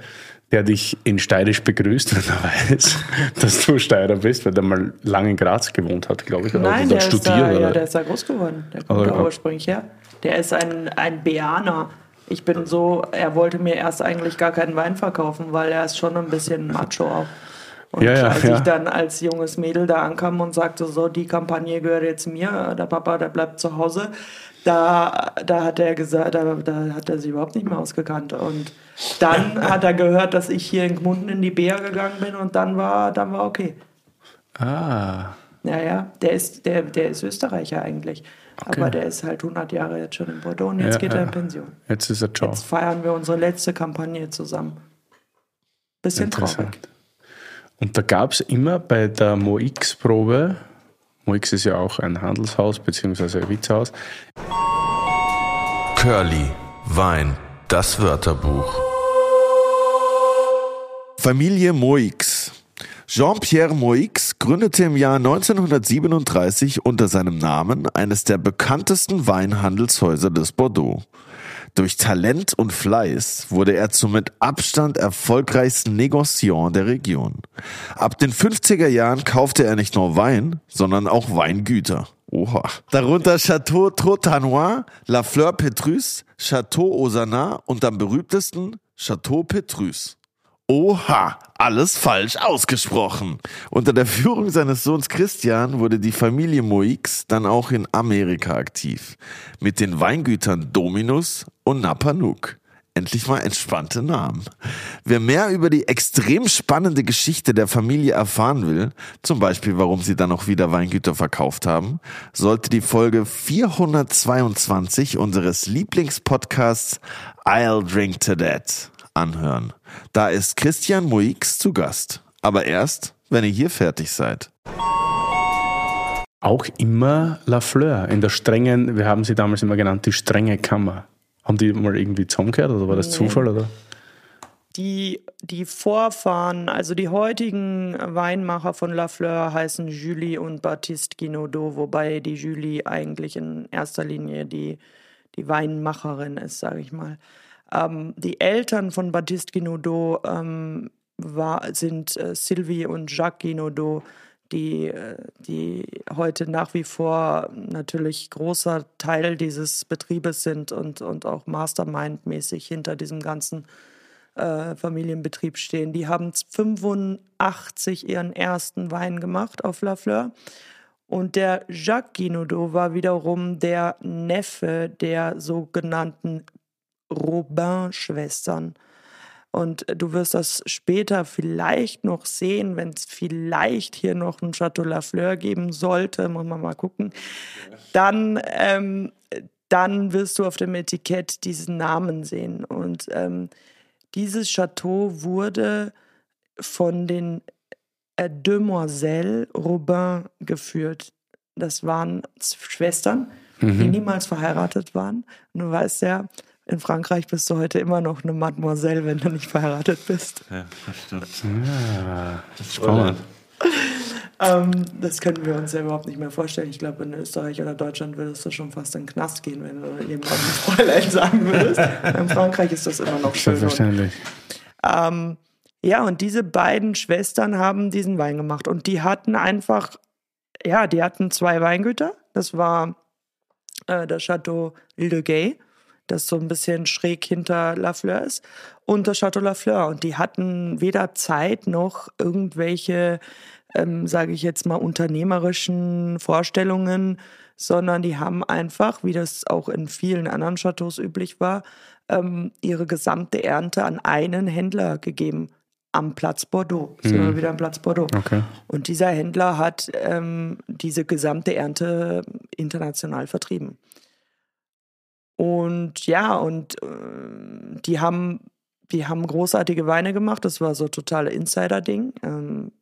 Speaker 2: der dich in Steirisch begrüßt, wenn er weiß, dass du Steirer bist, weil der mal lange in Graz gewohnt hat, glaube ich.
Speaker 4: Oder Nein, der, studiert, ist da, ja, der ist da groß geworden. Der kommt da ursprünglich her. Der ist ein, ein Beaner. Ich bin so, er wollte mir erst eigentlich gar keinen Wein verkaufen, weil er ist schon ein bisschen macho auch. Und
Speaker 2: ja, ja,
Speaker 4: als
Speaker 2: ja.
Speaker 4: ich dann als junges Mädel da ankam und sagte, so, die Kampagne gehört jetzt mir, der Papa, der bleibt zu Hause, da, da hat er gesagt, da, da hat er sich überhaupt nicht mehr ausgekannt. Und dann hat er gehört, dass ich hier in Gmunden in die Bär gegangen bin und dann war, dann war okay.
Speaker 2: Ah.
Speaker 4: Ja, ja, der ist, der, der ist Österreicher eigentlich. Okay. Aber der ist halt 100 Jahre jetzt schon in Bordeaux und jetzt ja, geht er in Pension.
Speaker 2: Jetzt ist er ciao.
Speaker 4: Jetzt feiern wir unsere letzte Kampagne zusammen. Bisschen traurig.
Speaker 2: Und da gab es immer bei der MoX-Probe, MoX ist ja auch ein Handelshaus bzw. ein Witzhaus.
Speaker 5: Curly, Wein, das Wörterbuch.
Speaker 1: Familie Moix. Jean-Pierre Moix gründete im Jahr 1937 unter seinem Namen eines der bekanntesten Weinhandelshäuser des Bordeaux. Durch Talent und Fleiß wurde er zum mit Abstand erfolgreichsten Negociant der Region. Ab den 50er Jahren kaufte er nicht nur Wein, sondern auch Weingüter. Oha. Darunter Chateau Trotanois, La Fleur Petrus, Chateau Osana und am berühmtesten Chateau Petrus. Oha, alles falsch ausgesprochen. Unter der Führung seines Sohns Christian wurde die Familie Moix dann auch in Amerika aktiv. Mit den Weingütern Dominus und Napanuk. Endlich mal entspannte Namen. Wer mehr über die extrem spannende Geschichte der Familie erfahren will, zum Beispiel warum sie dann auch wieder Weingüter verkauft haben, sollte die Folge 422 unseres Lieblingspodcasts I'll Drink to That anhören. Da ist Christian Moix zu Gast. Aber erst, wenn ihr hier fertig seid.
Speaker 2: Auch immer La Fleur in der strengen, wir haben sie damals immer genannt, die strenge Kammer. Haben die mal irgendwie zusammengehört oder war das nee. Zufall? Oder?
Speaker 4: Die, die Vorfahren, also die heutigen Weinmacher von La Fleur heißen Julie und Baptiste Guinaudot, wobei die Julie eigentlich in erster Linie die, die Weinmacherin ist, sage ich mal. Ähm, die Eltern von Baptiste Guinaudot ähm, war, sind äh, Sylvie und Jacques Guinaudot, die, äh, die heute nach wie vor natürlich großer Teil dieses Betriebes sind und, und auch Mastermind-mäßig hinter diesem ganzen äh, Familienbetrieb stehen. Die haben 85 ihren ersten Wein gemacht auf La Fleur. Und der Jacques Guinaudot war wiederum der Neffe der sogenannten Robin-Schwestern. Und du wirst das später vielleicht noch sehen, wenn es vielleicht hier noch ein Chateau Lafleur geben sollte, muss man mal gucken. Dann, ähm, dann wirst du auf dem Etikett diesen Namen sehen. Und ähm, dieses Chateau wurde von den äh, Demoiselles Robin geführt. Das waren Schwestern, mhm. die niemals verheiratet waren. Und du weißt ja, in Frankreich bist du heute immer noch eine Mademoiselle, wenn du nicht verheiratet bist.
Speaker 1: Ja, das stimmt.
Speaker 2: Ja, das ist spannend.
Speaker 4: ähm, das können wir uns ja überhaupt nicht mehr vorstellen. Ich glaube, in Österreich oder Deutschland würdest du schon fast in den Knast gehen, wenn du jemandem Fräulein sagen würdest. in Frankreich ist das immer noch schön.
Speaker 2: Selbstverständlich.
Speaker 4: Ähm, ja, und diese beiden Schwestern haben diesen Wein gemacht. Und die hatten einfach, ja, die hatten zwei Weingüter. Das war äh, das Chateau Le Gay das so ein bisschen schräg hinter La Fleur ist, und das Chateau La Fleur. Und die hatten weder Zeit noch irgendwelche, ähm, sage ich jetzt mal, unternehmerischen Vorstellungen, sondern die haben einfach, wie das auch in vielen anderen Chateaus üblich war, ähm, ihre gesamte Ernte an einen Händler gegeben. am Platz Bordeaux. Sind wir wieder am Platz Bordeaux.
Speaker 2: Okay.
Speaker 4: Und dieser Händler hat ähm, diese gesamte Ernte international vertrieben. Und ja, und äh, die haben, die haben großartige Weine gemacht. Das war so totale Insider-Ding. Ähm,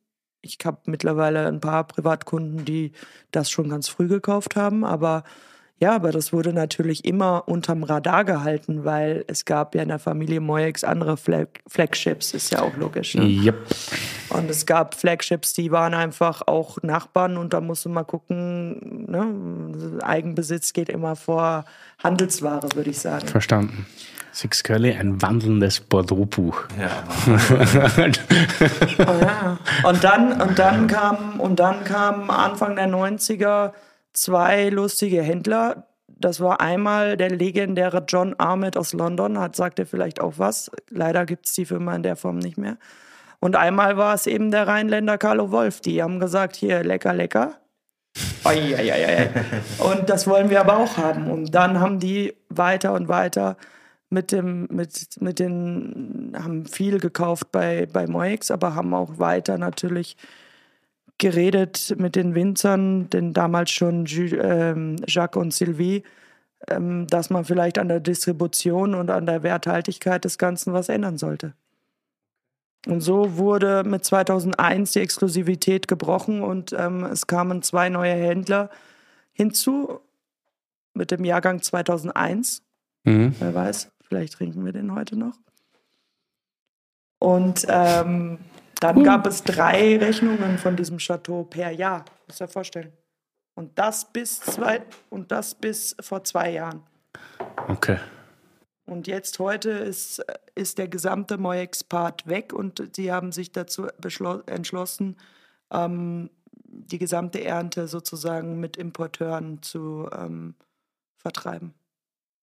Speaker 4: ich habe mittlerweile ein paar Privatkunden, die das schon ganz früh gekauft haben, aber ja, aber das wurde natürlich immer unterm Radar gehalten, weil es gab ja in der Familie Moyex andere Flag Flagships, ist ja auch logisch. Ne?
Speaker 2: Yep.
Speaker 4: Und es gab Flagships, die waren einfach auch Nachbarn und da musste man gucken, ne? Eigenbesitz geht immer vor Handelsware, würde ich sagen.
Speaker 2: Verstanden. Six Curly, ein wandelndes Bordeaux-Buch.
Speaker 4: Und dann, und dann kam, und dann kam Anfang der 90er zwei lustige Händler. Das war einmal der legendäre John Armitt aus London, hat sagt er vielleicht auch was. Leider gibt es die Firma in der Form nicht mehr. Und einmal war es eben der Rheinländer Carlo Wolf. Die haben gesagt, hier, lecker, lecker. Oi. Und das wollen wir aber auch haben. Und dann haben die weiter und weiter mit dem, mit, mit den, haben viel gekauft bei, bei Moix, aber haben auch weiter natürlich geredet mit den Winzern, denn damals schon ähm, Jacques und Sylvie, ähm, dass man vielleicht an der Distribution und an der Werthaltigkeit des Ganzen was ändern sollte. Und so wurde mit 2001 die Exklusivität gebrochen und ähm, es kamen zwei neue Händler hinzu mit dem Jahrgang 2001.
Speaker 2: Mhm.
Speaker 4: Wer weiß, vielleicht trinken wir den heute noch. Und ähm, dann gab es drei Rechnungen von diesem Chateau per Jahr. Muss dir vorstellen. Und das bis zwei und das bis vor zwei Jahren.
Speaker 2: Okay.
Speaker 4: Und jetzt heute ist, ist der gesamte Moex-Part weg und sie haben sich dazu entschlossen, ähm, die gesamte Ernte sozusagen mit Importeuren zu ähm, vertreiben.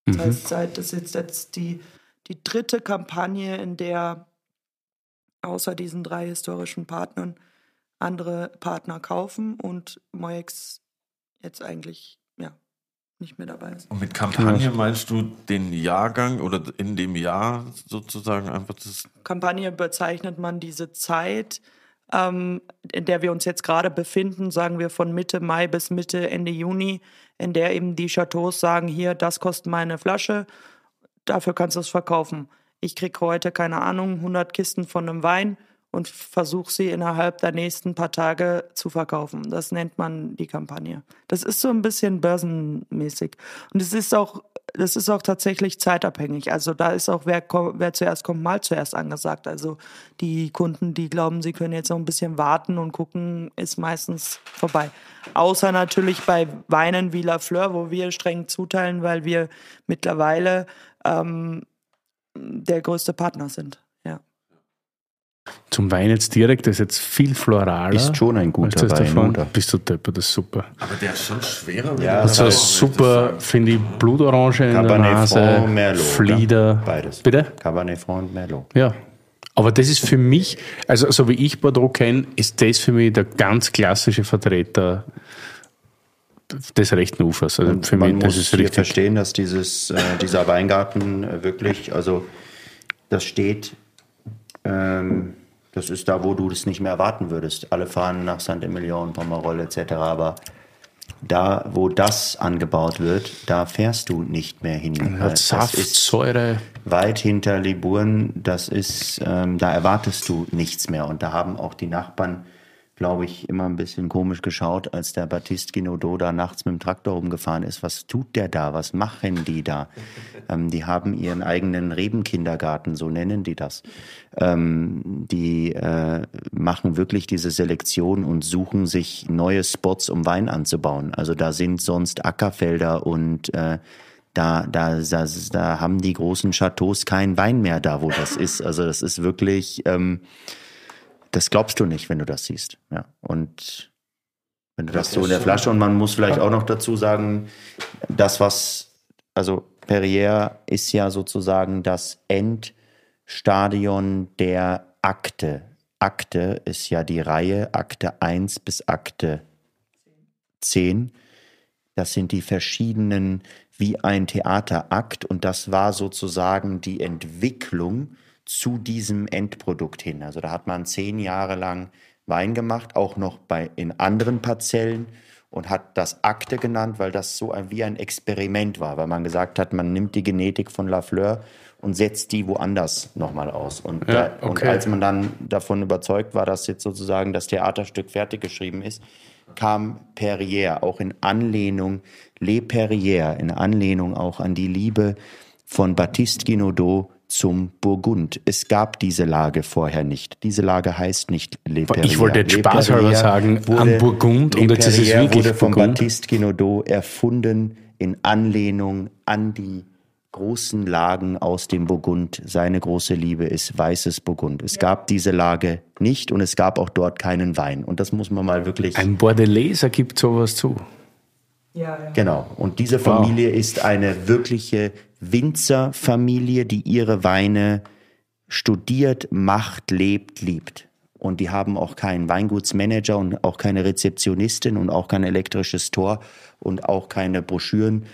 Speaker 4: Das
Speaker 2: Mhm.
Speaker 4: heißt, seit das ist jetzt die, die dritte Kampagne, in der außer diesen drei historischen Partnern andere Partner kaufen und Moex jetzt eigentlich ja nicht mehr dabei ist.
Speaker 1: Und mit Kampagne meinst du den Jahrgang oder in dem Jahr sozusagen einfach das.
Speaker 4: Kampagne bezeichnet man diese Zeit, ähm, in der wir uns jetzt gerade befinden, sagen wir von Mitte Mai bis Mitte, Ende Juni, in der eben die Chateaus sagen, hier, das kostet meine Flasche, dafür kannst du es verkaufen. Ich krieg heute, keine Ahnung, 100 Kisten von einem Wein und versuche sie innerhalb der nächsten paar Tage zu verkaufen. Das nennt man die Kampagne. Das ist so ein bisschen börsenmäßig. Und es ist auch, das ist auch tatsächlich zeitabhängig. Also da ist auch, wer, wer zuerst kommt, mal zuerst angesagt. Also die Kunden, die glauben, sie können jetzt noch ein bisschen warten und gucken, ist meistens vorbei. Außer natürlich bei Weinen wie La Fleur, wo wir streng zuteilen, weil wir mittlerweile ähm, der größte Partner sind. Ja.
Speaker 2: Zum Wein jetzt direkt, das ist jetzt viel floraler.
Speaker 3: Ist schon ein guter
Speaker 2: das
Speaker 3: Wein,
Speaker 2: davon.
Speaker 3: oder?
Speaker 2: Bist du Depper, das ist super.
Speaker 1: Aber der ist schon schwerer.
Speaker 3: Ja,
Speaker 2: Also
Speaker 3: das
Speaker 2: ist super, finde ich, Blutorange in der
Speaker 3: Cabernet
Speaker 2: Nase,
Speaker 3: Franc, Merlot.
Speaker 2: Flieder.
Speaker 3: oder? Beides.
Speaker 2: Bitte?
Speaker 3: Cabernet Franc und Merlot.
Speaker 2: Ja. Aber das ist für mich, also so wie ich Bordeaux kenne, ist das für mich der ganz klassische Vertreter des rechten Ufers. Also für
Speaker 3: man
Speaker 2: mich, das
Speaker 3: muss
Speaker 2: ist richtig.
Speaker 3: verstehen, dass dieses, äh, dieser Weingarten äh, wirklich, also das steht, ähm, das ist da, wo du das nicht mehr erwarten würdest. Alle fahren nach St. Emilion, Pomerol etc., aber da, wo das angebaut wird, da fährst du nicht mehr hin. Das
Speaker 2: Saft, Säure.
Speaker 3: weit hinter Liburn, das ist, ähm, da erwartest du nichts mehr. Und da haben auch die Nachbarn, glaube ich, immer ein bisschen komisch geschaut, als der Baptiste Guinaudot da nachts mit dem Traktor rumgefahren ist. Was tut der da? Was machen die da? Ähm, die haben ihren eigenen Rebenkindergarten, so nennen die das. Ähm, die äh, machen wirklich diese Selektion und suchen sich neue Spots, um Wein anzubauen. Also da sind sonst Ackerfelder und äh, da, da, da, da haben die großen Chateaus keinen Wein mehr da, wo das ist. Also das ist wirklich, ähm, das glaubst du nicht, wenn du das siehst. Ja. Und wenn du das so in der Flasche und man muss vielleicht auch noch dazu sagen, das was, also Perrier ist ja sozusagen das Endstadion der Akte. Akte ist ja die Reihe Akte 1 bis Akte 10. Das sind die verschiedenen, wie ein Theaterakt. Und das war sozusagen die Entwicklung zu diesem Endprodukt hin. Also da hat man zehn Jahre lang Wein gemacht, auch noch bei, in anderen Parzellen und hat das Akte genannt, weil das so ein, wie ein Experiment war, weil man gesagt hat, man nimmt die Genetik von Lafleur und setzt die woanders nochmal aus. Und,
Speaker 2: Ja,
Speaker 3: da, und
Speaker 2: okay.
Speaker 3: als man dann davon überzeugt war, dass jetzt sozusagen das Theaterstück fertig geschrieben ist, kam Perrier, auch in Anlehnung, Le Perrier, in Anlehnung auch an die Liebe von Baptiste Guinaudot zum Burgund. Es gab diese Lage vorher nicht. Diese Lage heißt nicht Le Perrier.
Speaker 2: Ich wollte jetzt spaßhalber sagen,
Speaker 3: wurde-
Speaker 2: am Burgund
Speaker 3: Le
Speaker 2: und jetzt ist es wirklich
Speaker 3: wurde von
Speaker 2: Burgund.
Speaker 3: Baptiste Guinaudot erfunden in Anlehnung an die großen Lagen aus dem Burgund. Seine große Liebe ist weißes Burgund. Es gab diese Lage nicht und es gab auch dort keinen Wein. Und das muss man mal wirklich.
Speaker 2: Ein Bordeleser gibt sowas zu.
Speaker 4: Ja, ja.
Speaker 3: Genau. Und diese Familie ist eine wirkliche Winzerfamilie, die ihre Weine studiert, macht, lebt, liebt. Und die haben auch keinen Weingutsmanager und auch keine Rezeptionistin und auch kein elektrisches Tor und auch keine Broschüren.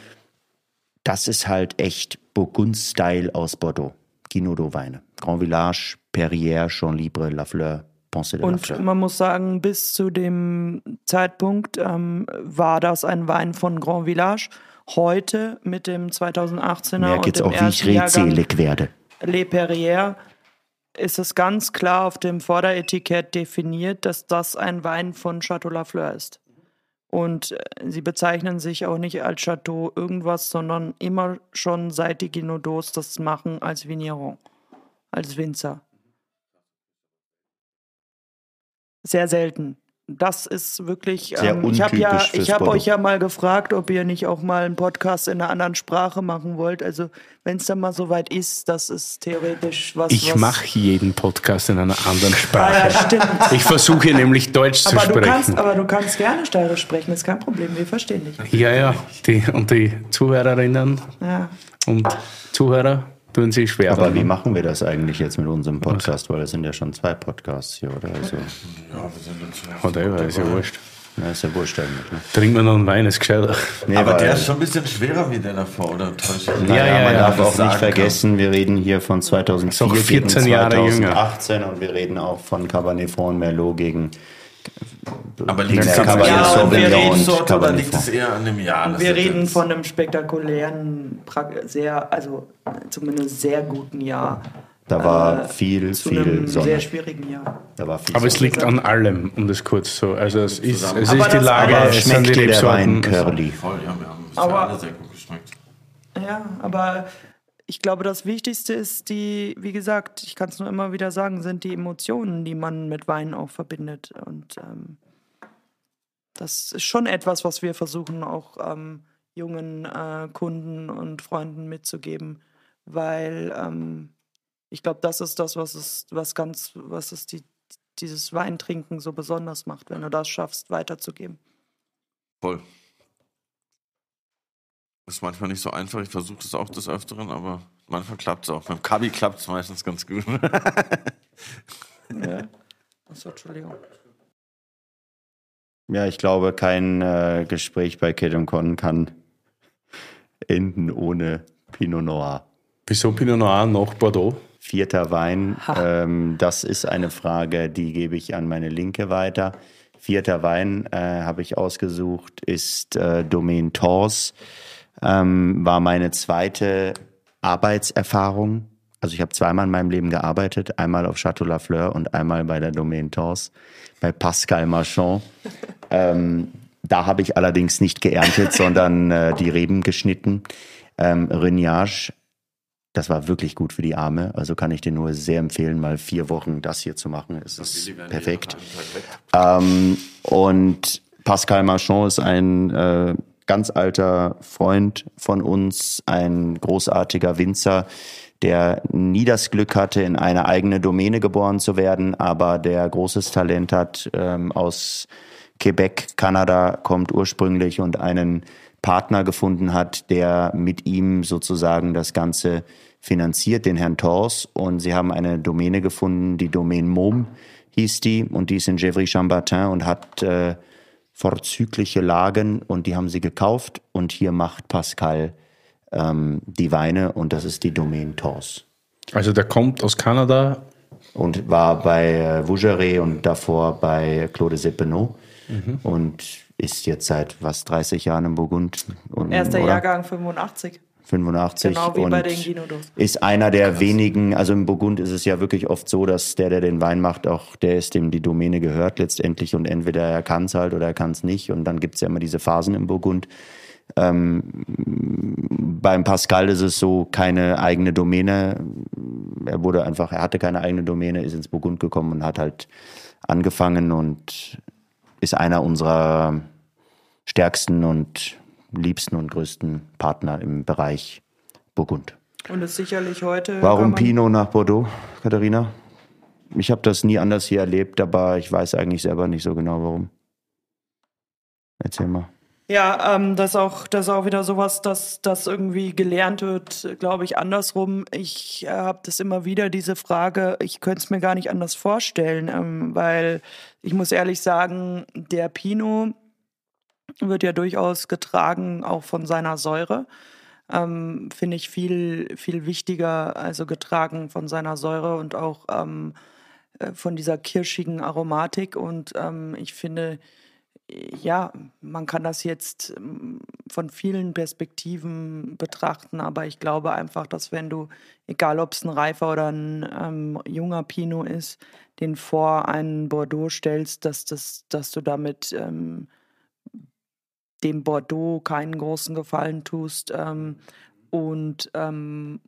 Speaker 3: Das ist halt echt Burgund-Style aus Bordeaux. Guinaudot-Weine. Grand Village, Perrier, Jean Libre, Lafleur, Ponce de
Speaker 4: Und
Speaker 3: Lafleur.
Speaker 4: man muss sagen, bis zu dem Zeitpunkt ähm, war das ein Wein von Grand Village. Heute mit dem 2018er
Speaker 3: Merk
Speaker 4: und
Speaker 3: jetzt
Speaker 4: dem
Speaker 3: auch, wie ich redselig werde.
Speaker 4: Le Perrier ist es ganz klar auf dem Vorderetikett definiert, dass das ein Wein von Chateau Lafleur ist. Und äh, sie bezeichnen sich auch nicht als Chateau irgendwas, sondern immer schon seit die Guinaudots das machen als Vigneron, als Winzer. Sehr selten. Das ist wirklich.
Speaker 3: Sehr
Speaker 4: ähm, ich habe ja, ich habe euch ja mal gefragt, ob ihr nicht auch mal einen Podcast in einer anderen Sprache machen wollt. Also wenn es dann mal soweit ist, das ist theoretisch was.
Speaker 2: Ich mache jeden Podcast in einer anderen
Speaker 4: Ah,
Speaker 2: Sprache.
Speaker 4: ja, stimmt.
Speaker 2: Ich versuche nämlich Deutsch zu
Speaker 4: Aber du,
Speaker 2: sprechen.
Speaker 4: kannst, aber du kannst gerne steirisch sprechen, ist kein Problem, wir verstehen dich.
Speaker 2: ja, ja. Die, und die Zuhörerinnen
Speaker 4: Ja.
Speaker 2: und Zuhörer tun sich schwer.
Speaker 3: Aber
Speaker 2: damit.
Speaker 3: wie machen wir das eigentlich jetzt mit unserem Podcast? Weil es sind ja schon zwei Podcasts hier, oder? Also,
Speaker 2: Whatever, ist ja wurscht.
Speaker 3: na, ist ja wurscht eigentlich. Ne?
Speaker 2: Trinken wir noch einen Wein, ist gescheiter.
Speaker 3: Nee,
Speaker 1: Aber der ist schon ein bisschen schwerer wie der davor, oder
Speaker 2: Ja, ja,
Speaker 3: man
Speaker 2: ja,
Speaker 3: darf auch nicht vergessen, wir reden hier von 2004
Speaker 2: Ist auch
Speaker 3: gegen
Speaker 2: 14 Jahre jünger.
Speaker 3: 2018 und wir reden auch von Cabernet Franc Merlot gegen
Speaker 1: Aber liegt
Speaker 3: Ja,
Speaker 1: es
Speaker 4: Sauvignon und
Speaker 1: Rebsorte oder liegt es eher an dem Jahr?
Speaker 4: Wir reden
Speaker 1: jetzt-
Speaker 4: von einem spektakulären, sehr, also zumindest sehr guten Jahr.
Speaker 3: Da war
Speaker 4: Äh,
Speaker 3: viel,
Speaker 4: zu
Speaker 3: viel
Speaker 4: einem
Speaker 3: Sonne.
Speaker 4: sehr schwierigen Jahr.
Speaker 3: Da war viel
Speaker 2: Aber es
Speaker 3: Sonne.
Speaker 2: liegt an allem, um das kurz so. Also es ist, es
Speaker 4: Aber
Speaker 2: ist die Lage,
Speaker 3: Aber
Speaker 2: es sind die
Speaker 3: schmeckt der Wein
Speaker 2: Rebsorten.
Speaker 3: curly?
Speaker 1: Voll, ja, wir haben es
Speaker 4: Aber-
Speaker 1: ja alle sehr gut geschmeckt.
Speaker 4: Ja, aber ich glaube, das Wichtigste ist die, wie gesagt, ich kann es nur immer wieder sagen, sind die Emotionen, die man mit Wein auch verbindet. Und ähm, das ist schon etwas, was wir versuchen auch ähm, jungen äh, Kunden und Freunden mitzugeben, weil ähm, ich glaube, das ist das, was es, was ganz, was es die, dieses Weintrinken so besonders macht, wenn du das schaffst, weiterzugeben.
Speaker 1: Voll. Ist manchmal nicht so einfach. Ich versuche das auch des Öfteren, aber manchmal klappt es auch. Beim Kabi klappt es meistens ganz gut.
Speaker 4: Ja. Achso, Entschuldigung.
Speaker 3: Ja, ich glaube, kein äh, Gespräch bei Kate und Con kann enden ohne Pinot Noir.
Speaker 2: Wieso Pinot Noir nach Bordeaux?
Speaker 3: Vierter Wein, ähm, das ist eine Frage, die gebe ich an meine Linke weiter. Vierter Wein äh, habe ich ausgesucht, ist äh, Domaine Tors. Ähm, war meine zweite Arbeitserfahrung. Also ich habe zweimal in meinem Leben gearbeitet, einmal auf Chateau Lafleur und einmal bei der Domaine Tors, bei Pascal Marchand. Ähm, da habe ich allerdings nicht geerntet, sondern äh, die Reben geschnitten. Ähm, Regnage das war wirklich gut für die Arme. Also kann ich dir nur sehr empfehlen, mal vier Wochen das hier zu machen. Es ist perfekt. Ähm, und Pascal Marchand ist ein äh, ganz alter Freund von uns, ein großartiger Winzer, der nie das Glück hatte, in eine eigene Domäne geboren zu werden, aber der großes Talent hat ähm, aus Quebec, Kanada, kommt ursprünglich und einen Partner gefunden hat, der mit ihm sozusagen das Ganze finanziert, den Herrn Tors. Und sie haben eine Domäne gefunden, die Domaine Môme hieß die, und die ist in Gevry-Chambertin und hat äh, vorzügliche Lagen und die haben sie gekauft und hier macht Pascal ähm, die Weine und das ist die Domaine Tors.
Speaker 2: Also der kommt aus Kanada.
Speaker 3: Und war bei äh, Vougeray und davor bei Claude Sepenot. Mhm. Und ist jetzt seit was 30 Jahren im Burgund. Und,
Speaker 4: Erster oder? Jahrgang 85.
Speaker 3: 85.
Speaker 4: Genau wie und bei den.
Speaker 3: Ist einer der Krass. wenigen, also im Burgund ist es ja wirklich oft so, dass der, der den Wein macht, auch der ist, dem die Domäne gehört letztendlich und entweder er kann es halt oder er kann es nicht und dann gibt es ja immer diese Phasen im Burgund. Ähm, beim Pascal ist es so, keine eigene Domäne. Er wurde einfach, er hatte keine eigene Domäne, ist ins Burgund gekommen und hat halt angefangen und ist einer unserer stärksten und liebsten und größten Partner im Bereich Burgund.
Speaker 4: Und ist sicherlich heute.
Speaker 3: Warum Pinot nach Bordeaux, Katharina? Ich habe das nie anders hier erlebt, aber ich weiß eigentlich selber nicht so genau warum. Erzähl mal.
Speaker 4: Ja, ähm, das ist auch, das auch wieder sowas, dass das irgendwie gelernt wird, glaube ich, andersrum. Ich äh, habe das immer wieder diese Frage. Ich könnte es mir gar nicht anders vorstellen, ähm, weil ich muss ehrlich sagen, der Pinot wird ja durchaus getragen auch von seiner Säure. Ähm, Finde ich viel, viel wichtiger, also getragen von seiner Säure und auch ähm, äh, von dieser kirschigen Aromatik. Und ähm, ich finde, ja, man kann das jetzt ähm, von vielen Perspektiven betrachten, aber ich glaube einfach, dass wenn du, egal ob es ein reifer oder ein ähm, junger Pinot ist, den vor einen Bordeaux stellst, dass, das, dass du damit ähm, dem Bordeaux keinen großen Gefallen tust. Ähm, und ähm,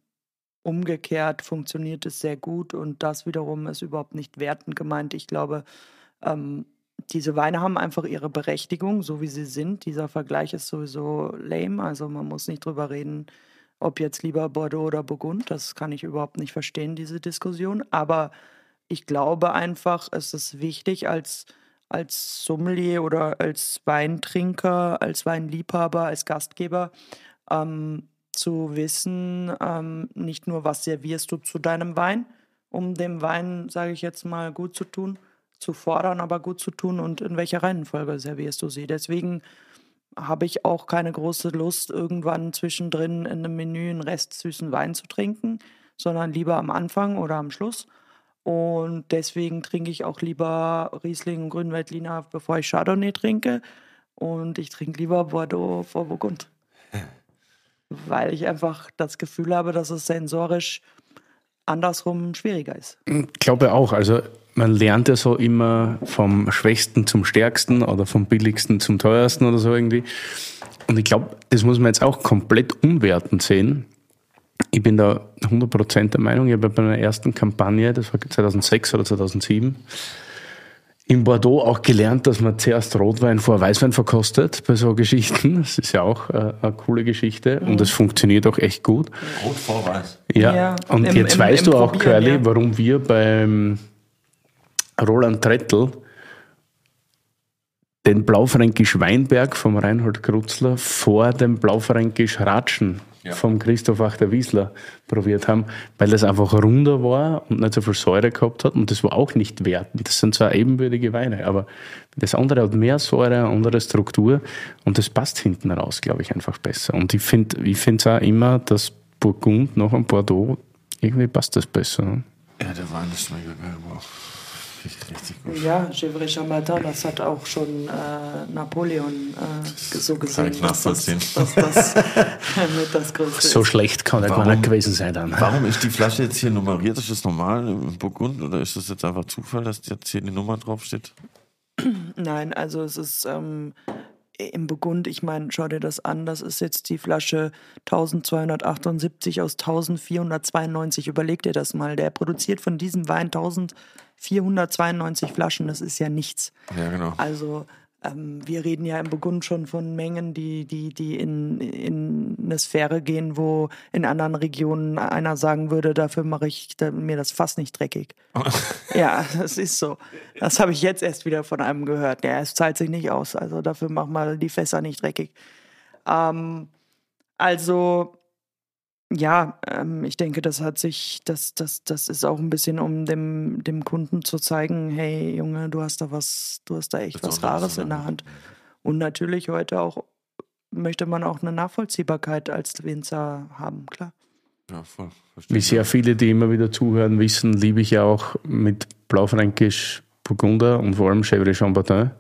Speaker 4: umgekehrt funktioniert es sehr gut und das wiederum ist überhaupt nicht wertend gemeint. Ich glaube, ähm, diese Weine haben einfach ihre Berechtigung, so wie sie sind. Dieser Vergleich ist sowieso lame, also man muss nicht drüber reden, ob jetzt lieber Bordeaux oder Burgund. Das kann ich überhaupt nicht verstehen, diese Diskussion. Aber ich glaube einfach, es ist wichtig als als Sommelier oder als Weintrinker, als Weinliebhaber, als Gastgeber ähm, zu wissen, ähm, nicht nur, was servierst du zu deinem Wein, um dem Wein, sage ich jetzt mal, gut zu tun, zu fordern, aber gut zu tun und in welcher Reihenfolge servierst du sie. Deswegen habe ich auch keine große Lust, irgendwann zwischendrin in einem Menü einen Rest süßen Wein zu trinken, sondern lieber am Anfang oder am Schluss. Und deswegen trinke ich auch lieber Riesling und Grünweltliner, bevor ich Chardonnay trinke. Und ich trinke lieber Bordeaux vor Burgund. Weil ich einfach das Gefühl habe, dass es sensorisch andersrum schwieriger ist.
Speaker 2: Ich glaube auch. Also man lernt ja so immer vom Schwächsten zum Stärksten oder vom Billigsten zum Teuersten oder so irgendwie. Und ich glaube, das muss man jetzt auch komplett umwertend sehen ich bin da 100% der Meinung, ich habe bei meiner ersten Kampagne, das war 2006 oder 2007, in Bordeaux auch gelernt, dass man zuerst Rotwein vor Weißwein verkostet bei so Geschichten. Das ist ja auch äh, eine coole Geschichte und das funktioniert auch echt gut.
Speaker 1: Rot vor Weiß.
Speaker 2: Ja, ja und im, jetzt im, weißt im du auch, Curly, ja. warum wir beim Roland Trettel den Blaufränkisch Weinberg vom Reinhold Krutzler vor dem Blaufränkisch Ratschen ja. vom Christoph Achter-Wiesler probiert haben, weil das einfach runder war und nicht so viel Säure gehabt hat. Und das war auch nicht wertend. Das sind zwar ebenbürtige Weine, aber das andere hat mehr Säure, eine andere Struktur und das passt hinten raus, glaube ich, einfach besser. Und ich finde ich es auch immer, dass Burgund nach einem Bordeaux, irgendwie passt das besser.
Speaker 1: Ja, der Wein ist mega geil. Wow
Speaker 4: richtig gut. Ja, Chevre Chambertin, das hat auch schon äh, Napoleon äh, so gesehen.
Speaker 1: Kann ich nachvollziehen.
Speaker 4: Dass das, dass das das Größte
Speaker 2: So schlecht kann er gar nicht gewesen sein dann.
Speaker 1: Warum ist die Flasche jetzt hier nummeriert? Ist das normal im Burgund oder ist das jetzt einfach Zufall, dass jetzt hier die Nummer draufsteht?
Speaker 4: Nein, also es ist ähm, im Burgund, ich meine, schau dir das an, das ist jetzt die Flasche 1278 aus 1492. Überleg dir das mal. Der produziert von diesem Wein 1492 Flaschen, das ist ja nichts.
Speaker 1: Ja, genau.
Speaker 4: Also ähm, wir reden ja im Burgund schon von Mengen, die, die, die in, in eine Sphäre gehen, wo in anderen Regionen einer sagen würde, dafür mache ich mir das fast nicht dreckig. ja, das ist so. Das habe ich jetzt erst wieder von einem gehört. Ja, es zahlt sich nicht aus. Also dafür mach mal die Fässer nicht dreckig. Ähm, also ja, ähm, ich denke, das hat sich, das, das, das ist auch ein bisschen, um dem, dem Kunden zu zeigen, hey Junge, du hast da was, du hast da echt was Rares in der Hand. Und natürlich heute auch möchte man auch eine Nachvollziehbarkeit als Winzer haben, klar.
Speaker 1: Ja, voll. Verstehe
Speaker 2: Wie sehr viele, die immer wieder zuhören, wissen, liebe ich ja auch mit Blaufränkisch Burgunder und vor allem Chevrolet Chambertin.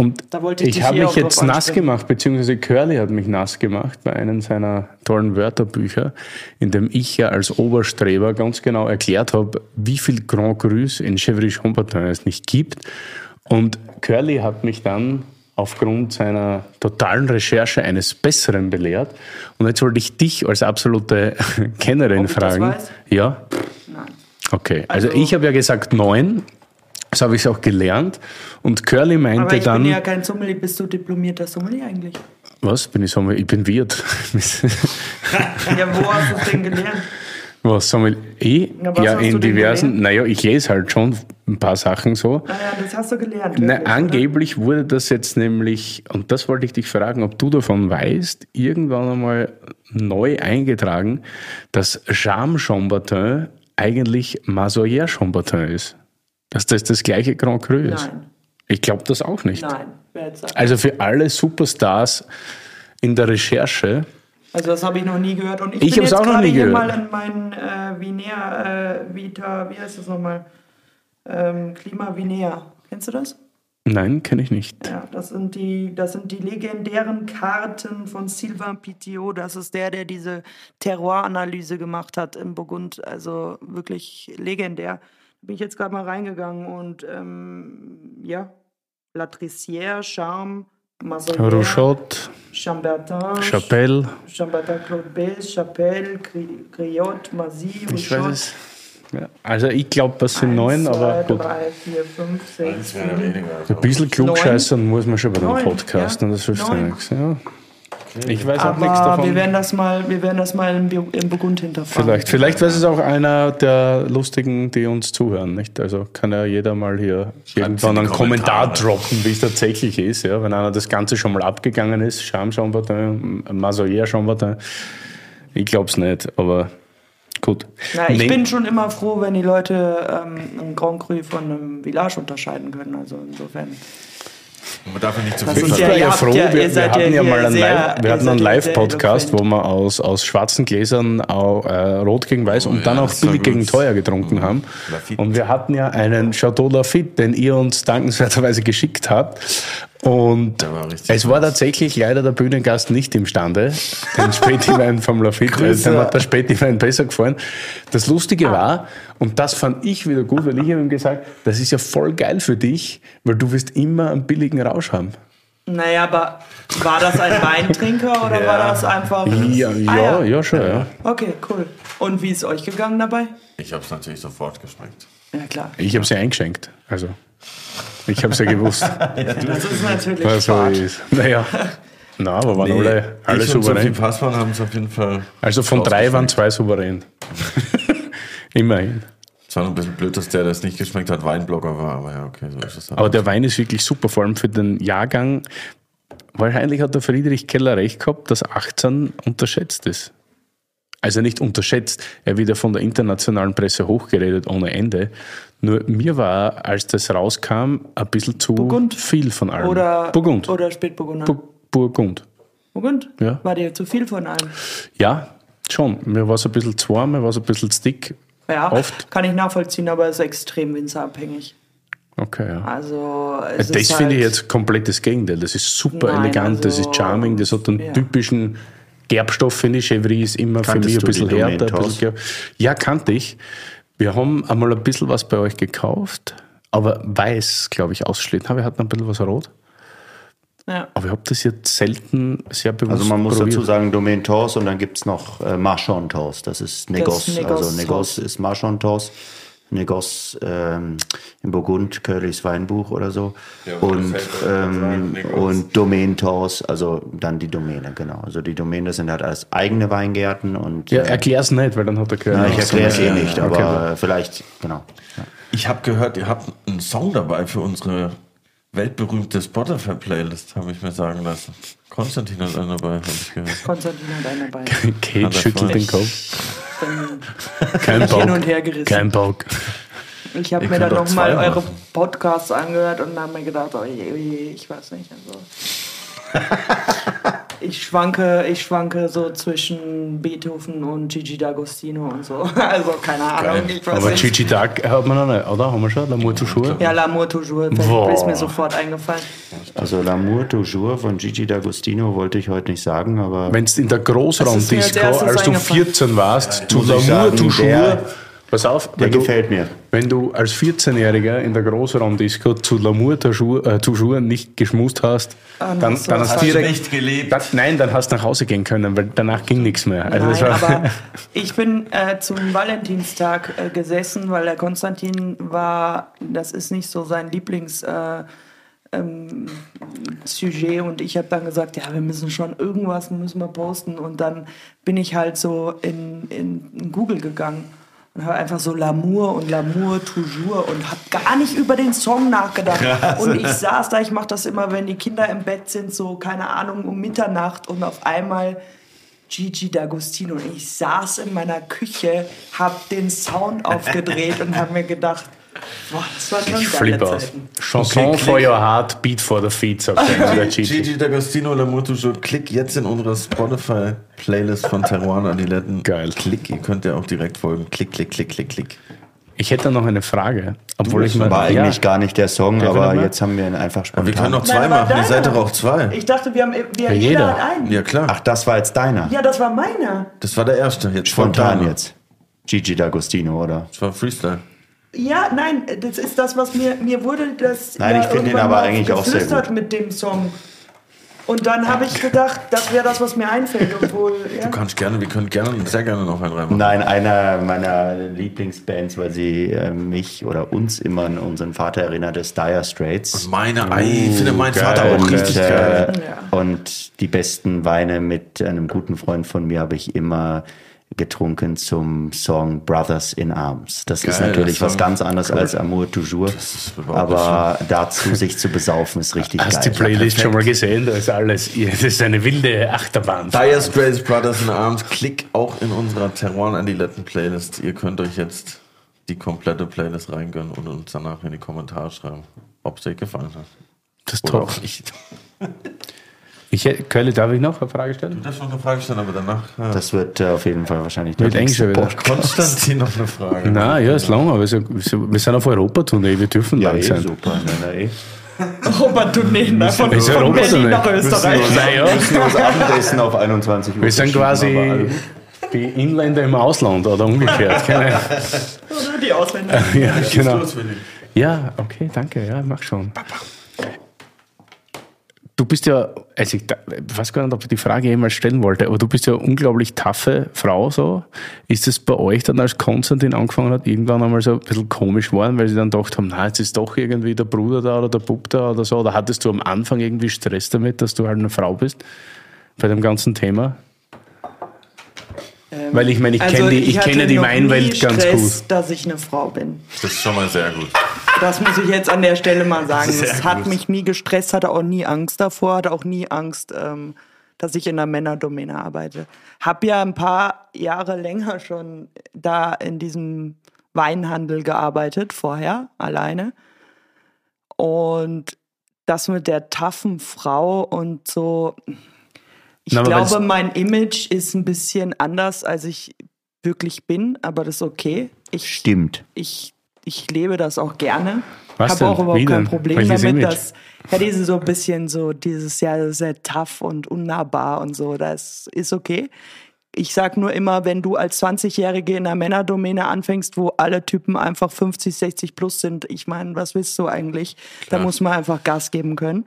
Speaker 2: Und
Speaker 4: ich
Speaker 2: ich habe mich jetzt nass gemacht, beziehungsweise Curly hat mich nass gemacht bei einem seiner tollen Wörterbücher, in dem ich ja als Oberstreber ganz genau erklärt habe, wie viel Grand Crus in Chevrolet Chambertin es nicht gibt. Und Curly hat mich dann aufgrund seiner totalen Recherche eines Besseren belehrt. Und jetzt wollte ich dich als absolute Kennerin fragen.
Speaker 4: weiß?
Speaker 2: Ja,
Speaker 4: Nein.
Speaker 2: okay. Also,
Speaker 4: Also-
Speaker 2: ich habe ja gesagt neun. Das habe ich auch gelernt. Und Curly meinte
Speaker 4: Aber ich
Speaker 2: dann.
Speaker 4: bin ja kein Sommelier. Bist du diplomierter Sommelier eigentlich?
Speaker 2: Was? Bin ich Sommelier? Ich bin Wirt.
Speaker 4: Ja, wo hast du es denn gelernt?
Speaker 2: was Sommelier? Ich?
Speaker 4: Ja, was
Speaker 2: Ja, in diversen. Naja, ich lese halt schon ein paar Sachen so.
Speaker 4: Naja, das hast du gelernt.
Speaker 2: Na,
Speaker 4: wirklich, oder?
Speaker 2: angeblich wurde das jetzt nämlich, und das wollte ich dich fragen, ob du davon weißt, irgendwann einmal neu eingetragen, dass Charme Chambertin eigentlich Mazoyer Chambertin ist. Dass das das gleiche Grand Cru ist.
Speaker 4: Nein,
Speaker 2: Ich glaube das auch nicht.
Speaker 4: nein. Wer jetzt sagt.
Speaker 2: Also für alle Superstars in der Recherche,
Speaker 4: Also das habe ich noch nie gehört. Und ich,
Speaker 2: Ich hab's
Speaker 4: jetzt
Speaker 2: auch noch nie gehört.
Speaker 4: mal in meinen äh, Vinea, äh, Vita, wie heißt das nochmal? Ähm, Klima Vinea. Kennst du das?
Speaker 2: nein, kenne ich nicht.
Speaker 4: Ja, das sind die, das sind die legendären Karten von Sylvain Pittiot. Das ist der, der diese Terroir-Analyse gemacht hat im Burgund. Also wirklich legendär. Bin ich jetzt gerade mal reingegangen und ähm, ja, Latrissière, Charme, Mazoyer,
Speaker 2: Rochot,
Speaker 4: Chambertin,
Speaker 2: Chapelle,
Speaker 4: Chambertin Claude Bess, Chapelle, Gri- Griotte, Massy,
Speaker 2: ich weiß es. Ja, also ich glaube, das sind neun, aber gut.
Speaker 4: 3, 4, 5, 6,
Speaker 1: Ja, weniger.
Speaker 2: Ein bisschen klugscheißern muss man schon bei dem Podcast
Speaker 4: ja.
Speaker 2: und das hilft ja nichts. Ja. Ich weiß auch nichts
Speaker 4: Aber
Speaker 2: davon.
Speaker 4: wir werden das mal, wir werden das mal im, Burgund hinterfragen.
Speaker 2: Vielleicht, vielleicht weiß es auch einer der Lustigen, die uns zuhören. Nicht? Also kann ja jeder mal hier irgendwann
Speaker 1: in die
Speaker 2: einen Kommentar droppen, wie es tatsächlich ist. Ja? Wenn einer das Ganze schon mal abgegangen ist, Charme Chambertin, Mazoyer Chambertin. Ich glaube es nicht, aber gut.
Speaker 4: Na, ich
Speaker 2: Nee.
Speaker 4: bin schon immer froh, wenn die Leute ähm, ein Grand Cru von einem Village unterscheiden können. Also insofern.
Speaker 1: Man darf ja nicht zu
Speaker 4: Das
Speaker 1: viel
Speaker 2: Ich war ja froh, wir, wir hatten
Speaker 4: ja
Speaker 2: mal einen Live, wir hatten einen Live-Podcast, wo wir aus, aus schwarzen Gläsern au- äh, rot gegen weiß und
Speaker 1: ja,
Speaker 2: dann auch billig gegen teuer getrunken haben.
Speaker 1: Lafitte.
Speaker 2: Und wir hatten ja einen Chateau Lafitte, den ihr uns dankenswerterweise geschickt habt. Und
Speaker 1: war
Speaker 2: es war tatsächlich leider der Bühnengast nicht imstande, den Spätiwein vom Lafitte, äh, dem hat der Spätiwein besser gefallen. Das Lustige war, und das fand ich wieder gut, weil ich habe ihm gesagt, das ist ja voll geil für dich, weil du wirst immer einen billigen Rausch haben.
Speaker 4: Naja, aber war das ein Weintrinker oder war das einfach.
Speaker 2: Ja,
Speaker 4: Ah,
Speaker 2: ja, ja, schon, ja.
Speaker 4: Okay, cool. Und wie ist euch gegangen dabei?
Speaker 1: Ich habe es natürlich sofort geschmeckt.
Speaker 4: Ja, klar.
Speaker 2: Ich habe sie eingeschenkt. Also, ich habe es ja gewusst,
Speaker 4: Das ist natürlich
Speaker 2: was so ist. Naja, na, aber waren alle, alle
Speaker 1: ich und
Speaker 2: souverän.
Speaker 1: Passmann haben es auf jeden Fall.
Speaker 2: Also von drei waren zwei souverän. Immerhin.
Speaker 1: Es war noch ein bisschen blöd, dass der, der es nicht geschmeckt hat, Weinblogger war, aber ja, okay, so ist es dann.
Speaker 2: Aber der Wein ist wirklich super, vor allem für den Jahrgang. Wahrscheinlich hat der Friedrich Keller recht gehabt, dass 18 unterschätzt ist. Also nicht unterschätzt, er wird ja von der internationalen Presse hochgeredet ohne Ende. Nur mir war, als das rauskam, ein bisschen zu
Speaker 4: Burgund?
Speaker 2: viel von allem.
Speaker 4: Oder,
Speaker 2: Burgund.
Speaker 4: oder Spätburgunder.
Speaker 2: Bu- Burgund.
Speaker 4: Burgund?
Speaker 2: Ja.
Speaker 4: War dir zu viel von allem?
Speaker 2: Ja, schon. Mir war es ein bisschen zu warm, mir war es ein bisschen zu dick.
Speaker 4: Ja,
Speaker 2: Oft.
Speaker 4: kann ich nachvollziehen, aber es ist extrem winzerabhängig.
Speaker 2: Okay, ja.
Speaker 4: Also, es
Speaker 2: Das finde ich
Speaker 4: halt-
Speaker 2: jetzt komplettes Gegenteil. Das ist super
Speaker 4: Nein,
Speaker 2: elegant, das
Speaker 4: also,
Speaker 2: ist charming, das hat einen
Speaker 4: ja.
Speaker 2: typischen Gerbstoff, finde ich. Chevry ist immer für
Speaker 3: Kanntest
Speaker 2: mich ein
Speaker 3: du
Speaker 2: bisschen
Speaker 3: die
Speaker 2: härter. Ein bisschen ja, kannte ich. Wir haben einmal ein bisschen was bei euch gekauft, aber weiß, glaube ich, ausschlitt. Wir hatten ein bisschen was rot.
Speaker 4: Ja.
Speaker 2: Aber ich habe das jetzt selten sehr bewusst
Speaker 3: Also man muss
Speaker 2: probiert.
Speaker 3: dazu sagen Domaine Tors und dann gibt es noch äh, Marchand Tors. Das ist Negos.
Speaker 4: Negos
Speaker 3: also. Negos ist Marchand Tors. Negos ähm, in Burgund, Curlys Weinbuch oder so.
Speaker 1: Ja,
Speaker 3: und, ähm,
Speaker 1: sagen,
Speaker 3: und Domaine Tors, also dann die Domäne, genau. Also die Domäne sind halt als eigene Weingärten und
Speaker 2: Ja,
Speaker 3: äh,
Speaker 2: erklär's nicht, weil dann hat er
Speaker 3: ja,
Speaker 2: gehört.
Speaker 3: ich erkläre es eh nicht,
Speaker 1: ja,
Speaker 3: aber vielleicht, genau. Ja.
Speaker 1: Ich habe gehört, ihr habt einen Song dabei für unsere weltberühmte Spotify-Playlist, habe ich mir sagen lassen. Konstantin hat einen dabei, habe ich gehört.
Speaker 4: Konstantin hat einen dabei.
Speaker 2: Kate
Speaker 1: Hat
Speaker 2: schüttelt den. Kopf.
Speaker 4: Dann
Speaker 2: Kein
Speaker 4: hin und
Speaker 2: Bock.
Speaker 4: her gerissen.
Speaker 2: Kein Bock.
Speaker 4: Ich habe mir dann nochmal eure. Podcasts angehört und habe mir gedacht, oh je, oh je, ich weiß nicht. Also. ich schwanke, ich schwanke so zwischen Beethoven und Gigi D'Agostino und so. Also keine Ahnung. Ich weiß
Speaker 2: Aber
Speaker 4: nicht.
Speaker 2: Gigi Tag hat man noch nicht, oder? Haben wir schon? L'amour toujours?
Speaker 4: Ja, L'amour toujours,
Speaker 2: Boah.
Speaker 4: ist mir sofort eingefallen.
Speaker 3: Also L'amour toujours von Gigi D'Agostino wollte ich heute nicht sagen, aber
Speaker 2: Wenn du in der Großraumdisco,
Speaker 4: als
Speaker 2: als du
Speaker 4: eingefallen.
Speaker 2: 14 warst, zu
Speaker 3: Muss ich
Speaker 2: L'amour toujours,
Speaker 3: der-
Speaker 2: pass auf,
Speaker 3: der
Speaker 2: wenn du,
Speaker 3: gefällt mir.
Speaker 2: wenn du als 14-Jähriger in der Großraumdisco zu L'amour toujours, äh, nicht geschmust hast, dann, dann hast du
Speaker 1: Hast du
Speaker 2: direkt...
Speaker 1: nicht gelebt?
Speaker 2: Dann, nein, dann hast du nach Hause gehen können, weil danach ging nichts mehr. Also das
Speaker 4: Nein, aber ich bin äh, zum Valentinstag äh, gesessen, weil der Konstantin war, das ist nicht so sein Lieblings. Äh, ähm, Sujet und ich habe dann gesagt, ja, wir müssen schon irgendwas müssen wir posten und dann bin ich halt so in, in, in Google gegangen und habe einfach so L'amour und L'amour toujours und habe gar nicht über den Song nachgedacht. Und ich saß da, ich mache das immer, wenn die Kinder im Bett sind, so keine Ahnung um Mitternacht und auf einmal Gigi D'Agostino. Und ich saß in meiner Küche, hab den Sound aufgedreht und habe mir gedacht, boah, das war schon
Speaker 2: ich flippe aus. Chanson
Speaker 1: Okay,
Speaker 2: for your heart, beat for the feet, sagt der Gigi.
Speaker 1: Gigi D'Agostino, L'amour toujours. Klick jetzt in unsere Spotify-Playlist von Teruan Adiletten.
Speaker 2: Geil.
Speaker 1: Klick, ihr könnt ja auch direkt folgen. Klick, klick, klick, klick, klick.
Speaker 2: Ich hätte noch eine Frage, obwohl ich mal...
Speaker 3: war eigentlich
Speaker 2: ja,
Speaker 3: gar nicht der Song,
Speaker 2: Ja,
Speaker 3: aber jetzt haben wir ihn einfach
Speaker 1: Aber wir können
Speaker 3: spontan.
Speaker 1: noch zwei
Speaker 4: Nein,
Speaker 1: machen. Ihr seid doch auch zwei.
Speaker 4: Ich dachte, wir haben wir,
Speaker 2: Ja,
Speaker 4: jeder.
Speaker 2: jeder.
Speaker 4: hat einen.
Speaker 1: Ja, klar.
Speaker 3: Ach, das war jetzt deiner.
Speaker 4: Ja, das war meiner.
Speaker 1: Das war der erste. Jetzt
Speaker 3: Spontan
Speaker 1: spontan.
Speaker 3: jetzt. Gigi D'Agostino, oder?
Speaker 1: Das war Freestyle.
Speaker 4: Ja, nein, das ist das, was mir mir wurde das
Speaker 3: Nein, ich finde ihn aber eigentlich auch sehr
Speaker 4: geflüstert
Speaker 3: gut.
Speaker 4: mit dem Song. Und dann habe ich gedacht, das wäre das, was mir einfällt, obwohl ja.
Speaker 1: Du kannst gerne, wir können gerne, sehr gerne noch einen reinmachen.
Speaker 3: Nein, einer meiner Lieblingsbands, weil sie äh, mich oder uns immer an unseren Vater erinnert, ist Dire Straits.
Speaker 1: Meine, Ei, ich finde meinen
Speaker 2: geil.
Speaker 1: Vater auch
Speaker 3: Und,
Speaker 1: richtig geil.
Speaker 3: äh,
Speaker 4: Ja.
Speaker 3: und die besten Weine mit einem guten Freund von mir habe ich immer getrunken zum Song Brothers in Arms. Das ist
Speaker 1: Geil,
Speaker 3: natürlich
Speaker 1: der
Speaker 3: was ganz anderes als Amour toujours.
Speaker 1: ist
Speaker 3: Aber dazu sich zu besaufen ist richtig
Speaker 2: Hast die
Speaker 3: geil.
Speaker 2: Playlist schon mal gesehen? Da ist alles, das ist eine wilde Achterbahn.
Speaker 1: Dire Straits Brothers in Arms. Klick auch in unserer Teruan Adiletten Playlist. Ihr könnt euch jetzt die komplette Playlist reingönnen und uns danach in die Kommentare schreiben, ob es euch gefallen hat.
Speaker 2: Das ist
Speaker 1: Oder
Speaker 2: top.
Speaker 1: auch nicht.
Speaker 2: Ich, hätte- Kölle, darf ich noch eine Frage stellen?
Speaker 1: Du darfst noch eine Frage stellen, aber danach. Ja.
Speaker 3: Das wird äh, auf jeden Fall wahrscheinlich
Speaker 2: Mit Englisch
Speaker 3: nächste. Podcast.
Speaker 1: Konstantin noch eine Frage.
Speaker 2: Nein, ja, ist lang, aber wir sind, wir sind auf Europa-Tournee, wir dürfen
Speaker 3: Ja,
Speaker 2: lang
Speaker 3: eh,
Speaker 2: sein.
Speaker 3: super. Na, na, eh.
Speaker 4: Robert-Tourneen ne? von,
Speaker 2: Ist ja
Speaker 4: von
Speaker 2: Europa
Speaker 4: Berlin nach. Österreich.
Speaker 2: Naja,
Speaker 3: müssen wir das Abendessen auf 21 Uhr
Speaker 2: wir sind quasi die Inländer im Ausland oder umgekehrt. Keine.
Speaker 4: Oder die Ausländer.
Speaker 2: ja, genau. Ja, okay, danke, ja, mach schon. Du bist ja, also ich, ich weiß gar nicht, ob ich die Frage jemals stellen wollte, aber du bist ja eine unglaublich taffe Frau so. Ist es bei euch dann, als Konstantin angefangen hat, irgendwann einmal so ein bisschen komisch geworden, weil sie dann gedacht haben, na, jetzt ist doch irgendwie der Bruder da oder der Bub da oder so? Oder hattest du am Anfang irgendwie Stress damit, dass du halt eine Frau bist? Bei dem ganzen Thema? Weil ich meine, ich
Speaker 4: Also,
Speaker 2: kenne die, ich
Speaker 4: hatte
Speaker 2: kenne die Weinwelt
Speaker 4: nie
Speaker 2: ganz
Speaker 4: Stress,
Speaker 2: gut.
Speaker 4: dass ich eine Frau bin.
Speaker 1: Das ist schon mal sehr gut.
Speaker 4: Das muss ich jetzt an der Stelle mal sagen.
Speaker 1: Sehr
Speaker 4: Es hat
Speaker 1: gut.
Speaker 4: mich nie gestresst, hatte auch nie Angst davor, hatte auch nie Angst, ähm, dass ich in der Männerdomäne arbeite. Hab ja ein paar Jahre länger schon da in diesem Weinhandel gearbeitet, vorher, alleine. Und das mit der taffen Frau und so. Ich
Speaker 2: Na,
Speaker 4: glaube, mein Image ist ein bisschen anders, als ich wirklich bin, aber das ist okay. Ich
Speaker 3: Stimmt.
Speaker 4: ich, ich lebe das auch gerne.
Speaker 2: Was
Speaker 4: Habe auch überhaupt
Speaker 2: Wie
Speaker 4: kein
Speaker 2: denn?
Speaker 4: Problem
Speaker 2: Welches
Speaker 4: damit,
Speaker 2: Image?
Speaker 4: dass ja diese so ein bisschen so dieses ja sehr tough und unnahbar und so, das ist okay. Ich sag nur immer, wenn du als 20-Jährige in einer Männerdomäne anfängst, wo alle Typen einfach 50, 60 plus sind, ich meine, was willst du eigentlich? Da muss man einfach Gas geben können.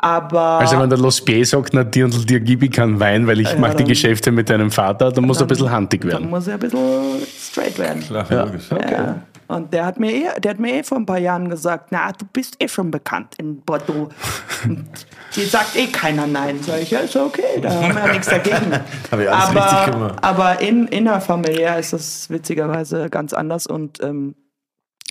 Speaker 4: Aber
Speaker 2: Also wenn der Los Bier sagt, na Dirndl, dir gib ich keinen Wein, weil ich mache die
Speaker 4: dann-
Speaker 2: Geschäfte mit deinem Vater, dann muss er ein bisschen handig
Speaker 4: dann
Speaker 2: werden.
Speaker 4: muss er ein bisschen straight werden.
Speaker 1: Klar, logisch.
Speaker 4: Ja. Und der hat mir eh, der hat mir eh vor ein paar Jahren gesagt, na, du bist eh schon bekannt in Bordeaux. Und Dir sagt eh keiner Nein. Sag ich, ja, ist okay, da haben wir ja nichts dagegen.
Speaker 1: Hab ich alles richtig
Speaker 4: aber
Speaker 1: gemacht.
Speaker 4: aber in, innerfamiliär ist das witzigerweise ganz anders und ähm,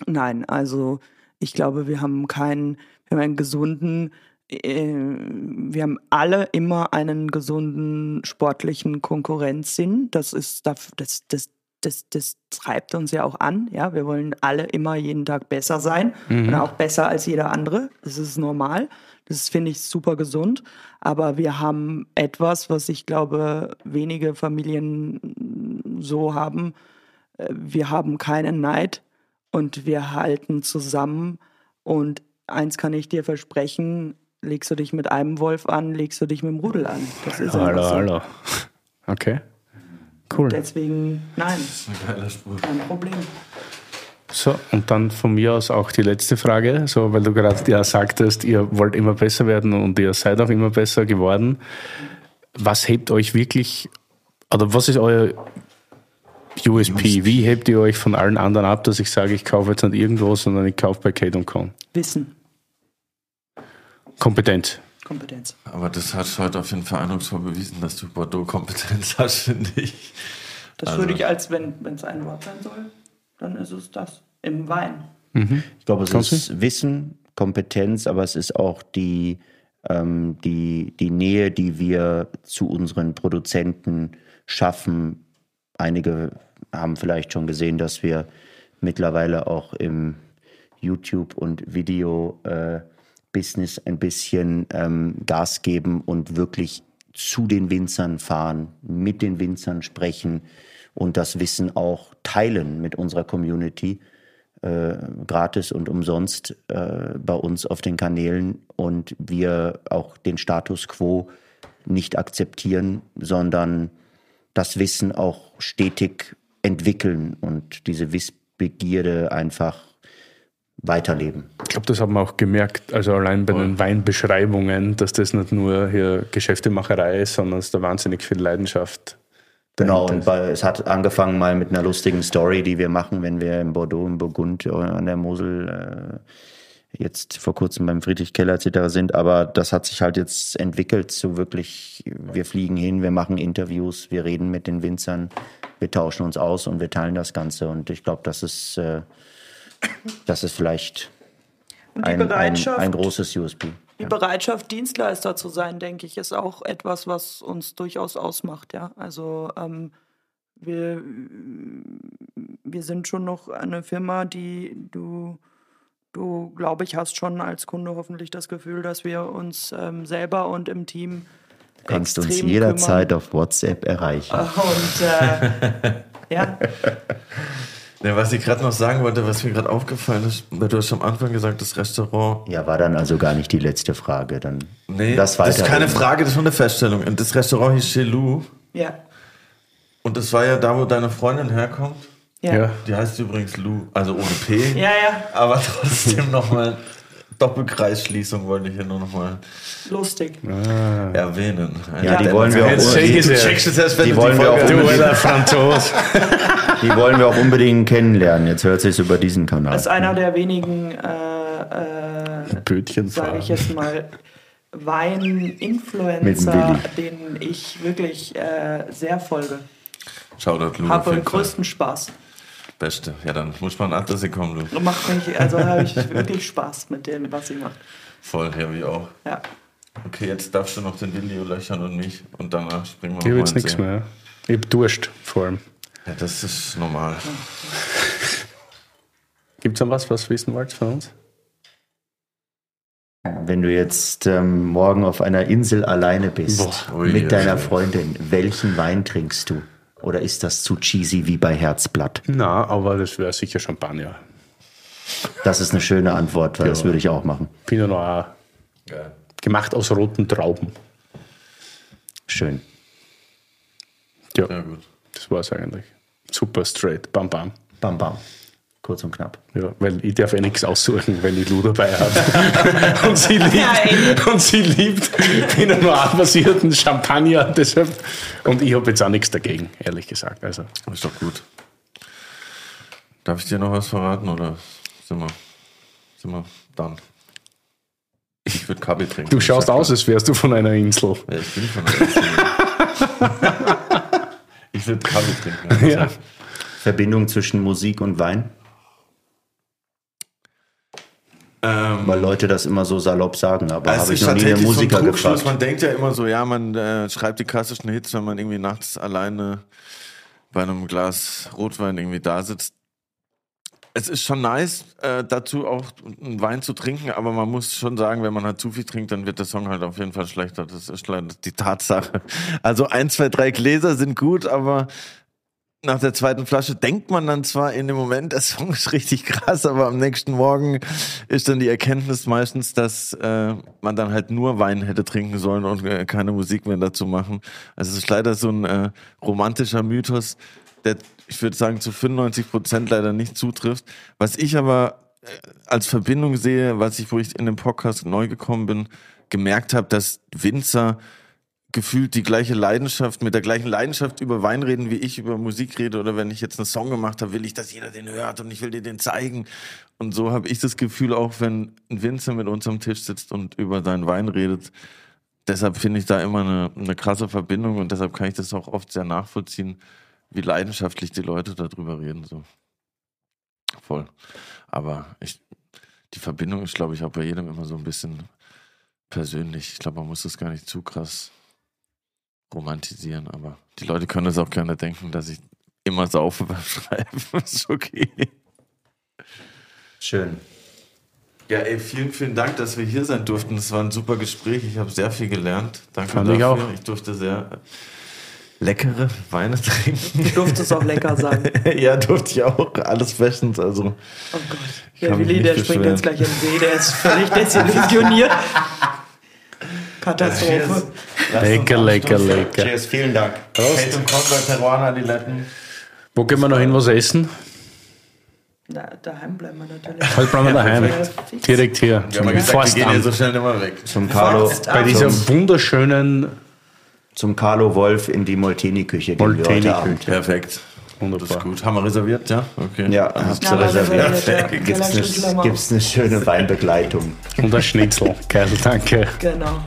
Speaker 4: nein, also ich glaube, wir haben keinen, wir haben einen gesunden, wir haben alle immer einen gesunden sportlichen Konkurrenzsinn. Das ist das, das, das das, treibt uns ja auch an. Ja, wir wollen alle immer jeden Tag besser sein und auch besser als jeder andere. Das ist normal. Das finde ich super gesund. Aber wir haben etwas, was ich glaube, wenige Familien so haben. Äh, Wir haben keinen Neid und wir halten zusammen. Und eins kann ich dir versprechen, legst du dich mit einem Wolf an, legst du dich mit dem Rudel an. Das ist
Speaker 2: Hallo,
Speaker 4: so.
Speaker 2: hallo. Okay. Cool.
Speaker 4: Deswegen, nein,
Speaker 1: Ein geiler Spruch.
Speaker 4: kein Problem.
Speaker 2: So, und dann von mir aus auch die letzte Frage, so, weil du gerade ja sagtest, ihr wollt immer besser werden und ihr seid auch immer besser geworden. Was hebt euch wirklich, oder was ist euer USP? Wie hebt ihr euch von allen anderen ab, dass ich sage, ich kaufe jetzt nicht irgendwo, sondern ich kaufe bei Kate Con?
Speaker 4: Wissen,
Speaker 2: Kompetenz.
Speaker 4: Kompetenz.
Speaker 1: Aber das hat heute auf jeden Fall eindrucksvoll bewiesen, dass du Bordeaux-Kompetenz hast, finde ich.
Speaker 4: Das
Speaker 1: Also-
Speaker 4: würde ich als, wenn es ein Wort sein soll, dann ist es das. Im Wein.
Speaker 3: Ich glaube, es
Speaker 2: Konsti?
Speaker 3: ist Wissen, Kompetenz, aber es ist auch die, ähm, die, die Nähe, die wir zu unseren Produzenten schaffen. Einige haben vielleicht schon gesehen, dass wir mittlerweile auch im YouTube- und Video-Business ein bisschen ähm, Gas geben und wirklich zu den Winzern fahren, mit den Winzern sprechen und das Wissen auch teilen mit unserer Community äh, gratis und umsonst äh, bei uns auf den Kanälen und wir auch den Status quo nicht akzeptieren, sondern das Wissen auch stetig entwickeln und diese Wissbegierde einfach weiterleben.
Speaker 2: Ich glaube, das haben wir auch gemerkt, also allein bei den Weinbeschreibungen, dass das nicht nur hier Geschäftemacherei ist, sondern es da wahnsinnig viel Leidenschaft
Speaker 3: Genau, und bei, es hat angefangen mal mit einer lustigen Story, die wir machen, wenn wir in Bordeaux, im Burgund, äh, an der Mosel äh, jetzt vor kurzem beim Friedrich Keller etc. sind. Aber das hat sich halt jetzt entwickelt zu wirklich, wir fliegen hin, wir machen Interviews, wir reden mit den Winzern, wir tauschen uns aus und wir teilen das Ganze. Und ich glaube, das ist, äh, das ist vielleicht ein, ein, ein großes USP.
Speaker 4: die Bereitschaft, Dienstleister zu sein, denke ich, ist auch etwas, was uns durchaus ausmacht. Ja, also ähm, wir, wir sind schon noch eine Firma, die du, du glaube ich, hast schon als Kunde hoffentlich das Gefühl, dass wir uns ähm, selber und im Team
Speaker 3: Du kannst uns jederzeit auf WhatsApp erreichen.
Speaker 4: kümmern. Und äh, ja,
Speaker 1: Ja, was ich gerade noch sagen wollte, was mir gerade aufgefallen ist, weil du hast am Anfang gesagt, das Restaurant.
Speaker 3: Ja, war dann also gar nicht die letzte Frage. Dann
Speaker 1: Nee,
Speaker 3: lass
Speaker 1: das ist keine. Frage, das ist nur eine Feststellung. Und das Restaurant hieß Chez Lou.
Speaker 4: ja,
Speaker 1: Und das war ja da, wo deine Freundin herkommt.
Speaker 4: ja,
Speaker 2: Ja.
Speaker 4: ja,
Speaker 1: Die heißt übrigens Lou, also ohne P.
Speaker 4: ja,
Speaker 1: Aber trotzdem nochmal Doppelkreisschließung wollte ich hier nur nochmal
Speaker 4: lustig.
Speaker 1: erwähnen.
Speaker 3: Ja, die wollen wir auch, die, wollen wir auch unbedingt-
Speaker 2: alter Franzos.
Speaker 3: die wollen wir auch unbedingt kennenlernen. Jetzt hört sich über diesen Kanal.
Speaker 4: Das ist einer der wenigen, äh, äh,
Speaker 2: Bötchen
Speaker 4: sage ich jetzt mal, Wein-Influencer, denen ich wirklich äh, sehr folge.
Speaker 1: Shoutout auf
Speaker 4: Habe den
Speaker 1: Fall.
Speaker 4: größten Spaß.
Speaker 1: Beste. Ja, dann muss man Adresse kommen, du.
Speaker 4: Macht mich, also habe ich wirklich Spaß mit dem, was sie macht.
Speaker 1: Voll, ja, wie auch.
Speaker 4: Ja.
Speaker 1: Okay, jetzt darfst du noch den Willi löchern und mich. Und danach springen wir
Speaker 2: Ich habe jetzt
Speaker 1: mal
Speaker 2: nichts mehr. Ich habe Durst vor allem.
Speaker 1: Ja, das ist normal.
Speaker 2: Gibt es noch was, was wissen wollt von uns?
Speaker 3: Wenn du jetzt ähm, morgen auf einer Insel alleine bist
Speaker 1: Boah,
Speaker 3: mit deiner. Freundin, welchen Wein trinkst du? Oder ist das zu cheesy wie bei Herzblatt?
Speaker 2: Na, aber das wäre sicher Champagner.
Speaker 3: Das ist eine schöne Antwort, weil das
Speaker 2: Ja.
Speaker 3: würde ich auch machen.
Speaker 2: Pinot Noir.
Speaker 1: Geil.
Speaker 2: Gemacht aus roten Trauben.
Speaker 3: Schön.
Speaker 2: Ja,
Speaker 1: Ja, gut.
Speaker 2: das war es eigentlich. Super straight. Bam, bam.
Speaker 3: Bam, bam. Kurz und knapp.
Speaker 2: Ja, weil ich darf ja nichts aussuchen, wenn ich Lou dabei habe. und, sie liebt, und sie liebt Pinot Noir basierten Champagner. Deshalb. Und ich habe jetzt auch nichts dagegen, ehrlich gesagt. Also,
Speaker 1: Ist doch gut. Darf ich dir noch was verraten oder sind wir, sind wir dann? Ich würde Kaffee trinken.
Speaker 2: du schaust aus, als wärst du von einer Insel.
Speaker 1: Ja, ich bin von der Insel. Ich würde Kaffee trinken. Also
Speaker 2: Ja.
Speaker 3: Verbindung zwischen Musik und Wein?
Speaker 1: Ähm,
Speaker 3: Weil Leute das immer so salopp sagen, aber
Speaker 1: es
Speaker 3: habe ich noch nie einen
Speaker 1: tatsächlich so ein
Speaker 3: Musiker gefragt.
Speaker 1: Man denkt ja immer so, ja, man äh, schreibt die klassischen Hits, wenn man irgendwie nachts alleine bei einem Glas Rotwein irgendwie da sitzt. Es ist schon nice, äh, dazu auch einen Wein zu trinken, aber man muss schon sagen, wenn man halt zu viel trinkt, dann wird der Song halt auf jeden Fall schlechter. Das ist leider die Tatsache. Also ein, zwei, drei Gläser sind gut, aber nach der zweiten Flasche denkt man dann zwar in dem Moment, der Song ist richtig krass, aber am nächsten Morgen ist dann die Erkenntnis meistens, dass äh, man dann halt nur Wein hätte trinken sollen und äh, keine Musik mehr dazu machen. Also es ist leider so ein äh, romantischer Mythos, der, ich würde sagen, zu 95 Prozent leider nicht zutrifft. Was ich aber äh, als Verbindung sehe, was ich, wo ich in dem Podcast neu gekommen bin, gemerkt habe, dass Winzer gefühlt die gleiche Leidenschaft, mit der gleichen Leidenschaft über Wein reden, wie ich über Musik rede. Oder wenn ich jetzt einen Song gemacht habe, will ich, dass jeder den hört und ich will dir den zeigen. Und so habe ich das Gefühl auch, wenn ein Winzer mit uns am Tisch sitzt und über seinen Wein redet. Deshalb finde ich da immer eine, eine krasse Verbindung und deshalb kann ich das auch oft sehr nachvollziehen, wie leidenschaftlich die Leute darüber reden. So. Voll. Aber ich, die Verbindung ist, glaube ich, auch bei jedem immer so ein bisschen persönlich. Ich glaube, man muss das gar nicht zu krass romantisieren, aber die Leute können es auch gerne denken, dass ich immer saufe beim Schreiben. ist okay.
Speaker 3: Schön.
Speaker 1: Ja, ey, vielen, vielen Dank, dass wir hier sein durften. Es war ein super Gespräch. Ich habe sehr viel gelernt. Danke
Speaker 2: Fand
Speaker 1: dafür.
Speaker 2: ich auch.
Speaker 1: Ich durfte sehr leckere Weine trinken.
Speaker 4: Durfte es auch lecker sein.
Speaker 1: ja, durfte ich auch. Alles bestens. Also,
Speaker 4: Oh Gott.
Speaker 1: Ich
Speaker 4: Der Willi, der springt
Speaker 1: beschweren.
Speaker 4: jetzt gleich in den See, der ist völlig desillusioniert. Katastrophe.
Speaker 2: Lecker, lecker, lecker.
Speaker 3: Cheers, vielen Dank.
Speaker 1: Kate und Conrad Teruana, Adiletten.
Speaker 2: Wo gehen wir noch hin, was essen?
Speaker 4: Na, daheim bleiben wir natürlich.
Speaker 2: Heute bleiben wir daheim. Direkt hier.
Speaker 1: Ja gesagt, wir gehen
Speaker 2: Forstamt.
Speaker 1: so schnell nicht mehr weg.
Speaker 3: Zum Carlo,
Speaker 2: Bei dieser wunderschönen
Speaker 3: zum Carlo Wolf in die Molteni-Küche
Speaker 2: Molteni-Küche.
Speaker 3: Abend.
Speaker 1: Perfekt. Das
Speaker 2: Wunderbar.
Speaker 1: ist gut. Haben wir reserviert, ja? Okay.
Speaker 3: Ja, habt
Speaker 4: Ja,
Speaker 3: ihr reserviert.
Speaker 4: reserviert, ja.
Speaker 3: Gibt's
Speaker 4: Kellerschlüssel haben
Speaker 3: eine, eine schöne Weinbegleitung.
Speaker 2: Und ein Schnitzel. Geil, danke.
Speaker 4: Genau.